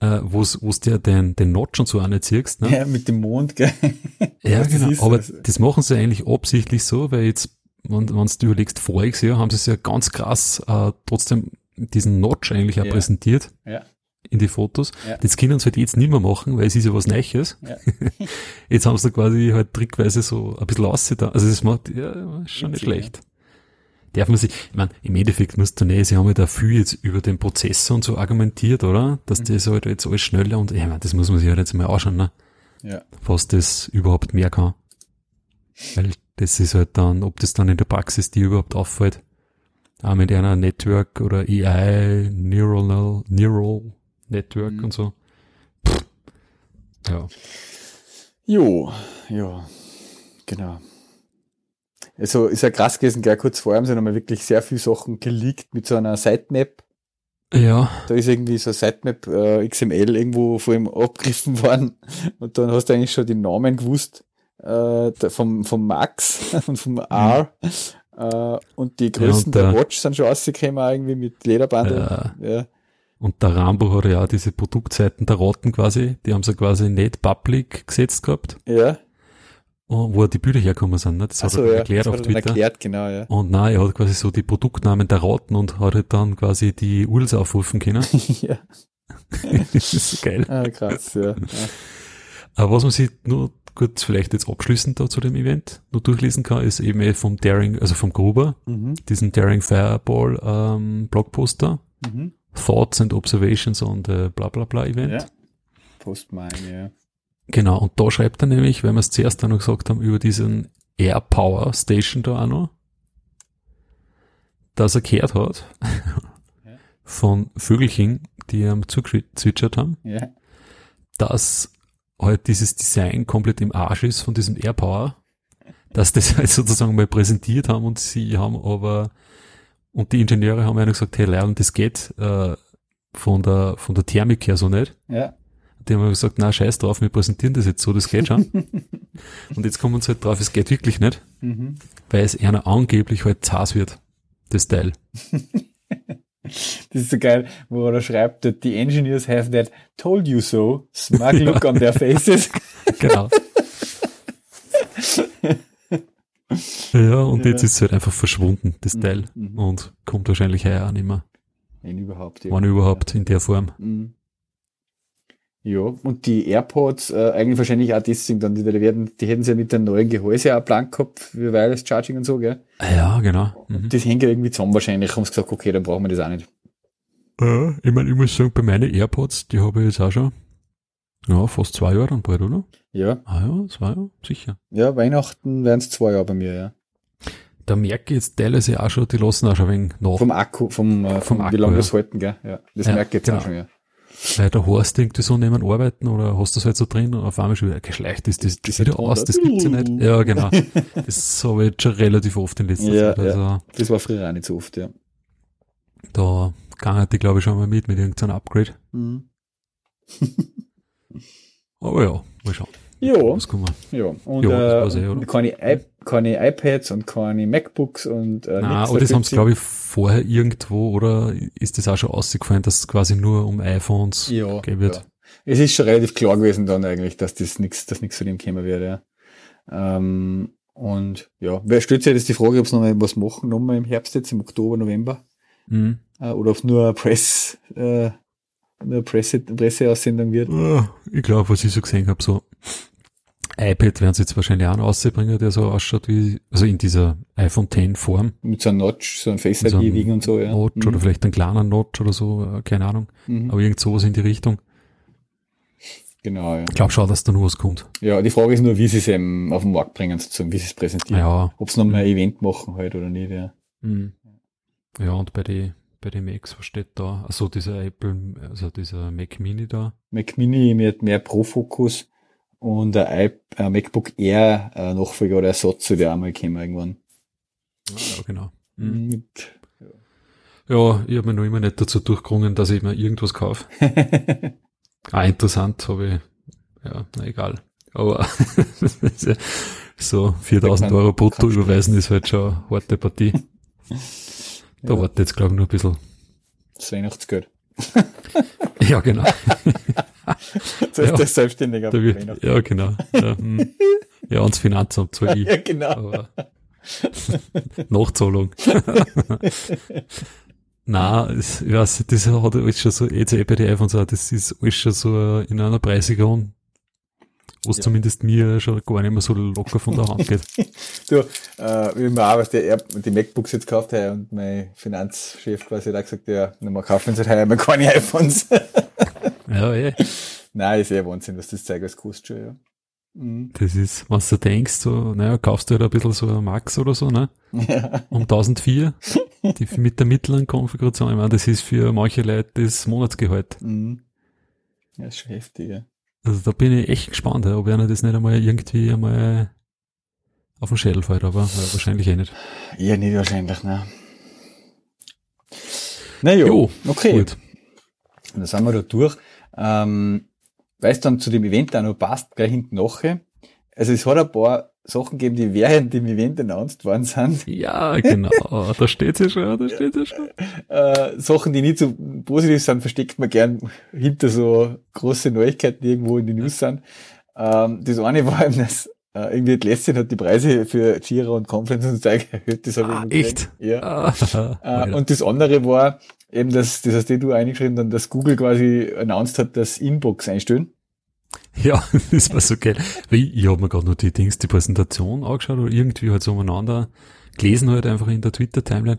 Speaker 2: äh, wo's, wo's dir den, den Notch und so siehst, ne?
Speaker 1: ja mit dem Mond, gell?
Speaker 2: Ja,
Speaker 1: Was das
Speaker 2: genau. aber
Speaker 1: also-
Speaker 2: das machen sie eigentlich absichtlich so, weil jetzt, wenn, wenn du überlegst, voriges Jahr haben sie es ja ganz krass äh, trotzdem diesen Notch eigentlich auch
Speaker 1: Ja.
Speaker 2: präsentiert
Speaker 1: Ja.
Speaker 2: in die Fotos.
Speaker 1: Ja.
Speaker 2: Das können sie halt jetzt nicht mehr machen, weil es ist ja was Neues.
Speaker 1: Ja.
Speaker 2: Jetzt haben sie quasi halt trickweise so ein bisschen ausgetan. Also das macht ja ist schon nicht schlecht. Darf man sich, ich meine, im Endeffekt musst du nicht, sie haben ja dafür jetzt über den Prozessor und so argumentiert, oder?
Speaker 1: Mhm.
Speaker 2: Dass das halt jetzt alles schneller und, ja, ich meine, das muss man sich halt jetzt mal anschauen, ne?
Speaker 1: Ja.
Speaker 2: was das überhaupt mehr kann. Weil das ist halt dann, ob das dann in der Praxis dir überhaupt auffällt. Auch mit einer Network oder AI, Neural, Neural Network
Speaker 1: Mhm.
Speaker 2: und so. Pff. Ja.
Speaker 1: Jo, ja, genau. Also ist ja krass gewesen, gleich kurz vorher haben sie nochmal wirklich sehr viele Sachen geleakt mit so einer Sitemap.
Speaker 2: Ja,
Speaker 1: Da ist irgendwie so Sitemap äh, XML irgendwo vor ihm abgegriffen worden und dann hast du eigentlich schon die Namen gewusst äh, vom, vom Max und vom R. Äh, und die Größen
Speaker 2: und
Speaker 1: der
Speaker 2: der-
Speaker 1: Watch sind schon rausgekommen irgendwie mit Lederband. Ja.
Speaker 2: und der Rambo hat ja auch diese Produktseiten der Rotten quasi, die haben sie quasi nicht public gesetzt gehabt,
Speaker 1: ja.
Speaker 2: Und wo die Bilder herkommen sind, ne? Das hat
Speaker 1: Achso,
Speaker 2: er
Speaker 1: ja.
Speaker 2: erklärt
Speaker 1: das
Speaker 2: auf
Speaker 1: er
Speaker 2: Twitter.
Speaker 1: erklärt, genau, ja.
Speaker 2: Und nein, er hat quasi so die Produktnamen der Ratten und hat halt dann quasi die URLs aufrufen können.
Speaker 1: ja.
Speaker 2: das ist so geil.
Speaker 1: Ah, krass, ja. ja.
Speaker 2: Aber was man sich nur kurz vielleicht jetzt abschließend da zu dem Event nur durchlesen kann, ist eben eh vom Daring, also vom Gruber,
Speaker 1: Mhm.
Speaker 2: diesen Daring Fireball ähm, Blogposter,
Speaker 1: Mhm.
Speaker 2: Thoughts and Observations on the bla bla bla Event.
Speaker 1: Ja. Postmine, ja.
Speaker 2: Genau, und da schreibt er nämlich, weil wir es zuerst auch noch gesagt haben, über diesen Air Power Station da auch noch, dass er gehört hat
Speaker 1: Ja.
Speaker 2: von Vögelchen, die ihm zugezwitschert haben,
Speaker 1: Ja.
Speaker 2: dass halt dieses Design komplett im Arsch ist von diesem Air Power, dass das halt sozusagen mal präsentiert haben und sie haben aber, und die Ingenieure haben ja gesagt, hey Leon, das geht äh, von der von der Thermik her so nicht.
Speaker 1: Ja.
Speaker 2: Die haben gesagt, na scheiß drauf, wir präsentieren das jetzt so, das geht schon. und jetzt kommen sie halt drauf, es geht wirklich nicht,
Speaker 1: Mhm.
Speaker 2: weil es einer angeblich halt zart wird, das Teil.
Speaker 1: Das ist so geil, wo er da schreibt, the engineers have that told you so smug look on their faces.
Speaker 2: Genau. ja, und
Speaker 1: Ja.
Speaker 2: jetzt ist es halt einfach verschwunden, das Teil.
Speaker 1: Mhm.
Speaker 2: Und kommt wahrscheinlich heuer auch nicht mehr.
Speaker 1: Wenn überhaupt. Ja.
Speaker 2: Wann überhaupt in der Form.
Speaker 1: Mhm. Ja, und die AirPods, äh, eigentlich wahrscheinlich auch deswegen dann, die, die werden, die hätten sie ja mit dem neuen Gehäuse auch blank gehabt, für Wireless Charging und so, gell?
Speaker 2: Ah Ja, genau. Mhm.
Speaker 1: Das hängt ja irgendwie zusammen wahrscheinlich, haben sie gesagt, okay, dann brauchen wir das auch nicht.
Speaker 2: Ja, ich meine, ich muss sagen, bei meinen AirPods, die habe ich jetzt auch schon, ja, fast zwei Jahre dann bald, oder?
Speaker 1: Ja,
Speaker 2: Ah ja, zwei Jahre, sicher.
Speaker 1: ja, Weihnachten wären es zwei Jahre bei mir, ja.
Speaker 2: Da merke ich jetzt teilweise auch schon, die lassen auch schon ein wenig nach.
Speaker 1: Vom Akku, vom, äh, vom,
Speaker 2: Vom
Speaker 1: wie
Speaker 2: Akku,
Speaker 1: lange
Speaker 2: ja.
Speaker 1: das halten, gell? Ja, das
Speaker 2: Ja,
Speaker 1: merke ich jetzt
Speaker 2: genau.
Speaker 1: auch schon, ja.
Speaker 2: Weil der Horst irgendwie so neben arbeiten oder hast du das halt so drin und auf einmal schon wieder geschleicht ist, das, das
Speaker 1: Ton
Speaker 2: aus,
Speaker 1: da.
Speaker 2: das gibt's ja nicht. Ja, genau. Das habe ich jetzt schon relativ oft in letzter
Speaker 1: Ja,
Speaker 2: Zeit. Also
Speaker 1: Das war früher auch nicht so oft, ja.
Speaker 2: da ging die, glaube ich, schon mal mit, mit irgendeinem Upgrade.
Speaker 1: Mhm.
Speaker 2: Aber ja, mal schauen.
Speaker 1: Ja,
Speaker 2: Was kann man?
Speaker 1: ja. Und
Speaker 2: das
Speaker 1: äh,
Speaker 2: oder?
Speaker 1: keine, I keine iPads und keine MacBooks und äh,
Speaker 2: Nein,
Speaker 1: nix
Speaker 2: aber das haben sie, glaube ich, vorher irgendwo, oder ist das auch schon ausgefallen, dass es quasi nur um iPhones
Speaker 1: ja,
Speaker 2: gehen wird?
Speaker 1: Ja. Es ist schon relativ klar gewesen dann eigentlich, dass das nichts, dass nichts von dem kommen wird, ja. Ähm, und ja, wer stellt sich jetzt die Frage, ob sie noch mal was machen, nochmal im Herbst jetzt, im Oktober, November,
Speaker 2: Mhm.
Speaker 1: äh, oder ob es nur eine Press, äh, nur eine Presse, Presseaussendung wird.
Speaker 2: Ich glaube, was ich so gesehen habe, so iPad werden sie jetzt wahrscheinlich auch noch rausbringen, der so ausschaut wie, also in dieser iPhone X Form.
Speaker 1: Mit so einem Notch, so einem Face
Speaker 2: Mit so
Speaker 1: ID und so, ja.
Speaker 2: Notch
Speaker 1: Mhm.
Speaker 2: oder vielleicht ein kleiner Notch oder so, äh, keine Ahnung.
Speaker 1: Mhm.
Speaker 2: Aber irgend sowas in die Richtung.
Speaker 1: Genau, ja.
Speaker 2: Ich glaube schon, dass da noch was kommt.
Speaker 1: Ja, die Frage ist nur, wie sie es eben auf den Markt bringen, sozusagen, wie sie es präsentieren.
Speaker 2: Ja.
Speaker 1: Ob sie nochmal ein Event machen halt oder nicht, ja.
Speaker 2: Mhm. Ja, und bei den bei den Macs, was steht da? Also dieser Apple, also dieser Mac Mini da.
Speaker 1: Mac Mini mit mehr Pro-Fokus und ein ein MacBook Air äh, Nachfolger oder Ersatz zu der einmal kommen irgendwann.
Speaker 2: Ja, genau. Mhm.
Speaker 1: Mit
Speaker 2: Ja, ich habe mir noch immer nicht dazu durchgerungen, dass ich mir irgendwas kaufe. Ah, interessant, habe ich, ja, na egal. Aber so 4000 Euro brutto überweisen ist halt schon eine harte Partie. Da ja. wartet jetzt, glaube ich, nur ein bisschen.
Speaker 1: Das Weihnachtsgeld.
Speaker 2: ja, genau.
Speaker 1: das ist ja, der Selbstständige.
Speaker 2: Wird, ja, genau. Ja, hm. ja ans Finanzamt zwar ich.
Speaker 1: Ja, genau. Aber
Speaker 2: Nachzahlung. Nein, ich weiß, das hat alles schon so, bei den iPhones auch, das ist alles schon so in einer Preisregion, was ja. zumindest mir schon gar nicht mehr so locker von der Hand geht.
Speaker 1: du, äh, wie man auch, was der, die MacBooks jetzt gekauft hat und mein Finanzchef quasi da gesagt, ja, wir kaufen sie halt einmal keine iPhones.
Speaker 2: ja, eh.
Speaker 1: Nein, ist eh Wahnsinn, was das zeigt, als kostet schon, ja.
Speaker 2: Mhm. Das ist, was du denkst, so, naja, kaufst du halt ein bisschen so ein Max oder so, ne? Ja. Um 1004, die mit der mittleren Konfiguration, ich meine, das ist für manche Leute das Monatsgehalt.
Speaker 1: Mhm. Ja, ist schon heftig, ja.
Speaker 2: Also da bin ich echt gespannt, ob einer das nicht einmal irgendwie einmal auf den Schädel fällt, aber wahrscheinlich eh nicht.
Speaker 1: Ja, nicht wahrscheinlich, ne? Na jo, okay. Gut. Und dann sind wir da durch. Ähm, weil es dann zu dem Event auch noch passt, gleich hinten nachher. Also es hat ein paar Sachen gegeben, die während dem Event announced worden sind.
Speaker 2: Ja, genau. da steht sie schon, da steht sie schon.
Speaker 1: Äh, Sachen, die nicht so positiv sind, versteckt man gern hinter so große Neuigkeiten, die irgendwo in den News sind. Ähm, das eine war eben, dass äh, irgendwie Atlassian hat die Preise für Jira und Conference und Zeug erhöht. Das
Speaker 2: habe ah, ich echt?
Speaker 1: Ja. Ah, äh, und das andere war eben, dass, das hast du eingeschrieben, dann, dass Google quasi announced hat, dass Inbox einstellen.
Speaker 2: Ja, das war so geil. Weil ich habe mir gerade nur die Dings, die Präsentation angeschaut oder irgendwie halt so umeinander gelesen halt einfach in der Twitter-Timeline.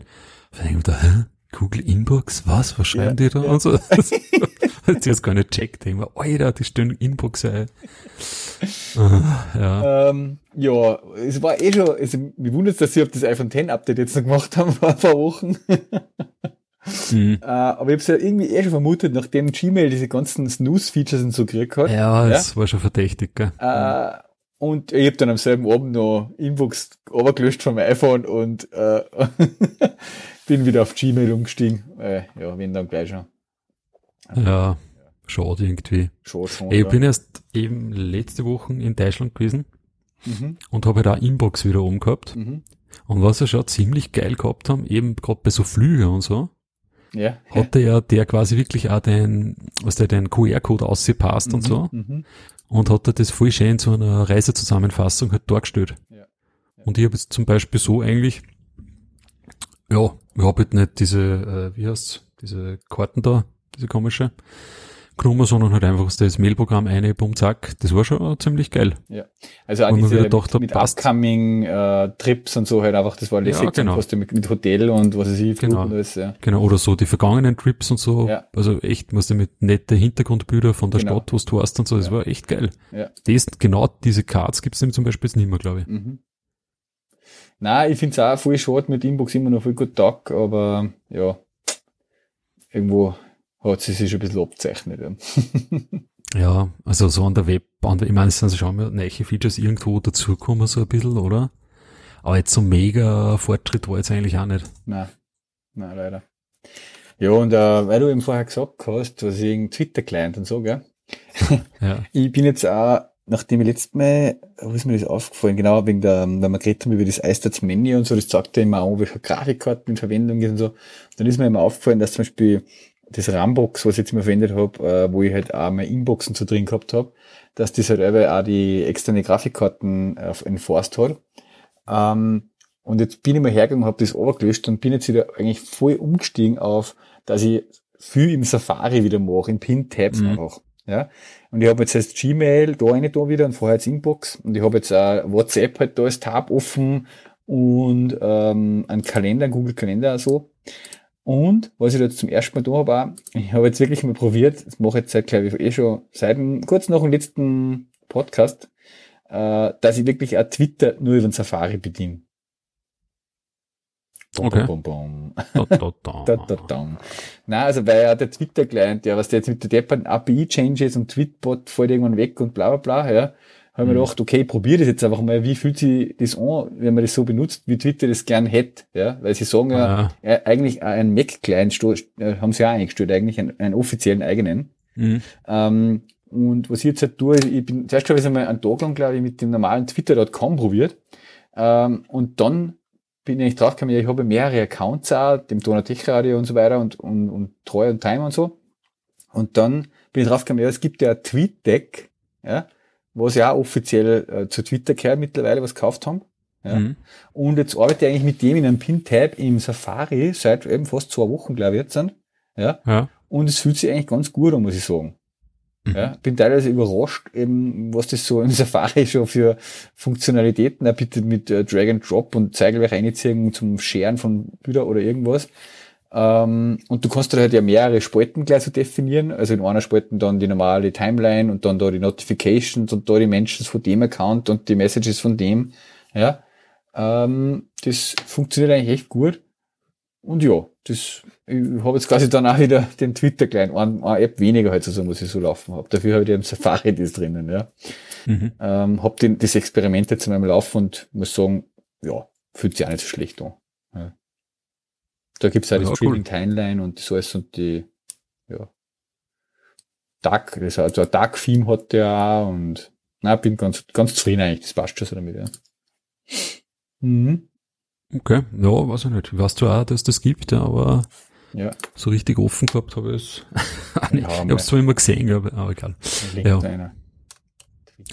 Speaker 2: Da denke ich mir da, hä? Google Inbox, was? Was schreiben ja, die da? Ja. Und so. Hat jetzt gar nicht checkt. Denke mir, Alter, die stellen Inbox ein.
Speaker 1: Ah, ja. Ähm, ja, es war eh schon, also, mich wundert dass sie auf das iPhone 10 Update jetzt noch gemacht haben vor ein paar Wochen. Mhm. Äh, aber ich habe es ja irgendwie eh schon vermutet, nachdem Gmail diese ganzen Snooze-Features und so gekriegt hat.
Speaker 2: Ja, das ja? war schon verdächtig, gell?
Speaker 1: Äh, und ich habe dann am selben Abend noch Inbox overgelöscht vom iPhone und äh, bin wieder auf Gmail umgestiegen. Äh, ja, wenn dann gleich schon.
Speaker 2: Ja, schade irgendwie.
Speaker 1: Schade schon,
Speaker 2: ich ja. bin erst eben letzte Woche in Deutschland gewesen mhm. und habe da halt Inbox wieder oben gehabt. Mhm. Und was wir schon ziemlich geil gehabt haben, eben gerade bei so Flügen und so,
Speaker 1: ja,
Speaker 2: hatte ja der quasi wirklich auch den, was der den QR-Code ausgepasst mhm, und so. Mhm. Und hat er das voll schön zu einer Reisezusammenfassung halt dargestellt. Ja, ja. Und ich habe jetzt zum Beispiel so eigentlich, ja, ich habe halt nicht diese, äh, wie heißt's, diese Karten da, diese komische, genommen, sondern halt einfach das Mailprogramm eine, bumm, zack. Das war schon ziemlich geil.
Speaker 1: Ja. Also auch diese gedacht, mit, mit Upcoming äh, Trips und so halt einfach, das war lässig,
Speaker 2: ja, genau.
Speaker 1: was du mit, mit Hotel und was weiß ich,
Speaker 2: Flug genau. alles, ja. Genau, oder so die vergangenen Trips und so. Ja. Also echt, musst du mit nette Hintergrundbilder von der genau. Stadt, wo du hast und so, das ja. war echt geil.
Speaker 1: Ja.
Speaker 2: Das, genau diese Cards gibt's nämlich zum Beispiel jetzt nicht mehr, glaube ich. Mhm.
Speaker 1: Nein, ich find's auch voll schade mit Inbox immer noch voll gut Tag, aber ja, irgendwo hat sie sich ein bisschen abzeichnet.
Speaker 2: Ja. ja, also so an der Web, an der, ich meine, es sind schon mal neue Features irgendwo dazukommen, so ein bisschen, oder? Aber jetzt so mega Fortschritt war jetzt eigentlich auch nicht.
Speaker 1: Nein, nein, leider. Ja, und äh, weil du eben vorher gesagt hast, was ich Twitter-Client und so, gell?
Speaker 2: ja.
Speaker 1: Ich bin jetzt auch, nachdem ich letztes Mal, wo ist mir das aufgefallen, genau, wegen der, wenn wir geredet haben über das iStats Menü und so, das sagt ja immer auch, welche Grafikkarten in Verwendung ist und so, dann ist mir immer aufgefallen, dass zum Beispiel das Rambox, was ich jetzt immer verwendet habe, äh, wo ich halt auch meine Inboxen zu drin gehabt habe, dass das halt auch die externe Grafikkarten äh, enforced hat. Ähm, und jetzt bin ich mal hergegangen, habe das gelöscht und bin jetzt wieder eigentlich voll umgestiegen auf, dass ich viel im Safari wieder mache, in Pin-Tabs mhm. einfach. Ja? Und ich habe jetzt erst Gmail da eine da wieder und vorher jetzt Inbox und ich habe jetzt auch WhatsApp halt da als Tab offen und ähm, einen Kalender, einen Google Kalender so. Und was ich jetzt zum ersten Mal da habe, ich habe jetzt wirklich mal probiert, das mache ich jetzt seit, glaube ich, eh schon seit kurz nach dem letzten Podcast, äh, dass ich wirklich auch Twitter nur über den Safari bediene.
Speaker 2: Okay.
Speaker 1: Bom. da, da, da. da, da. Nein, also weil ja der Twitter-Client, ja, was der jetzt mit der Deppern API-Changes und Tweetbot fällt irgendwann weg und bla bla bla, ja, habe mhm. mir gedacht, okay, probier das jetzt einfach mal, wie fühlt sich das an, wenn man das so benutzt, wie Twitter das gern hätte, ja, weil sie sagen ja, ja eigentlich ein Mac-Client haben sie ja eingestellt, eigentlich einen, einen offiziellen eigenen. Mhm. Ähm, und was ich jetzt halt tue, ich bin, zuerst habe ich einmal einen Tag lang, glaube ich, mit dem normalen Twitter.com probiert. Ähm, und dann bin ich draufgekommen, ja, ich habe mehrere Accounts auch, dem Donau Tech Radio und so weiter und, und, und Treu und Time und so. Und dann bin ich draufgekommen, ja, es gibt ja ein Tweet-Deck, ja, was ja auch offiziell äh, zu Twitter gehört mittlerweile, was gekauft haben. Ja. Mhm. Und jetzt arbeite ich eigentlich mit dem in einem Pin-Tab im Safari seit eben fast zwei Wochen, glaube ich, jetzt sind. Ja. ja. Und es fühlt sich eigentlich ganz gut an, muss ich sagen. Mhm. Ja, bin teilweise überrascht, eben, was das so im Safari schon für Funktionalitäten er bietet mit äh, Drag and Drop und Zeigelwerk einziehen zum Scheren von Bilder oder irgendwas. Ähm, und du kannst da halt ja mehrere Spalten gleich so definieren. Also in einer Spalten dann die normale Timeline und dann da die Notifications und da die Mentions von dem Account und die Messages von dem. Ja. Ähm, das funktioniert eigentlich echt gut. Und ja, das, ich habe jetzt quasi dann auch wieder den Twitter klein, eine, eine App weniger halt so, muss ich so laufen habe. Dafür habe ich den Safari das drinnen, ja. Mhm. Ähm, hab den, das Experiment jetzt in meinem Laufen und muss sagen, ja, fühlt sich auch nicht so schlecht an. Da gibt's halt ja, das Streaming cool. Timeline und das alles und die, ja. Dark, das hat so ein Dark-Theme hat der auch und, na, bin ganz, ganz zufrieden eigentlich, das passt schon so damit, ja.
Speaker 2: Mhm. Okay, ja, weiß ich nicht. Ich weiß zwar auch, dass das gibt, aber ja. so richtig offen gehabt habe ich es. ich habe es zwar immer gesehen, aber, aber egal. Ja.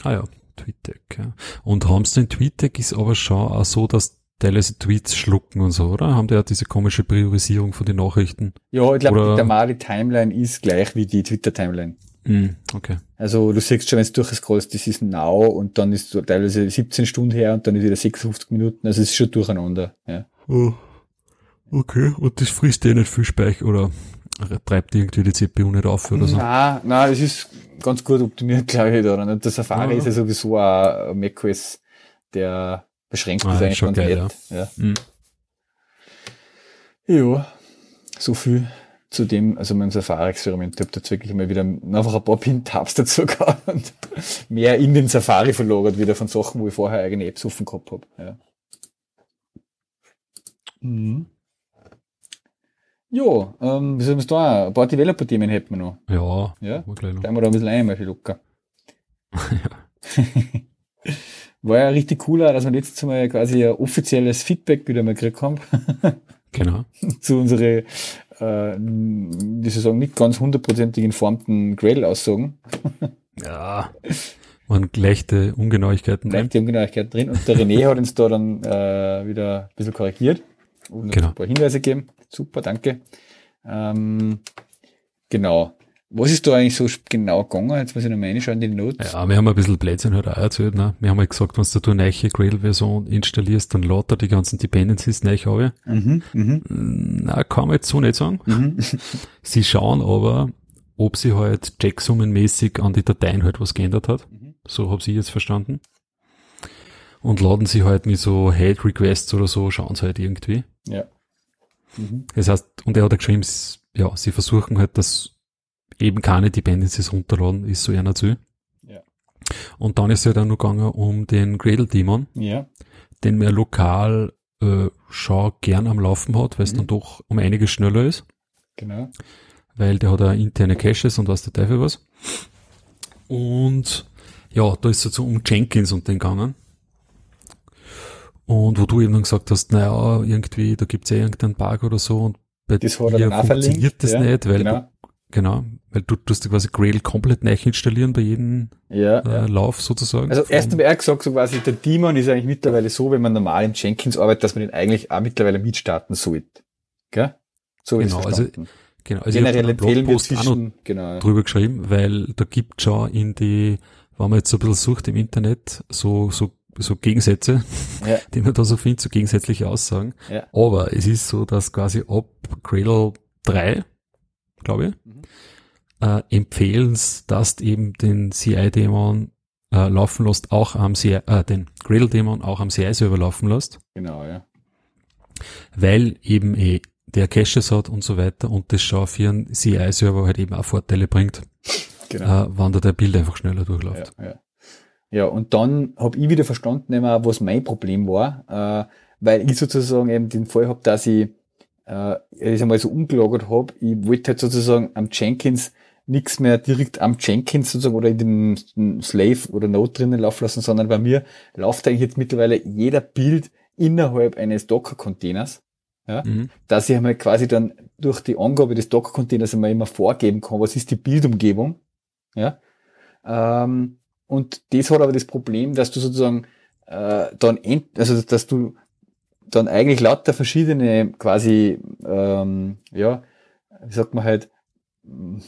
Speaker 2: Ah ja, TweetDeck, ja. Und haben sie den TweetDeck ist aber schon auch so, dass teilweise Tweets schlucken und so, oder? Haben die ja diese komische Priorisierung von den Nachrichten?
Speaker 1: Ja, ich glaube, der Mali Timeline ist gleich wie die Twitter-Timeline.
Speaker 2: Mm, okay.
Speaker 1: Also du siehst schon, wenn du durchscrollst, das ist now und dann ist teilweise 17 Stunden her und dann ist wieder 56 Minuten. Also es ist schon durcheinander. Ja.
Speaker 2: Oh. Okay, und das frisst eh nicht viel Speicher oder treibt irgendwie die CPU nicht auf oder so?
Speaker 1: Nein, nein, das ist ganz gut optimiert, glaube ich, da. Und der Safari ja. ist ja sowieso ein macOS, der beschränkt ah, ist eigentlich ganz geil. Ja. Ja. Mhm. ja, so viel zu dem, also meinem Safari-Experiment, ich habe jetzt wirklich mal wieder einfach ein paar Pin-Tabs dazu gehabt und mehr in den Safari verlagert, wieder von Sachen, wo ich vorher eigene Apps offen gehabt habe. Ja. Mhm. Ja, ähm, wie soll man da? Ein paar Developer-Themen hätten wir noch.
Speaker 2: Ja,
Speaker 1: ja? gleich noch. Bleiben wir da ein bisschen ein, mal locker. ja. War ja richtig cool, dass wir letztes Mal quasi ein offizielles Feedback wieder mal gekriegt haben.
Speaker 2: genau.
Speaker 1: Zu unseren äh, wie soll ich sagen, nicht ganz hundertprozentig informten Gradle-Aussagen.
Speaker 2: ja, waren leichte Ungenauigkeiten
Speaker 1: drin. Leichte Ungenauigkeiten drin. Und der René hat uns da dann äh, wieder ein bisschen korrigiert und genau. ein paar Hinweise gegeben. Super, danke. Ähm, genau. Was ist da eigentlich so genau gegangen? Jetzt muss ich nochmal reinschauen in die Notes.
Speaker 2: Ja, wir haben ein bisschen Blödsinn halt auch erzählt. Ne? Wir haben halt gesagt, wenn du eine neue Gradle-Version installierst, dann lädt er die ganzen Dependencies neu auf. Mhm, mhm. Na, kann man jetzt so nicht sagen. Mhm. sie schauen aber, ob sie halt checksummenmäßig an die Dateien halt was geändert hat. Mhm. So habe ich jetzt verstanden. Und laden sie halt mit so Head-Requests oder so, schauen sie halt irgendwie.
Speaker 1: Ja.
Speaker 2: Mhm. Das heißt, und er hat geschrieben, ja, sie versuchen halt das eben keine Dependencies runterladen, ist so einer zu. Ja. Und dann ist es ja dann noch gegangen um den Gradle Daemon,
Speaker 1: ja.
Speaker 2: den man lokal äh, schon gern am Laufen hat, weil es mhm. dann doch um einiges schneller ist.
Speaker 1: Genau.
Speaker 2: Weil der hat ja interne Caches und was der Teufel was. Und ja, da ist es so um Jenkins und den gegangen. Und wo du eben dann gesagt hast, naja, irgendwie, da gibt's ja irgendeinen Bug oder so und
Speaker 1: bei das dir funktioniert
Speaker 2: das ja, nicht, weil genau. du Genau, weil du tust quasi Gradle komplett neu installieren bei jedem ja, äh, ja. Lauf sozusagen.
Speaker 1: Also erst einmal gesagt, so quasi der Daemon ist eigentlich mittlerweile so, wenn man normal in Jenkins arbeitet, dass man den eigentlich auch mittlerweile mitstarten sollte. Gell?
Speaker 2: So genau, ist also, genau, also Generell ich habe Blogpost auch noch genau. drüber geschrieben, weil da gibt schon in die, wenn man jetzt so ein bisschen sucht im Internet, so, so so Gegensätze, ja. die man da so findet, so gegensätzliche Aussagen. Ja. Aber es ist so, dass quasi ab Gradle 3 glaube ich. Äh, empfehlen dass du eben den CI-Dämon äh, laufen lässt, auch am CI, äh, den Gradle-Dämon auch am CI-Server laufen lässt.
Speaker 1: Genau, ja.
Speaker 2: Weil eben eh der Caches hat und so weiter und das schon für einen CI-Server halt eben auch Vorteile bringt, genau. äh, wenn da der Bild einfach schneller durchläuft.
Speaker 1: Ja, ja. ja und dann habe ich wieder verstanden, was mein Problem war, äh, weil ich sozusagen eben den Fall habe, dass ich äh, ich einmal so umgelagert habe, ich wollte halt sozusagen am Jenkins nichts mehr direkt am Jenkins sozusagen oder in dem Slave oder Node drinnen laufen lassen, sondern bei mir läuft eigentlich jetzt mittlerweile jeder Bild innerhalb eines Docker-Containers, ja, mhm. dass ich einmal quasi dann durch die Angabe des Docker-Containers einmal immer vorgeben kann, was ist die Bildumgebung, ja, ähm, und das hat aber das Problem, dass du sozusagen äh, dann, ent also dass du dann eigentlich lauter verschiedene quasi, ähm, ja, wie sagt man halt,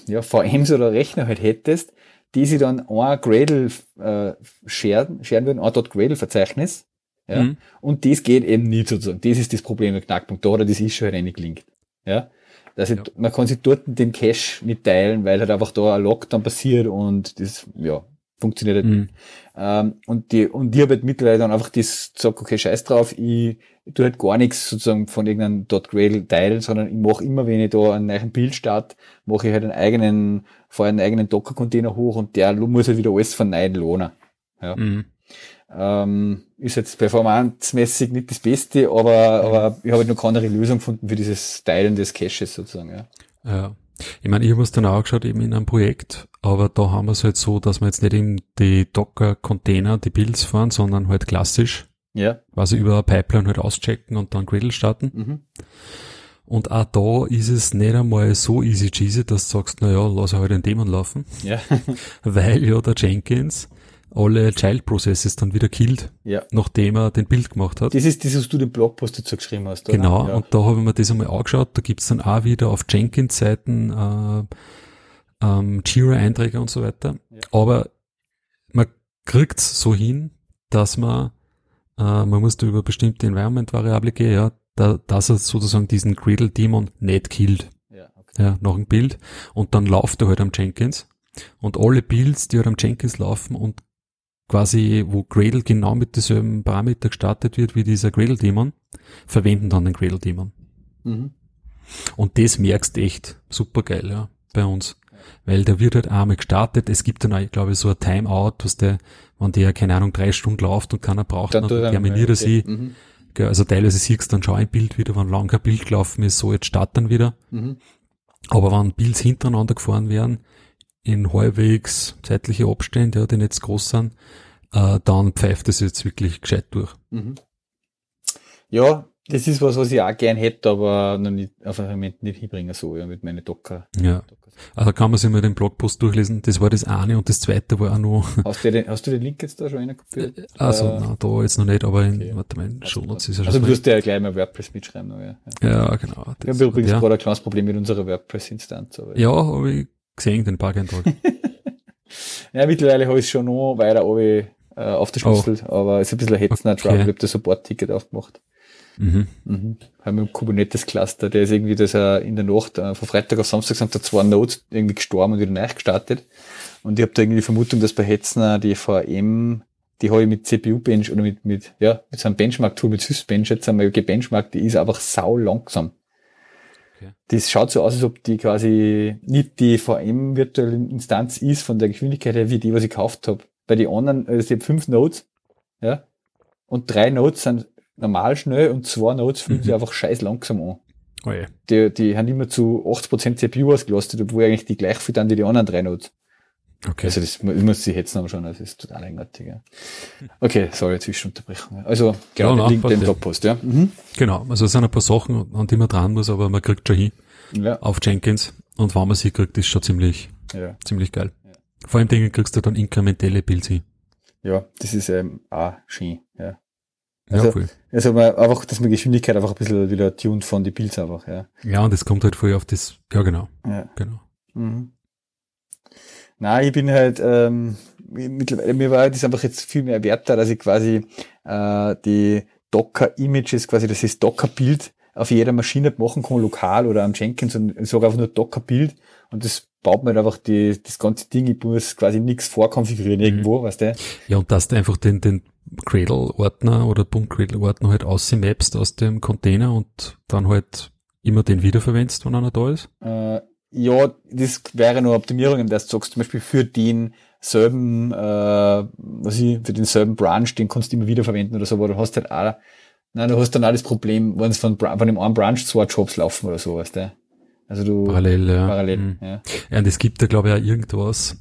Speaker 1: ja, VMs oder Rechner halt hättest, die sie dann ein Gradle äh, scheren, scheren würden, ein .gradle-Verzeichnis. Ja? Mhm. Und das geht eben nicht sozusagen. Das ist das Problem der Knackpunkt da, oder das ist schon halt reingelinkt. Ja? Dass ja. man kann sich dort den Cache nicht teilen, weil halt einfach da ein Lockdown passiert und das, ja, funktioniert halt mhm. nicht. Ähm, und die, und die habe halt mittlerweile dann einfach das gesagt, okay, scheiß drauf, ich, tue halt gar nichts sozusagen von irgendeinem .gradle teilen, sondern ich mache immer, wenn ich da einen neuen Bild starte, mache ich halt einen eigenen, vorher einen eigenen Docker-Container hoch und der muss halt wieder alles von neu lohnen. Ja. Mhm. Ähm, ist jetzt performancemäßig nicht das Beste, aber, mhm. aber ich habe halt noch keine andere Lösung gefunden für dieses Teilen des Caches sozusagen. Ja.
Speaker 2: ja. Ich meine, ich habe es dann auch geschaut, eben in einem Projekt, aber da haben wir es halt so, dass wir jetzt nicht in die Docker-Container, die Builds fahren, sondern halt klassisch.
Speaker 1: Ja.
Speaker 2: Also über eine Pipeline halt auschecken und dann Gradle starten. Mhm. Und auch da ist es nicht einmal so easy cheesy, dass du sagst, na ja, lass halt den Dämon laufen.
Speaker 1: Ja.
Speaker 2: Weil ja der Jenkins alle Child Processes dann wieder killt,
Speaker 1: ja.
Speaker 2: nachdem er den Bild gemacht hat.
Speaker 1: Das ist das, was du den Blogpost dazu geschrieben hast.
Speaker 2: Oder? Genau, ja. und da habe ich mir das einmal angeschaut. Da gibt's dann auch wieder auf Jenkins-Seiten äh, ähm, Jira-Einträge und so weiter. Ja. Aber man kriegt's so hin, dass man, äh, man muss da über bestimmte Environment-Variable gehen, ja, da, dass er sozusagen diesen Gradle-Daemon nicht killt.
Speaker 1: Ja, okay.
Speaker 2: ja, nach dem Bild. Und dann läuft er halt am Jenkins. Und alle Builds, die halt am Jenkins laufen und quasi, wo Gradle genau mit dieselben Parameter gestartet wird wie dieser Gradle-Daemon, verwenden dann den Gradle-Daemon. Mhm. Und das merkst echt super geil, ja, bei uns. Weil der wird halt einmal gestartet, es gibt dann auch, glaube ich, so ein Timeout, was der, wenn der, keine Ahnung, drei Stunden läuft und keiner braucht, dann, dann terminiert er sie. Mhm. Also teilweise siehst du dann schon ein Bild wieder, wenn lang kein Bild gelaufen ist, so jetzt starten wieder. Mhm. Aber wenn Builds hintereinander gefahren werden, in halbwegs zeitliche Abstände, ja, die nicht groß sind, äh, dann pfeift es jetzt wirklich gescheit durch. Mhm.
Speaker 1: Ja, das ist was, was ich auch gern hätte, aber noch nicht, auf den Moment nicht hinbringen, so, ja, mit meinen Docker.
Speaker 2: Ja. Also kann man sich mal den Blogpost durchlesen. Das war das eine und das zweite war auch noch.
Speaker 1: Hast du den, hast du den Link jetzt da schon
Speaker 2: reinkopiert? Äh, also, äh, nein, da jetzt noch nicht, aber in, okay. warte mal, Show Notes
Speaker 1: ist ja schon. Also, du musst ja gleich mal WordPress mitschreiben, noch,
Speaker 2: ja. Ja, genau.
Speaker 1: Wir haben übrigens ja. gerade ein kleines Problem mit unserer WordPress-Instanz,
Speaker 2: Ja, habe ich gesehen, den Parkeintrag.
Speaker 1: ja, mittlerweile habe ich es schon noch weiter oben, äh, aufgeschlüsselt, oh. aber es ist ein bisschen ein Hetzner okay. Trouble. Ich habe das Support-Ticket aufgemacht. Mhm. Mhm. Haben wir im Kubernetes-Cluster, der ist irgendwie, dass er in der Nacht, äh, von Freitag auf Samstag sind da zwei Nodes irgendwie gestorben und wieder neu gestartet. Und ich habe da irgendwie die Vermutung, dass bei Hetzner die VM, die habe ich mit CPU-Bench oder mit, mit, ja, mit so einem Benchmark-Tool, mit SysBench jetzt einmal gebenchmarkt, die ist einfach sau langsam. Okay. Das schaut so aus, als ob die quasi nicht die VM-virtuelle Instanz ist von der Geschwindigkeit her, wie die, was ich gekauft habe. Bei den anderen, also ich habe fünf Nodes, ja, und drei Nodes sind normal schnell und zwei Nodes fühlen mhm. sich einfach scheiß langsam an.
Speaker 2: Oh yeah.
Speaker 1: Die, die haben immer zu 80% CPU ausgelastet, obwohl eigentlich die gleich viel dann wie die anderen drei Nodes.
Speaker 2: Okay.
Speaker 1: Also das muss ich jetzt schon, das ist total eigenartig. Ja. Okay, sorry, Zwischenunterbrechung. Also genau, ja, den Link, den Blogpost, ja. Mhm.
Speaker 2: Genau, also es sind ein paar Sachen, an die man dran muss, aber man kriegt schon hin ja. auf Jenkins und wenn man sie kriegt, ist schon ziemlich, ja. ziemlich geil. Ja. Vor allem Dingen kriegst du dann inkrementelle Builds hin.
Speaker 1: Ja, das ist ähm, auch schön, ja. Also, ja, voll. Also man, einfach, dass man Geschwindigkeit einfach ein bisschen wieder tuned von die Builds einfach, ja.
Speaker 2: Ja, und das kommt halt voll auf das, ja genau.
Speaker 1: Ja.
Speaker 2: Genau. Mhm.
Speaker 1: Na, ich bin halt, ähm, mittlerweile, mir war das einfach jetzt viel mehr wert da, dass ich quasi äh, die Docker-Images, quasi das ist Docker-Bild auf jeder Maschine machen kann, lokal oder am Jenkins und ich sage einfach nur Docker-Bild und das baut mir halt einfach die, das ganze Ding, ich muss quasi nichts vorkonfigurieren irgendwo, mhm. weißt du?
Speaker 2: Ja, und dass du einfach den, den Gradle-Ordner oder .gradle-Ordner halt ausmappst aus dem Container und dann halt immer den wiederverwendest, wenn einer da ist?
Speaker 1: Äh, ja, das wäre nur Optimierungen, dass du sagst, zum Beispiel für den selben, äh, was ich, für den selben Branch, den kannst du immer wiederverwenden oder so, aber du hast halt auch, nein, du hast dann auch das Problem, wenn es von, von dem einen Branch zwei Jobs laufen oder so, weißt du? Also du
Speaker 2: Parallel, ja.
Speaker 1: parallel,
Speaker 2: Mhm.
Speaker 1: ja.
Speaker 2: Ja, und es gibt ja, glaube ich, auch irgendwas,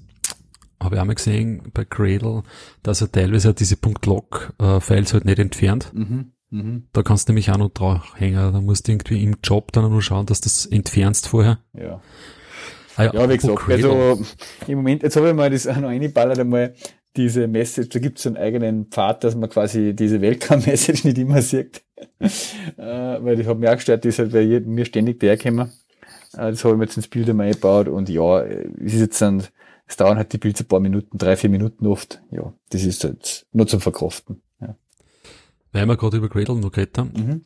Speaker 2: habe ich auch mal gesehen bei Cradle, dass er teilweise auch diese .log-Files halt nicht entfernt.
Speaker 1: Mhm. Mhm.
Speaker 2: Da kannst du nämlich auch noch draufhängen. Da musst du irgendwie im Job dann noch schauen, dass du das entfernst vorher.
Speaker 1: Ja.
Speaker 2: Ah,
Speaker 1: Ja, wie
Speaker 2: apropos
Speaker 1: gesagt,
Speaker 2: Cradle.
Speaker 1: also im Moment, jetzt habe ich mal das auch noch eingeballert einmal, diese Message, da gibt es einen eigenen Pfad, dass man quasi diese Welcome-Message nicht immer sieht. äh, weil ich habe mir auch gestört, die ist halt bei jedem, mir ständig daherkommen. Äh, das habe ich mir jetzt ins Bild einmal eingebaut und ja, es ist jetzt ein, es dauern halt die Bilder ein paar Minuten, drei, vier Minuten oft. Ja, das ist halt nur zum Verkraften.
Speaker 2: Weil wir gerade über Cradle noch geredet haben.
Speaker 1: Mhm.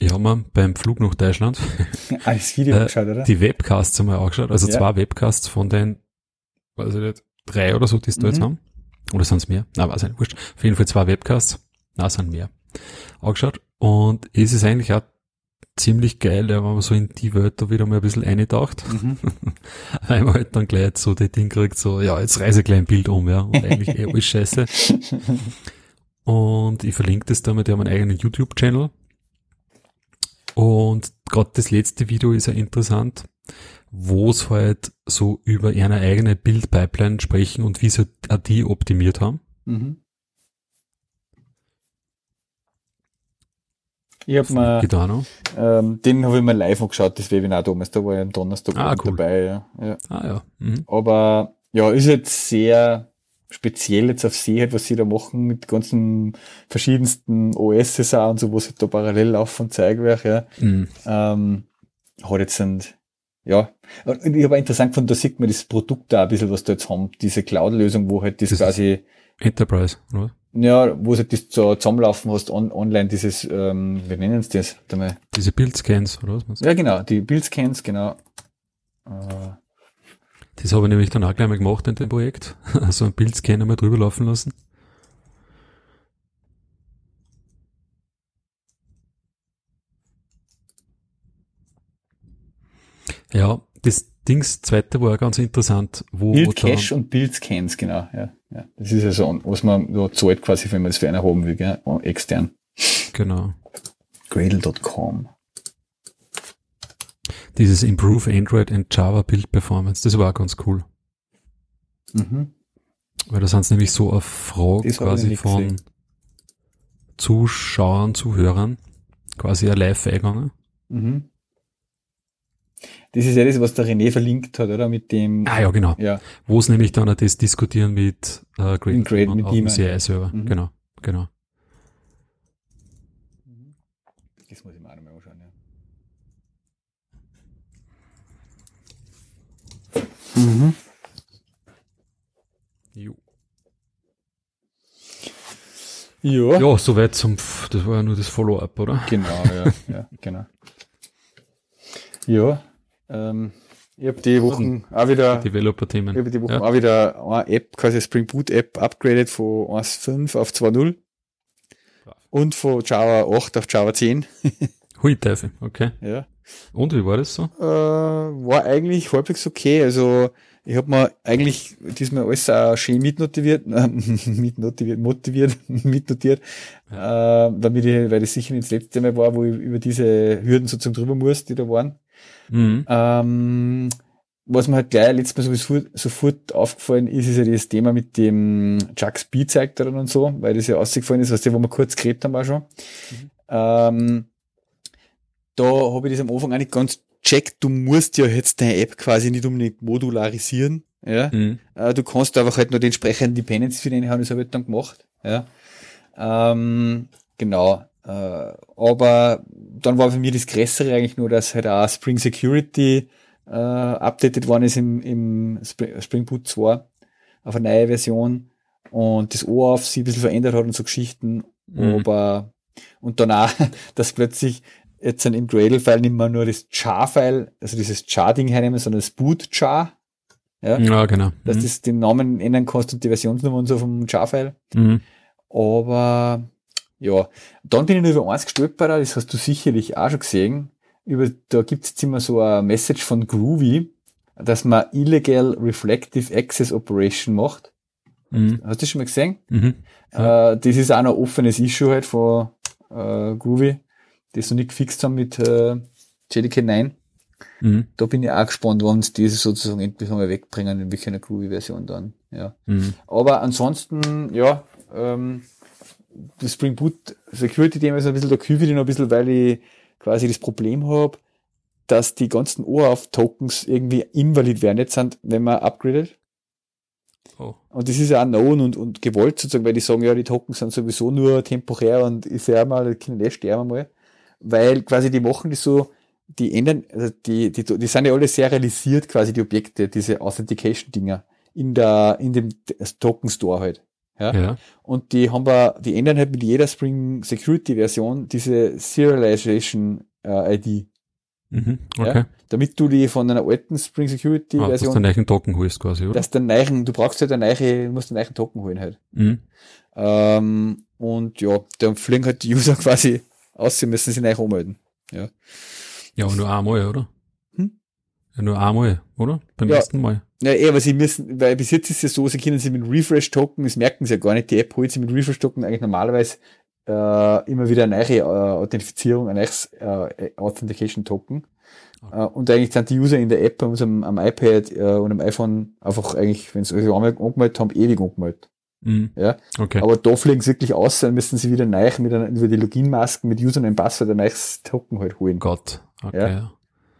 Speaker 2: Ich habe mir beim Flug nach Deutschland
Speaker 1: Alles Video
Speaker 2: Äh,
Speaker 1: angeschaut, oder?
Speaker 2: die Webcasts einmal angeschaut. Also
Speaker 1: Ja.
Speaker 2: zwei Webcasts von den, weiß ich nicht, drei oder so, die es da jetzt
Speaker 1: Mhm.
Speaker 2: haben. Oder sind es mehr? Na, weiß ich nicht, wurscht. Auf jeden Fall zwei Webcasts. Na, es sind mehr. Angeschaut. Und es ist eigentlich auch ziemlich geil, wenn man so in die Welt da wieder mal ein bisschen eintaucht.
Speaker 1: Mhm.
Speaker 2: Weil man halt dann gleich so das Ding kriegt, so, ja, jetzt reise ich gleich ein Bild um, ja. Und eigentlich eh alles scheiße. Und ich verlinke das damit, die haben einen eigenen YouTube-Channel. Und gerade das letzte Video ist ja interessant, wo es halt so über ihre eigene Bildpipeline sprechen und wie sie die optimiert haben.
Speaker 1: Mhm. Ich habe
Speaker 2: noch.
Speaker 1: Ähm, den habe ich mir live angeschaut, das Webinar damals, da war ich am Donnerstag
Speaker 2: Ah, cool.
Speaker 1: dabei. Ja. Ja.
Speaker 2: Ah ja. Mhm.
Speaker 1: Aber ja, ist jetzt sehr speziell jetzt auf See, halt, was sie da machen mit ganzen verschiedensten OSs auch und so, was halt da parallel laufen und zeigen wird, ja.
Speaker 2: Mhm.
Speaker 1: Ähm, hat jetzt sind, ja. Und ich habe interessant gefunden, da sieht man das Produkt da ein bisschen, was da jetzt haben, diese Cloud-Lösung, wo halt das,
Speaker 2: Das
Speaker 1: quasi,
Speaker 2: Enterprise, oder?
Speaker 1: ja, wo du halt das so zusammenlaufen hast, on, online, dieses, ähm, wie nennen sie das? Mal.
Speaker 2: Diese Bildscans, oder was?
Speaker 1: Ja, genau, die Bildscans, genau. Äh,
Speaker 2: Das habe ich nämlich dann auch gleich mal gemacht in dem Projekt. Also ein Bildscan einmal drüber laufen lassen. Ja, das Dings zweite war ganz interessant, wo
Speaker 1: Cache und Bildscans, genau, ja, ja. Das ist ja so, was man so zahlt quasi, wenn man das für einen haben will, gell, extern.
Speaker 2: genau
Speaker 1: Gradle.com.
Speaker 2: dieses Improve Android and Java Build Performance, das war ganz cool.
Speaker 1: Mhm.
Speaker 2: Weil da sind es nämlich so auf Frage
Speaker 1: Das
Speaker 2: quasi von
Speaker 1: gesehen.
Speaker 2: Zuschauern, Zuhörern quasi ein live eingegangen.
Speaker 1: Mhm. Das ist ja das, was der René verlinkt hat, oder? Mit dem,
Speaker 2: Ah ja, genau.
Speaker 1: ja,
Speaker 2: Wo es nämlich dann auch das diskutieren mit äh, Grade,
Speaker 1: Grade, mit
Speaker 2: dem. CI-Server.
Speaker 1: Mhm.
Speaker 2: Genau, genau.
Speaker 1: das muss ich mir auch nochmal anschauen, ja. Mhm.
Speaker 2: Jo.
Speaker 1: Ja,
Speaker 2: Ja, soweit zum, F- das war ja nur das Follow-up, oder?
Speaker 1: genau, ja, ja, genau. Ja, ähm, ich habe die Wochen auch wieder
Speaker 2: Developer-Themen.
Speaker 1: Ich habe die Woche
Speaker 2: Ja.
Speaker 1: auch wieder eine App, quasi Spring Boot App, upgraded von 1.5 auf 2.0
Speaker 2: Brav.
Speaker 1: und von Java 8 auf Java 10.
Speaker 2: Hui, Teufel, okay.
Speaker 1: Ja.
Speaker 2: Und wie war das so?
Speaker 1: Äh, war eigentlich halbwegs okay. Also ich habe mir eigentlich diesmal alles auch schön mitnotiert, äh, mitnotiert, motiviert, mitnotiert, äh, damit ich, weil das sicher nicht das letzte Mal war, wo ich über diese Hürden sozusagen drüber muss, die da waren.
Speaker 2: Mhm.
Speaker 1: Ähm, was mir halt gleich letztes Mal sofort, sofort aufgefallen ist, ist ja das Thema mit dem Chuck Speed zeigt und so, weil das ja ausgefallen ist, was der, wo wir kurz geredet haben auch schon. Ähm, da habe ich das am Anfang auch nicht ganz checkt. Du musst ja jetzt deine App quasi nicht unbedingt modularisieren. Ja.
Speaker 2: Mhm.
Speaker 1: Äh, du kannst einfach halt nur die entsprechenden Dependencies für den haben, das habe ich dann gemacht. Ja. Ähm, genau. Äh, aber dann war für mich das Größere eigentlich nur, dass halt auch Spring Security äh, updated worden ist im, im Spring, Spring Boot 2 auf eine neue Version und das OAuth sich ein bisschen verändert hat und so Geschichten.
Speaker 2: Mhm.
Speaker 1: Aber und danach, dass plötzlich jetzt dann im Gradle-File nicht mehr nur das Char-File, also dieses Char-Ding hernehmen, sondern das Boot-Char. Ja,
Speaker 2: Ja, genau.
Speaker 1: dass
Speaker 2: Mhm.
Speaker 1: das den Namen ändern kannst und die Versionsnummer und so vom Jar-File.
Speaker 2: Mhm.
Speaker 1: Aber ja, dann bin ich nur über eins gestolpert, das hast du sicherlich auch schon gesehen. Über, da gibt's jetzt immer so eine Message von Groovy, dass man Illegal Reflective Access Operation macht.
Speaker 2: Mhm.
Speaker 1: Hast du das schon mal gesehen?
Speaker 2: Mhm.
Speaker 1: Äh, das ist auch ein offenes Issue halt von äh, Groovy, das noch nicht gefixt haben mit äh, JDK 9.
Speaker 2: Mhm.
Speaker 1: Da bin ich auch gespannt, wann sie diese sozusagen endlich einmal wegbringen, in welcher Groovy-Version dann, ja.
Speaker 2: Mhm.
Speaker 1: Aber ansonsten, ja, ähm, das Spring Boot Security-Thema ist ein bisschen, da kühl ich noch ein bisschen, weil ich quasi das Problem habe, dass die ganzen OAuth-Tokens irgendwie invalid werden jetzt sind, wenn man upgradet.
Speaker 2: Oh.
Speaker 1: Und das ist ja auch known und, und gewollt sozusagen, weil die sagen, ja, die Tokens sind sowieso nur temporär und ist ja mal, die können eh sterben mal. Weil quasi die machen das so, die ändern, also die, die, die sind ja alle serialisiert quasi, die Objekte, diese Authentication-Dinger in der, in dem Token Store halt. Ja?
Speaker 2: Ja.
Speaker 1: Und die haben wir, die ändern halt mit jeder Spring Security Version diese Serialization äh, ID.
Speaker 2: Mhm.
Speaker 1: Ja?
Speaker 2: Okay.
Speaker 1: Damit du die von einer alten Spring Security
Speaker 2: Ah, dass du
Speaker 1: Version,
Speaker 2: einen neuen Token holst quasi, oder?
Speaker 1: dass der neuen, du brauchst halt eine neue, du musst einen neuen Token holen halt.
Speaker 2: Mhm.
Speaker 1: Ähm, und ja, dann fliegen halt die User quasi sie müssen sich neu ummelden. Ja.
Speaker 2: Ja, aber nur einmal, oder?
Speaker 1: Hm?
Speaker 2: Ja, nur einmal, oder? Beim
Speaker 1: Ja.
Speaker 2: ersten Mal.
Speaker 1: Ja, eh, aber sie müssen, weil bis jetzt ist es ja so, sie können sich mit Refresh-Token, das merken sie ja gar nicht, die App holt sie mit Refresh-Token eigentlich normalerweise äh, immer wieder eine neue äh, Authentifizierung, ein neues äh, Authentication-Token. Äh, und eigentlich sind die User in der App, am, am iPad äh, und am iPhone einfach eigentlich, wenn sie sich einmal angemeldet haben, ewig angemeldet.
Speaker 2: Mhm.
Speaker 1: Ja.
Speaker 2: Okay.
Speaker 1: Aber da fliegen sie wirklich aus, dann müssen sie wieder neu mit einer, über die Login-Masken mit Username Passwort ein neues Token halt holen.
Speaker 2: Gott. Okay.
Speaker 1: Ja.
Speaker 2: Ja.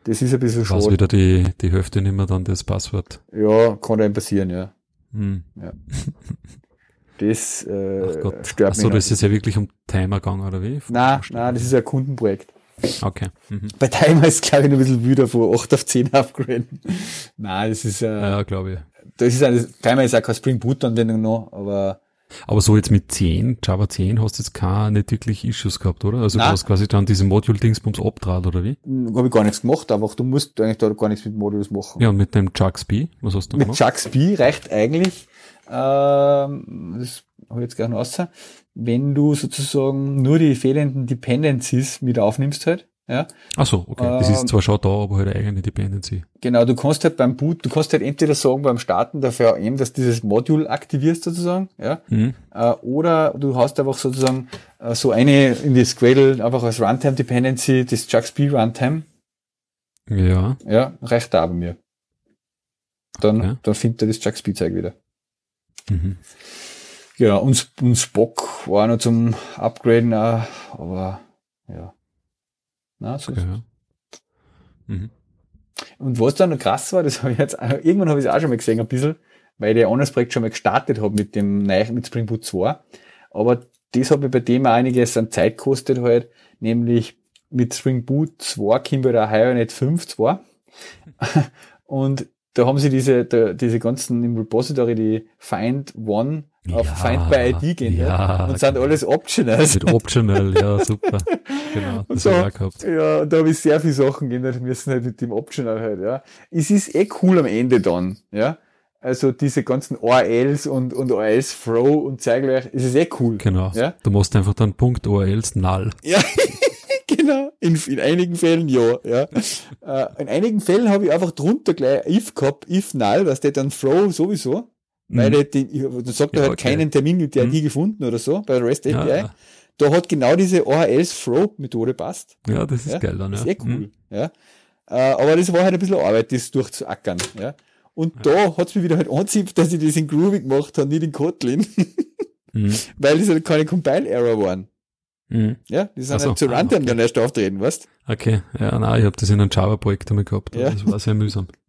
Speaker 1: Das ist ein bisschen
Speaker 2: Was
Speaker 1: schade.
Speaker 2: wieder die, die Hälfte nicht mehr dann das Passwort.
Speaker 1: Ja, kann einem passieren, ja.
Speaker 2: Mhm.
Speaker 1: Das äh,
Speaker 2: Ach Gott.
Speaker 1: stört
Speaker 2: Achso,
Speaker 1: mich.
Speaker 2: das
Speaker 1: noch.
Speaker 2: ist ja wirklich um Timer gegangen, oder wie?
Speaker 1: Nein, nein, das ist ein Kundenprojekt.
Speaker 2: Okay. Mhm.
Speaker 1: Bei Timer ist glaube ich noch ein bisschen wieder von 8 auf 10 upgraden. nein, das ist, äh,
Speaker 2: Ja, glaube ich.
Speaker 1: Das ist ein, Timer ist auch keine Spring Boot Anwendung noch, aber
Speaker 2: Aber so jetzt mit 10, Java 10 hast du jetzt keine, nicht wirklich Issues gehabt, oder? Also
Speaker 1: Nein.
Speaker 2: du hast quasi dann diese Module-Dingsbums abdraht, oder wie?
Speaker 1: habe ich gar nichts gemacht, einfach du musst eigentlich da gar nichts mit Modules machen.
Speaker 2: Ja, und mit dem JuxB, was hast du
Speaker 1: Mit
Speaker 2: gemacht?
Speaker 1: JuxB reicht eigentlich, ähm, das habe ich jetzt gleich noch raus, wenn du sozusagen nur die fehlenden Dependencies mit aufnimmst halt, ja,
Speaker 2: Ach so, okay. Das
Speaker 1: Ähm,
Speaker 2: ist zwar schon da, aber halt eine eigene Dependency.
Speaker 1: Genau, du kannst halt beim Boot, du kannst halt entweder sagen beim Starten der VM, dass dieses Module aktivierst sozusagen, ja,
Speaker 2: Mhm.
Speaker 1: äh, oder du hast einfach sozusagen äh, so eine in das Gradle einfach als Runtime Dependency, das JuxB Runtime,
Speaker 2: Ja,
Speaker 1: ja, reicht da bei mir. Dann,
Speaker 2: Okay.
Speaker 1: dann findet er das JuxB Zeug wieder.
Speaker 2: mhm.
Speaker 1: Ja, und, Sp- und Spock war noch zum Upgraden, auch, aber ja. Na, so
Speaker 2: okay, ja. Mhm.
Speaker 1: Und was dann noch krass war, das habe ich jetzt, irgendwann habe ich es auch schon mal gesehen, ein bisschen, weil ich ein anderes Projekt schon mal gestartet habe mit dem neuen, mit Spring Boot 2. Aber das hat mir bei dem auch einiges an Zeit gekostet halt, nämlich mit Spring Boot 2 kommen wir da heuer nicht 5 zwar. Und da haben sie diese, da, diese ganzen im Repository, die Find One auf
Speaker 2: Ja,
Speaker 1: Find by ID gehen
Speaker 2: ja,
Speaker 1: und sind
Speaker 2: genau.
Speaker 1: alles Optionals.
Speaker 2: Mit Optional, ja, super. Genau, das
Speaker 1: da-
Speaker 2: ich auch gehabt.
Speaker 1: Ja, da habe ich sehr viele Sachen geändert müssen halt mit dem Optional halt, ja. Es ist eh cool am Ende dann, ja. Also diese ganzen ORLs und, und ORLs Throw und zeig gleich, es ist eh cool.
Speaker 2: Genau.
Speaker 1: Ja?
Speaker 2: Du musst einfach dann Punkt URLs null.
Speaker 1: Ja, genau. In, in einigen Fällen ja, ja. Äh, in einigen Fällen habe ich einfach drunter gleich if gehabt, if null, was der dann Throw sowieso, weil
Speaker 2: Mhm.
Speaker 1: da sagt er
Speaker 2: Ja,
Speaker 1: halt
Speaker 2: okay.
Speaker 1: keinen Termin mit der
Speaker 2: Mhm.
Speaker 1: ID gefunden oder so, bei REST API.
Speaker 2: ja,
Speaker 1: Da hat genau diese ORLs Throw Methode passt.
Speaker 2: ja, das ist
Speaker 1: Ja,
Speaker 2: geil dann, ja.
Speaker 1: Das ist eh cool.
Speaker 2: Mhm.
Speaker 1: Ja. Äh, aber das war halt ein bisschen Arbeit, das durchzuackern. Ja. Und da hat's mir wieder halt anzieht, dass ich das in Groovy gemacht habe, nicht in Kotlin,
Speaker 2: Mhm.
Speaker 1: weil das halt keine Compile-Error waren.
Speaker 2: Mhm.
Speaker 1: Ja, die sind
Speaker 2: Ach so.
Speaker 1: halt zu
Speaker 2: Ah,
Speaker 1: Runtime
Speaker 2: okay.
Speaker 1: dann erst auftreten, weißt
Speaker 2: Okay, ja, nein, ich habe das in einem Java-Projekt einmal gehabt.
Speaker 1: Ja.
Speaker 2: Das war sehr mühsam.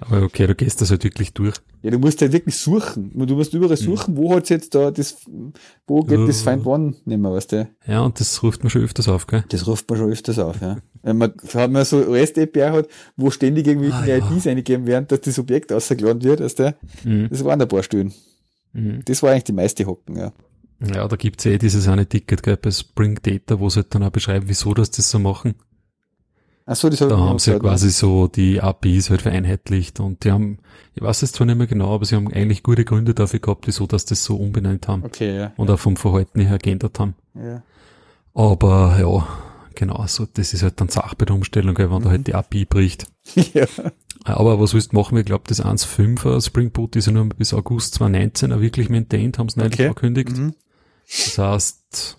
Speaker 2: Aber okay, du gehst das halt wirklich durch.
Speaker 1: Ja, du musst halt wirklich suchen. Du musst überall suchen, wo hat's jetzt da das, wo geht das
Speaker 2: Ja.
Speaker 1: Find One nicht mehr, weißt du?
Speaker 2: Ja, und das ruft man schon öfters auf, gell?
Speaker 1: Das ruft man schon öfters auf, ja. Wenn man, wenn man so REST API hat, wo ständig irgendwelche
Speaker 2: Ah, ja.
Speaker 1: IDs eingegeben werden, dass das Objekt ausgeladen wird, weißt du?
Speaker 2: Mhm.
Speaker 1: Das waren ein paar Stellen.
Speaker 2: Mhm.
Speaker 1: Das war eigentlich die meiste Hocken, ja.
Speaker 2: Ja, da gibt's eh dieses eine Ticket, gell, bei Spring Data, wo sie halt dann auch beschreiben, wieso das das so machen.
Speaker 1: Ach so, das hab
Speaker 2: Da haben sie ja quasi so die APIs halt vereinheitlicht und die haben, ich weiß es zwar nicht mehr genau, aber sie haben eigentlich gute Gründe dafür gehabt, wieso dass das so umbenannt haben
Speaker 1: Okay, ja.
Speaker 2: und auch vom Verhalten her geändert haben.
Speaker 1: ja.
Speaker 2: Aber ja, genau, so, das ist halt dann Sache bei der Umstellung, wenn da halt die API bricht.
Speaker 1: ja.
Speaker 2: Aber was willst du machen? Ich glaube, das 1.5er Spring Boot ist ja nur bis August 2019 auch wirklich maintained, haben sie neulich
Speaker 1: Okay.
Speaker 2: verkündigt.
Speaker 1: Mhm.
Speaker 2: Das heißt,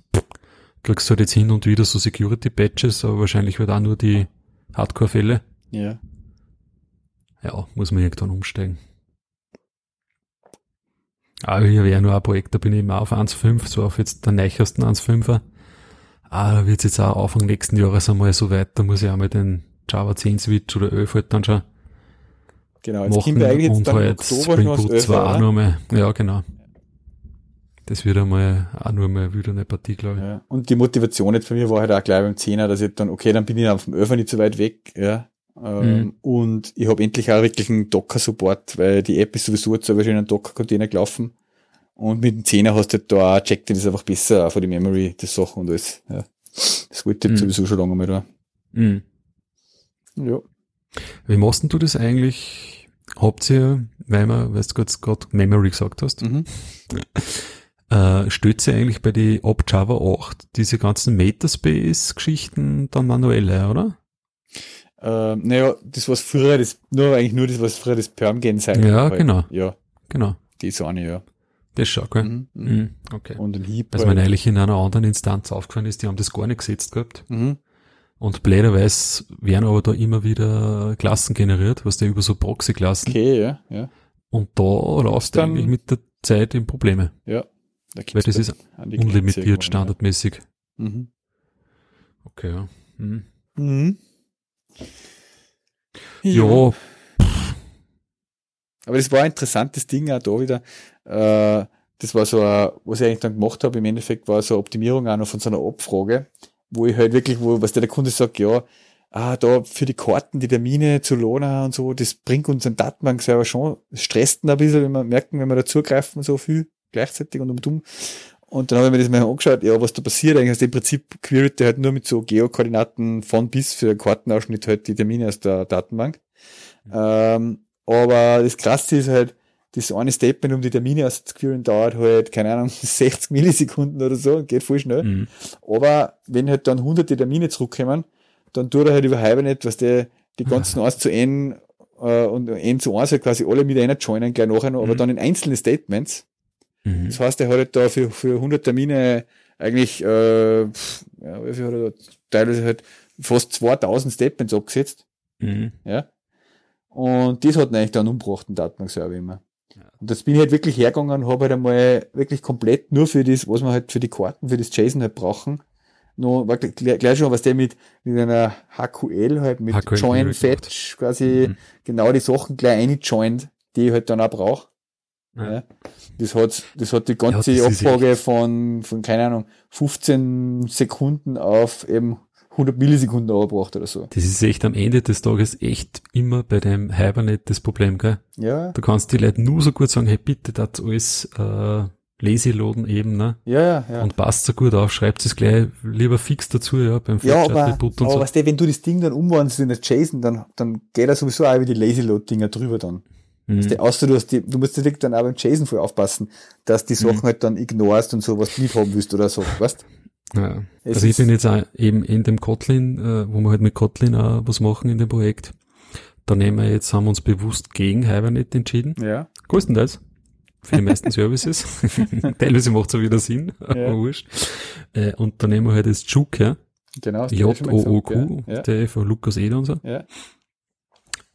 Speaker 2: kriegst du halt jetzt hin und wieder so Security-Patches, aber wahrscheinlich wird auch nur die Hardcore-Fälle.
Speaker 1: Ja.
Speaker 2: Ja, muss man irgendwann umsteigen. Aber hier wäre nur ein Projekt, da bin ich immer auf 1.5, so auf jetzt der neuesten 1.5er. Ah, da wird jetzt auch Anfang nächsten Jahres einmal so weit, da muss ich einmal den Java 10 Switch oder 11 halt dann schon
Speaker 1: Genau, jetzt
Speaker 2: machen
Speaker 1: wir eigentlich jetzt
Speaker 2: und
Speaker 1: dann im
Speaker 2: halt
Speaker 1: Oktober
Speaker 2: Spring Boot
Speaker 1: aufs
Speaker 2: 2 auch
Speaker 1: Öfer,
Speaker 2: noch mal, ja genau. Das wird einmal auch nur mal wieder eine Partie, glaube ich.
Speaker 1: ja. Und die Motivation jetzt bei mir war halt auch gleich beim Zehner, dass ich dann, okay, dann bin ich auf dem Öfer nicht so weit weg, ja. Ähm,
Speaker 2: Mhm.
Speaker 1: Und ich habe endlich auch wirklich einen Docker-Support, weil die App ist sowieso jetzt schon in einen Docker-Container gelaufen. Und mit dem Zehner hast du halt da auch checkt, das ist einfach besser, auch für die Memory, die Sachen und alles. Ja. Das wollte ich
Speaker 2: Mhm.
Speaker 1: sowieso schon lange mal da.
Speaker 2: Mhm.
Speaker 1: Ja.
Speaker 2: Wie machst denn du das eigentlich? Habt ihr, weil man, weil du gerade Memory gesagt hast,
Speaker 1: Mhm.
Speaker 2: äh, ihr eigentlich bei die ab Java 8 diese ganzen Metaspace-Geschichten dann manuell, ein, oder?
Speaker 1: Ähm, naja, das was früher, das, nur eigentlich nur das, was früher das Perm-Gen sein
Speaker 2: Ja, genau.
Speaker 1: Ja,
Speaker 2: Genau.
Speaker 1: die ist eine, ja.
Speaker 2: Das schon, gell?
Speaker 1: Mhm. Mhm.
Speaker 2: Mhm. Okay.
Speaker 1: Und ein Heap.
Speaker 2: Was mir neulich in einer anderen Instanz aufgefallen ist, die haben das gar nicht gesetzt gehabt.
Speaker 1: Mhm.
Speaker 2: Und blöderweise werden aber da immer wieder Klassen generiert, was der über so Proxy-Klassen.
Speaker 1: Okay, ja, ja.
Speaker 2: Und da läufst du eigentlich mit der Zeit in Probleme.
Speaker 1: Ja. Da
Speaker 2: Weil das
Speaker 1: da
Speaker 2: ist unlimitiert, standardmäßig.
Speaker 1: Ja. Mhm.
Speaker 2: Okay, ja. Mhm.
Speaker 1: Mhm.
Speaker 2: Ja,
Speaker 1: Aber das war ein interessantes Ding auch da wieder. Äh, das war so, ein, was ich eigentlich dann gemacht habe, im Endeffekt war so eine Optimierung auch noch von so einer Abfrage, wo ich halt wirklich, wo, was der, der Kunde sagt, ja, ah, da für die Karten, die Termine zu Lona und so, das bringt unseren Datenbank selber schon, stresst ein bisschen, wenn wir merken, wenn wir da zugreifen so viel gleichzeitig und um dumm. Und dann habe ich mir das mal angeschaut, ja, was da passiert eigentlich. Also im Prinzip queryt der halt nur mit so Geokoordinaten von bis für Kartenausschnitt halt die Termine aus der Datenbank. Ähm, aber das Krasse ist halt, das eine Statement, um die Termine auszuqueeren, dauert halt, keine Ahnung, 60 Millisekunden oder so, geht voll schnell.
Speaker 2: mhm.
Speaker 1: Aber wenn halt dann hunderte Termine zurückkommen, dann tut er halt über Hibernate, was der die ganzen 1 zu N äh, und N zu 1 halt quasi alle mit einer joinen gleich nachher noch, aber
Speaker 2: Mhm.
Speaker 1: dann in einzelne Statements.
Speaker 2: Mhm.
Speaker 1: Das heißt, er hat halt da für, für 100 Termine eigentlich, äh, ja, wie viel hat er da? Teilweise halt fast 2000 Statements abgesetzt.
Speaker 2: Mhm.
Speaker 1: Ja. Und das hat eigentlich dann umgebracht, den Datenbankserver immer. Und das bin ich halt wirklich hergegangen und habe halt einmal wirklich komplett nur für das, was wir halt für die Karten, für das JSON halt brauchen, noch war gleich, gleich schon, was der mit, mit einer HQL halt, mit
Speaker 2: HQL
Speaker 1: Join. Fetch, quasi
Speaker 2: Mhm.
Speaker 1: genau die Sachen gleich eingejoint, die ich halt dann auch brauche.
Speaker 2: Ja.
Speaker 1: Das hat, das hat die ganze
Speaker 2: Ja,
Speaker 1: Abfrage von, von, keine Ahnung, 15 Sekunden auf eben 100 Millisekunden angebracht oder so.
Speaker 2: Das ist echt am Ende des Tages echt immer bei dem Hibernate das Problem, gell?
Speaker 1: Ja,
Speaker 2: Du kannst die Leute nur so gut sagen, hey, bitte, das alles äh, lazy loaden eben, ne?
Speaker 1: ja, ja. ja.
Speaker 2: Und passt so gut auf, schreibt es gleich lieber fix dazu, ja, beim
Speaker 1: Ja, aber,
Speaker 2: und
Speaker 1: aber
Speaker 2: so.
Speaker 1: weißt du, wenn du das Ding dann umwandelst in das JSON, dann, dann geht er sowieso auch über die Lazy Load Dinger drüber dann.
Speaker 2: Mhm.
Speaker 1: Weißt du, außer du hast die, du musst direkt dann auch beim JSON voll aufpassen, dass die Sachen
Speaker 2: Mhm.
Speaker 1: halt dann ignorst und so, was du nicht haben willst oder so, weißt?
Speaker 2: Ja.
Speaker 1: Es
Speaker 2: Also ich bin jetzt auch eben in dem Kotlin, äh, wo wir halt mit Kotlin auch was machen in dem Projekt. Da nehmen wir jetzt, haben wir uns bewusst gegen Hibernate entschieden.
Speaker 1: Ja.
Speaker 2: Größtenteils. Für die meisten Services. Teilweise macht es auch wieder Sinn,
Speaker 1: Ja.
Speaker 2: wurscht. Äh, und da nehmen wir halt das Juke.
Speaker 1: Genau. ja gesagt,
Speaker 2: J-O-O-Q,
Speaker 1: Ja.
Speaker 2: der von Lukas Eder und so.
Speaker 1: Ja.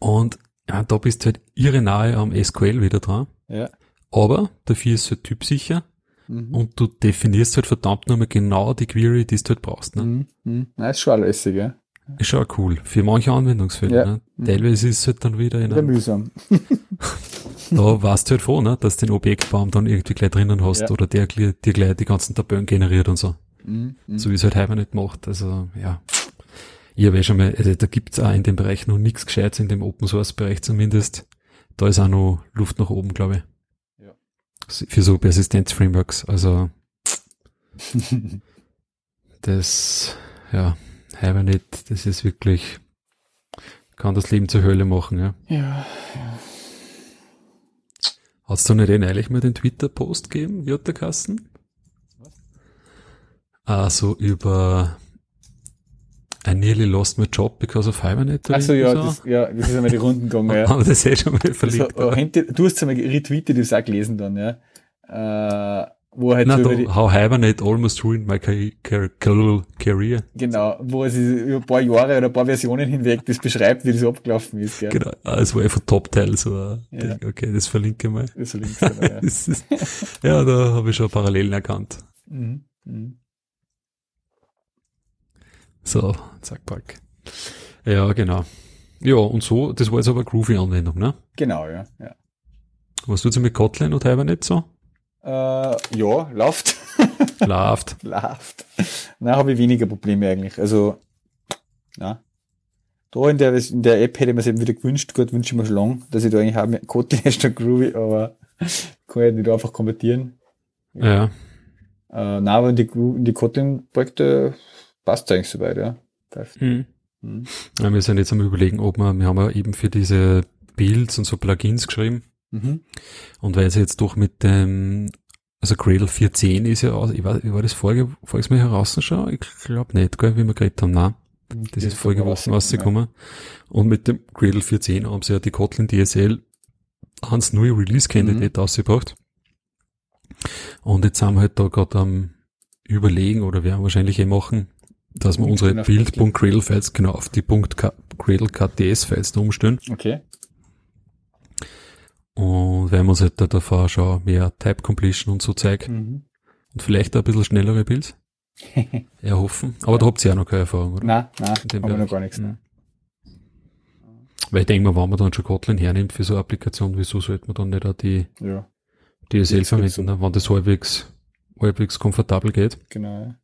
Speaker 2: Und ja, da bist du halt irre nahe am SQL wieder dran.
Speaker 1: Ja.
Speaker 2: Aber dafür ist es halt typsicher
Speaker 1: Mhm.
Speaker 2: und du definierst halt verdammt nochmal genau die Query, die du halt brauchst. Ne?
Speaker 1: Mhm. Mhm. Nein, ist schon lässig, ja.
Speaker 2: Ist schon auch cool. Für manche Anwendungsfälle.
Speaker 1: Ja.
Speaker 2: Ne?
Speaker 1: Mhm.
Speaker 2: Teilweise ist es halt dann wieder in einem,
Speaker 1: mühsam.
Speaker 2: da weißt du halt vor, ne? dass du den Objektbaum dann irgendwie gleich drinnen hast
Speaker 1: Ja.
Speaker 2: oder der dir gleich die ganzen Tabellen generiert und so.
Speaker 1: Mhm.
Speaker 2: So wie es halt Hibernate macht. Also, ja. Ich habe eh schon mal, also da gibt's auch in dem Bereich noch nichts Gescheites, in dem Open Source Bereich zumindest. Da ist auch noch Luft nach oben, glaube ich.
Speaker 1: Ja.
Speaker 2: Für so Persistenz-Frameworks. Also, das, ja, Hibernate, das ist wirklich, kann das Leben zur Hölle machen, ja.
Speaker 1: Ja.
Speaker 2: Hast du nicht eh neulich mal den Twitter-Post gegeben, Jutta Kassen? Also über I nearly lost my job because of Hibernate.
Speaker 1: Achso, ja,
Speaker 2: irgendwie
Speaker 1: das, ja, das ist einmal die Runden gegangen, ja.
Speaker 2: Haben das eh schon mal
Speaker 1: Das,
Speaker 2: verlinkt.
Speaker 1: äh, hinter- du hast es einmal retweetet, du hast es auch gelesen dann, ja. Äh, wo halt
Speaker 2: Na,
Speaker 1: so die,
Speaker 2: How Hibernate Almost Ruined My Ca- Ca- Career.
Speaker 1: genau, wo sich über ein paar Jahre oder ein paar Versionen hinweg das beschreibt, wie das abgelaufen ist, gell?
Speaker 2: Genau, ah, es war einfach Top-Teil, so
Speaker 1: Ja.
Speaker 2: Okay, das verlinke ich mal.
Speaker 1: Das verlinkt er da, ja.
Speaker 2: Das ja, da habe ich schon Parallelen erkannt.
Speaker 1: Mhm. Mhm.
Speaker 2: So, zack, pack. Ja, genau. Ja, und so, das war jetzt aber Groovy-Anwendung, ne?
Speaker 1: Genau, ja. ja.
Speaker 2: Was tut's mit Kotlin und Hibernate so?
Speaker 1: Äh, ja, läuft.
Speaker 2: Läuft.
Speaker 1: läuft. Na, habe ich weniger Probleme eigentlich. Also, ja. Da in der, in der App hätte ich mir eben wieder gewünscht, gut, wünsche ich mir schon lang, dass ich da eigentlich habe, Kotlin ist statt Groovy, aber kann ich nicht einfach konvertieren.
Speaker 2: Ja.
Speaker 1: Äh, na, aber in die, in die Kotlin-Projekte passt eigentlich soweit, ja.
Speaker 2: Mhm.
Speaker 1: Mhm.
Speaker 2: ja. Wir sind jetzt am überlegen, ob wir, wir haben ja eben für diese Builds und so Plugins geschrieben.
Speaker 1: Mhm.
Speaker 2: Und weil sie jetzt doch mit dem, also Gradle 4.10 ist ja aus, ich war, war das vorige, voriges Mal heraus schon? Ich glaube nicht, gell, wie wir geredet haben, nein. Das ist vorige Woche rausgekommen. Und mit dem Gradle 4.10 haben sie ja die Kotlin DSL ans neue Release Candidate ausgebracht. Und jetzt sind wir halt da gerade am überlegen oder werden wahrscheinlich eh machen, dass wir unsere Build.gradle-Files genau auf die .gradle KTS-Files da umstellen.
Speaker 1: Okay.
Speaker 2: Und wir uns halt da davor schon mehr Type Completion und so zeigen.
Speaker 1: Mhm.
Speaker 2: Und vielleicht auch ein bisschen schnellere Builds erhoffen. Aber da habt ihr ja noch keine Erfahrung, oder?
Speaker 1: Nein, nein, haben wir noch gar nichts.
Speaker 2: Mhm.
Speaker 1: Ne?
Speaker 2: Weil ich denke mal, wenn man dann schon Kotlin hernimmt für so eine Applikation, wieso sollte man dann nicht auch die
Speaker 1: Ja,
Speaker 2: DSL
Speaker 1: Jetzt
Speaker 2: verwenden, ne? wenn das halbwegs, halbwegs komfortabel geht.
Speaker 1: genau.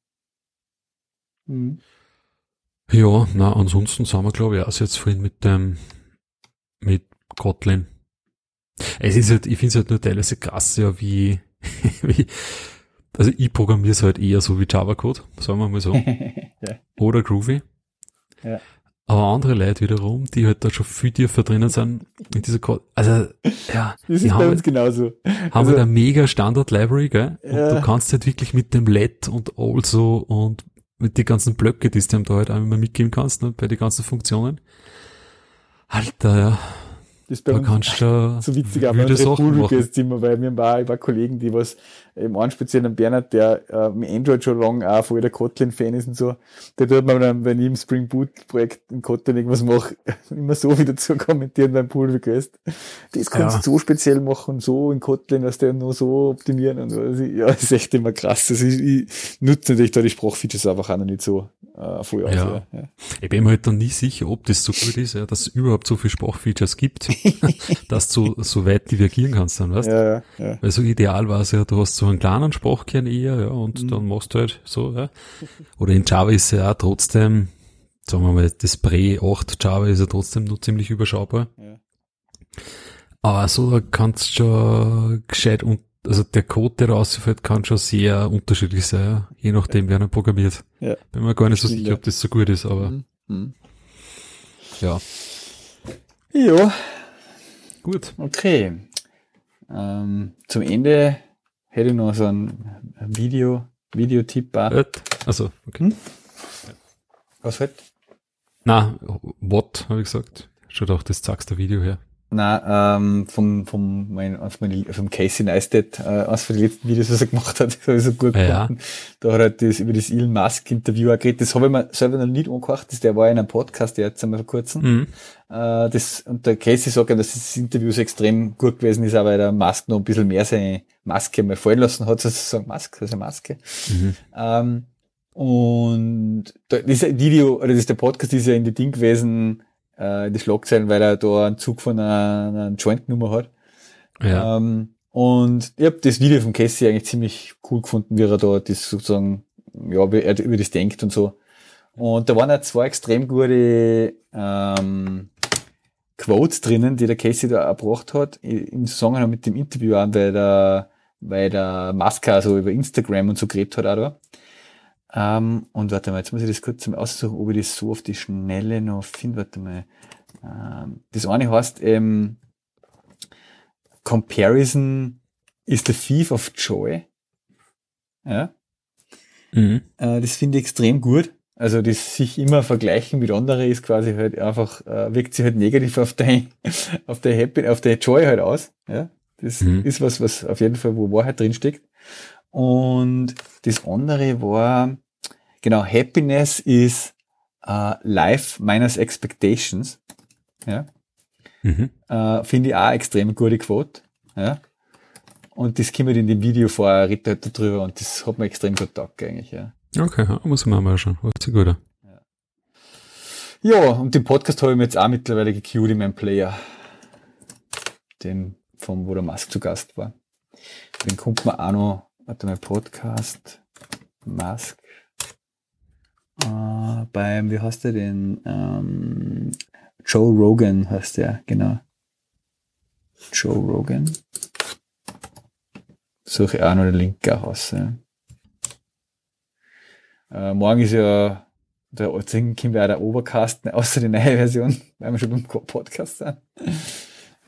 Speaker 1: Ja. Mhm.
Speaker 2: Ja, na, ansonsten sind wir, glaube ich, auch sehr zufrieden mit dem, mit Kotlin. Es ist halt, ich finde es halt nur teilweise krass, ja, wie, wie, also ich programmiere es halt eher so wie Java-Code, sagen wir mal so.
Speaker 1: ja.
Speaker 2: oder Groovy.
Speaker 1: Ja.
Speaker 2: Aber andere Leute wiederum, die halt da schon viel tiefer drinnen sind, mit dieser Code, also, ja,
Speaker 1: Das ist bei
Speaker 2: haben,
Speaker 1: uns genauso.
Speaker 2: haben
Speaker 1: also-
Speaker 2: halt eine mega Standard-Library, gell? Und
Speaker 1: Ja.
Speaker 2: du kannst halt wirklich mit dem LED und also und mit den ganzen Blöcke, die du ihm da halt auch immer mitgeben kannst, ne, bei den ganzen Funktionen. Alter, ja,
Speaker 1: Das ist bei
Speaker 2: da
Speaker 1: uns
Speaker 2: kannst du
Speaker 1: so witzig, aber
Speaker 2: wilde
Speaker 1: unsere
Speaker 2: Sachen machen.
Speaker 1: Poolweekends-Zimmer, weil wir haben auch ein paar Kollegen, die was, eben einen speziellen Bernhard, der äh, mit Android schon lange auch voll der Kotlin-Fan ist und so, der tut mir dann, wenn ich im Spring Boot-Projekt in Kotlin irgendwas mache, immer so wieder zu kommentieren beim Pool Request. Das kannst
Speaker 2: Ja.
Speaker 1: du so speziell machen so in Kotlin, dass der nur so optimieren und so. Also, ja, das ist echt immer krass. Also ich, ich nutze natürlich da die Sprachfeatures einfach auch noch nicht so äh, voll aus.
Speaker 2: Ja.
Speaker 1: Ja. Ja.
Speaker 2: Ich bin mir halt dann nie sicher, ob das so gut ist, ja, dass es überhaupt so viele Sprachfeatures gibt, dass du so weit divergieren kannst dann, weißt
Speaker 1: Ja, ja, ja.
Speaker 2: Weil so ideal war es ja, du hast so einen kleinen Sprachkern eher, ja, und
Speaker 1: Mhm.
Speaker 2: dann machst du halt so, ja. Oder in Java ist ja auch trotzdem, sagen wir mal, das Pre 8 Java ist ja trotzdem noch ziemlich überschaubar.
Speaker 1: Ja.
Speaker 2: Aber so da kannst schon gescheit und also der Code, der rausfällt, kann schon sehr unterschiedlich sein, ja, je nachdem, wer ihn programmiert.
Speaker 1: Ja.
Speaker 2: Bin mir gar nicht so sicher, ob das so gut ist, aber
Speaker 1: Mhm. Mhm.
Speaker 2: ja,
Speaker 1: Ja,
Speaker 2: gut.
Speaker 1: Okay. Ähm, zum Ende hätte ich noch so ein Video, Videotipp. auch.
Speaker 2: Äh, Also, okay.
Speaker 1: Hm? Was halt?
Speaker 2: Na, what, habe ich gesagt. Schon doch, das zeigst du Video her.
Speaker 1: Na, ähm, vom, vom, mein, den- vom Casey Neistat, äh, eines von den letzten Videos, was er gemacht hat, das habe ich so gut
Speaker 2: ja.
Speaker 1: gefunden. Da hat er das über das Elon Musk Interview auch geredet. Das habe ich mir selber noch nicht angehört. Das, der war in einem Podcast jetzt einmal vor kurzem.
Speaker 2: Mhm.
Speaker 1: Äh, das, und der Casey sagt ihm, dass das Interview so extrem gut gewesen ist, auch weil der Musk noch ein bisschen mehr seine Maske mal fallen lassen hat, sozusagen Maske, also Maske.
Speaker 2: Mhm.
Speaker 1: Ähm, und da, das Video, oder das ist der Podcast ist ja in die Ding gewesen, äh, in die Schlagzeilen, weil er da einen Zug von einer, einer Joint-Nummer hat.
Speaker 2: Ja.
Speaker 1: Ähm, und ich habe das Video von Casey eigentlich ziemlich cool gefunden, wie er da das sozusagen, ja, wie er über das denkt und so. Und da waren auch zwei extrem gute ähm, Quotes drinnen, die der Casey da erbracht hat, im Zusammenhang mit dem Interview an, weil der, weil der Maska so über Instagram und so geredet hat auch da. Ähm, und warte mal, jetzt muss ich das kurz mal aussuchen, ob ich das so auf die Schnelle noch finde. Warte mal. Ähm, das eine heißt, ähm, Comparison is the thief of joy. Ja.
Speaker 2: Mhm.
Speaker 1: Äh, das finde ich extrem gut. Also das sich immer vergleichen mit anderen ist quasi halt einfach, äh, wirkt sich halt negativ auf dein, auf der Happy, auf der Joy halt aus. Ja. Das
Speaker 2: Mhm.
Speaker 1: ist was, was auf jeden Fall, wo Wahrheit drin steckt. Und das andere war, genau, Happiness is uh, Life minus Expectations. Ja.
Speaker 2: Mhm.
Speaker 1: Äh, Finde ich auch extrem gute Quote. Ja. Und das kommt in dem Video vorher, redet halt darüber und das hat mir extrem gut gedacht eigentlich, ja.
Speaker 2: Okay, muss ich mir mal schauen. Hört sich gut an.
Speaker 1: Ja, und den Podcast habe ich mir jetzt auch mittlerweile gecued in meinem Player. Den, vom, wo der Musk zu Gast war. Den kommt man auch noch, warte mal, Podcast, Musk, äh, beim, wie heißt der denn, ähm, Joe Rogan heißt der, genau. Joe Rogan. Suche auch noch den Link auch raus. Ja. Äh, morgen ist ja der Singen kommt ja der Overcast, außer die neue Version, weil wir schon beim Podcast sind.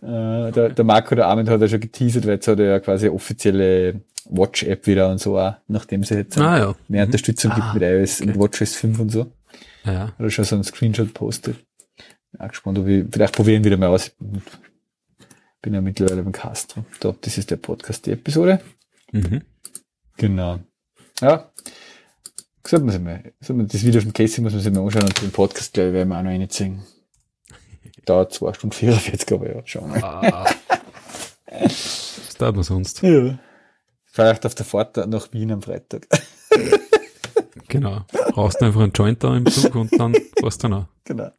Speaker 1: Äh, der, der Marco, der Armin hat ja schon geteasert, weil jetzt hat er ja quasi offizielle Watch-App wieder und so auch, nachdem sie jetzt
Speaker 2: Ah, ja.
Speaker 1: mehr
Speaker 2: Mhm.
Speaker 1: Unterstützung gibt
Speaker 2: Ah,
Speaker 1: mit iOS
Speaker 2: okay.
Speaker 1: und WatchOS 5 und so.
Speaker 2: Ja, ja.
Speaker 1: Hat er schon so einen Screenshot postet. Bin auch gespannt, ob ich, vielleicht probieren wir wieder mal aus. Bin ja mittlerweile beim Castro. Da, das ist der Podcast, die Episode.
Speaker 2: Mhm.
Speaker 1: Genau. Ja. Sollte man sich mal, sollte man das Video von Casey muss man sich mal anschauen und den Podcast, glaube ich, werden wir auch noch reinziehen. Dauert 2 Stunden 44, aber ja, schauen wir mal.
Speaker 2: Ah. Was tat man sonst?
Speaker 1: Ja. Vielleicht auf der Fahrt nach Wien am Freitag.
Speaker 2: Genau. Brauchst du einfach einen Joint da im Zug und dann passt dann auch.
Speaker 1: genau.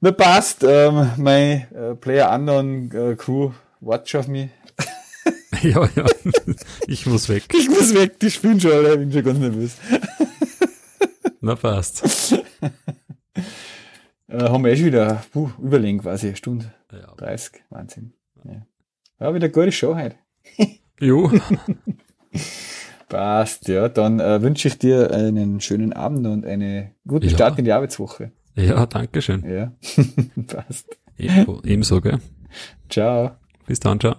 Speaker 1: Na passt, ähm, mein äh, Player Unknown äh, Crew schon auf mich.
Speaker 2: Ja, ja. Ich muss weg.
Speaker 1: Ich muss weg, die spielen schon alle, ich bin schon ganz nervös.
Speaker 2: Na passt.
Speaker 1: Äh, haben wir eh schon wieder, puh, überlegen quasi, Stunde
Speaker 2: Ja.
Speaker 1: 30, Wahnsinn. Ja, ja wieder eine gute Show heute.
Speaker 2: Jo.
Speaker 1: Passt, ja. Dann äh, wünsche ich dir einen schönen Abend und einen guten
Speaker 2: Ja.
Speaker 1: Start in die Arbeitswoche.
Speaker 2: Ja, danke schön.
Speaker 1: Ja. Passt.
Speaker 2: Ebenso, ebenso, gell?
Speaker 1: Ciao.
Speaker 2: Bis dann, ciao.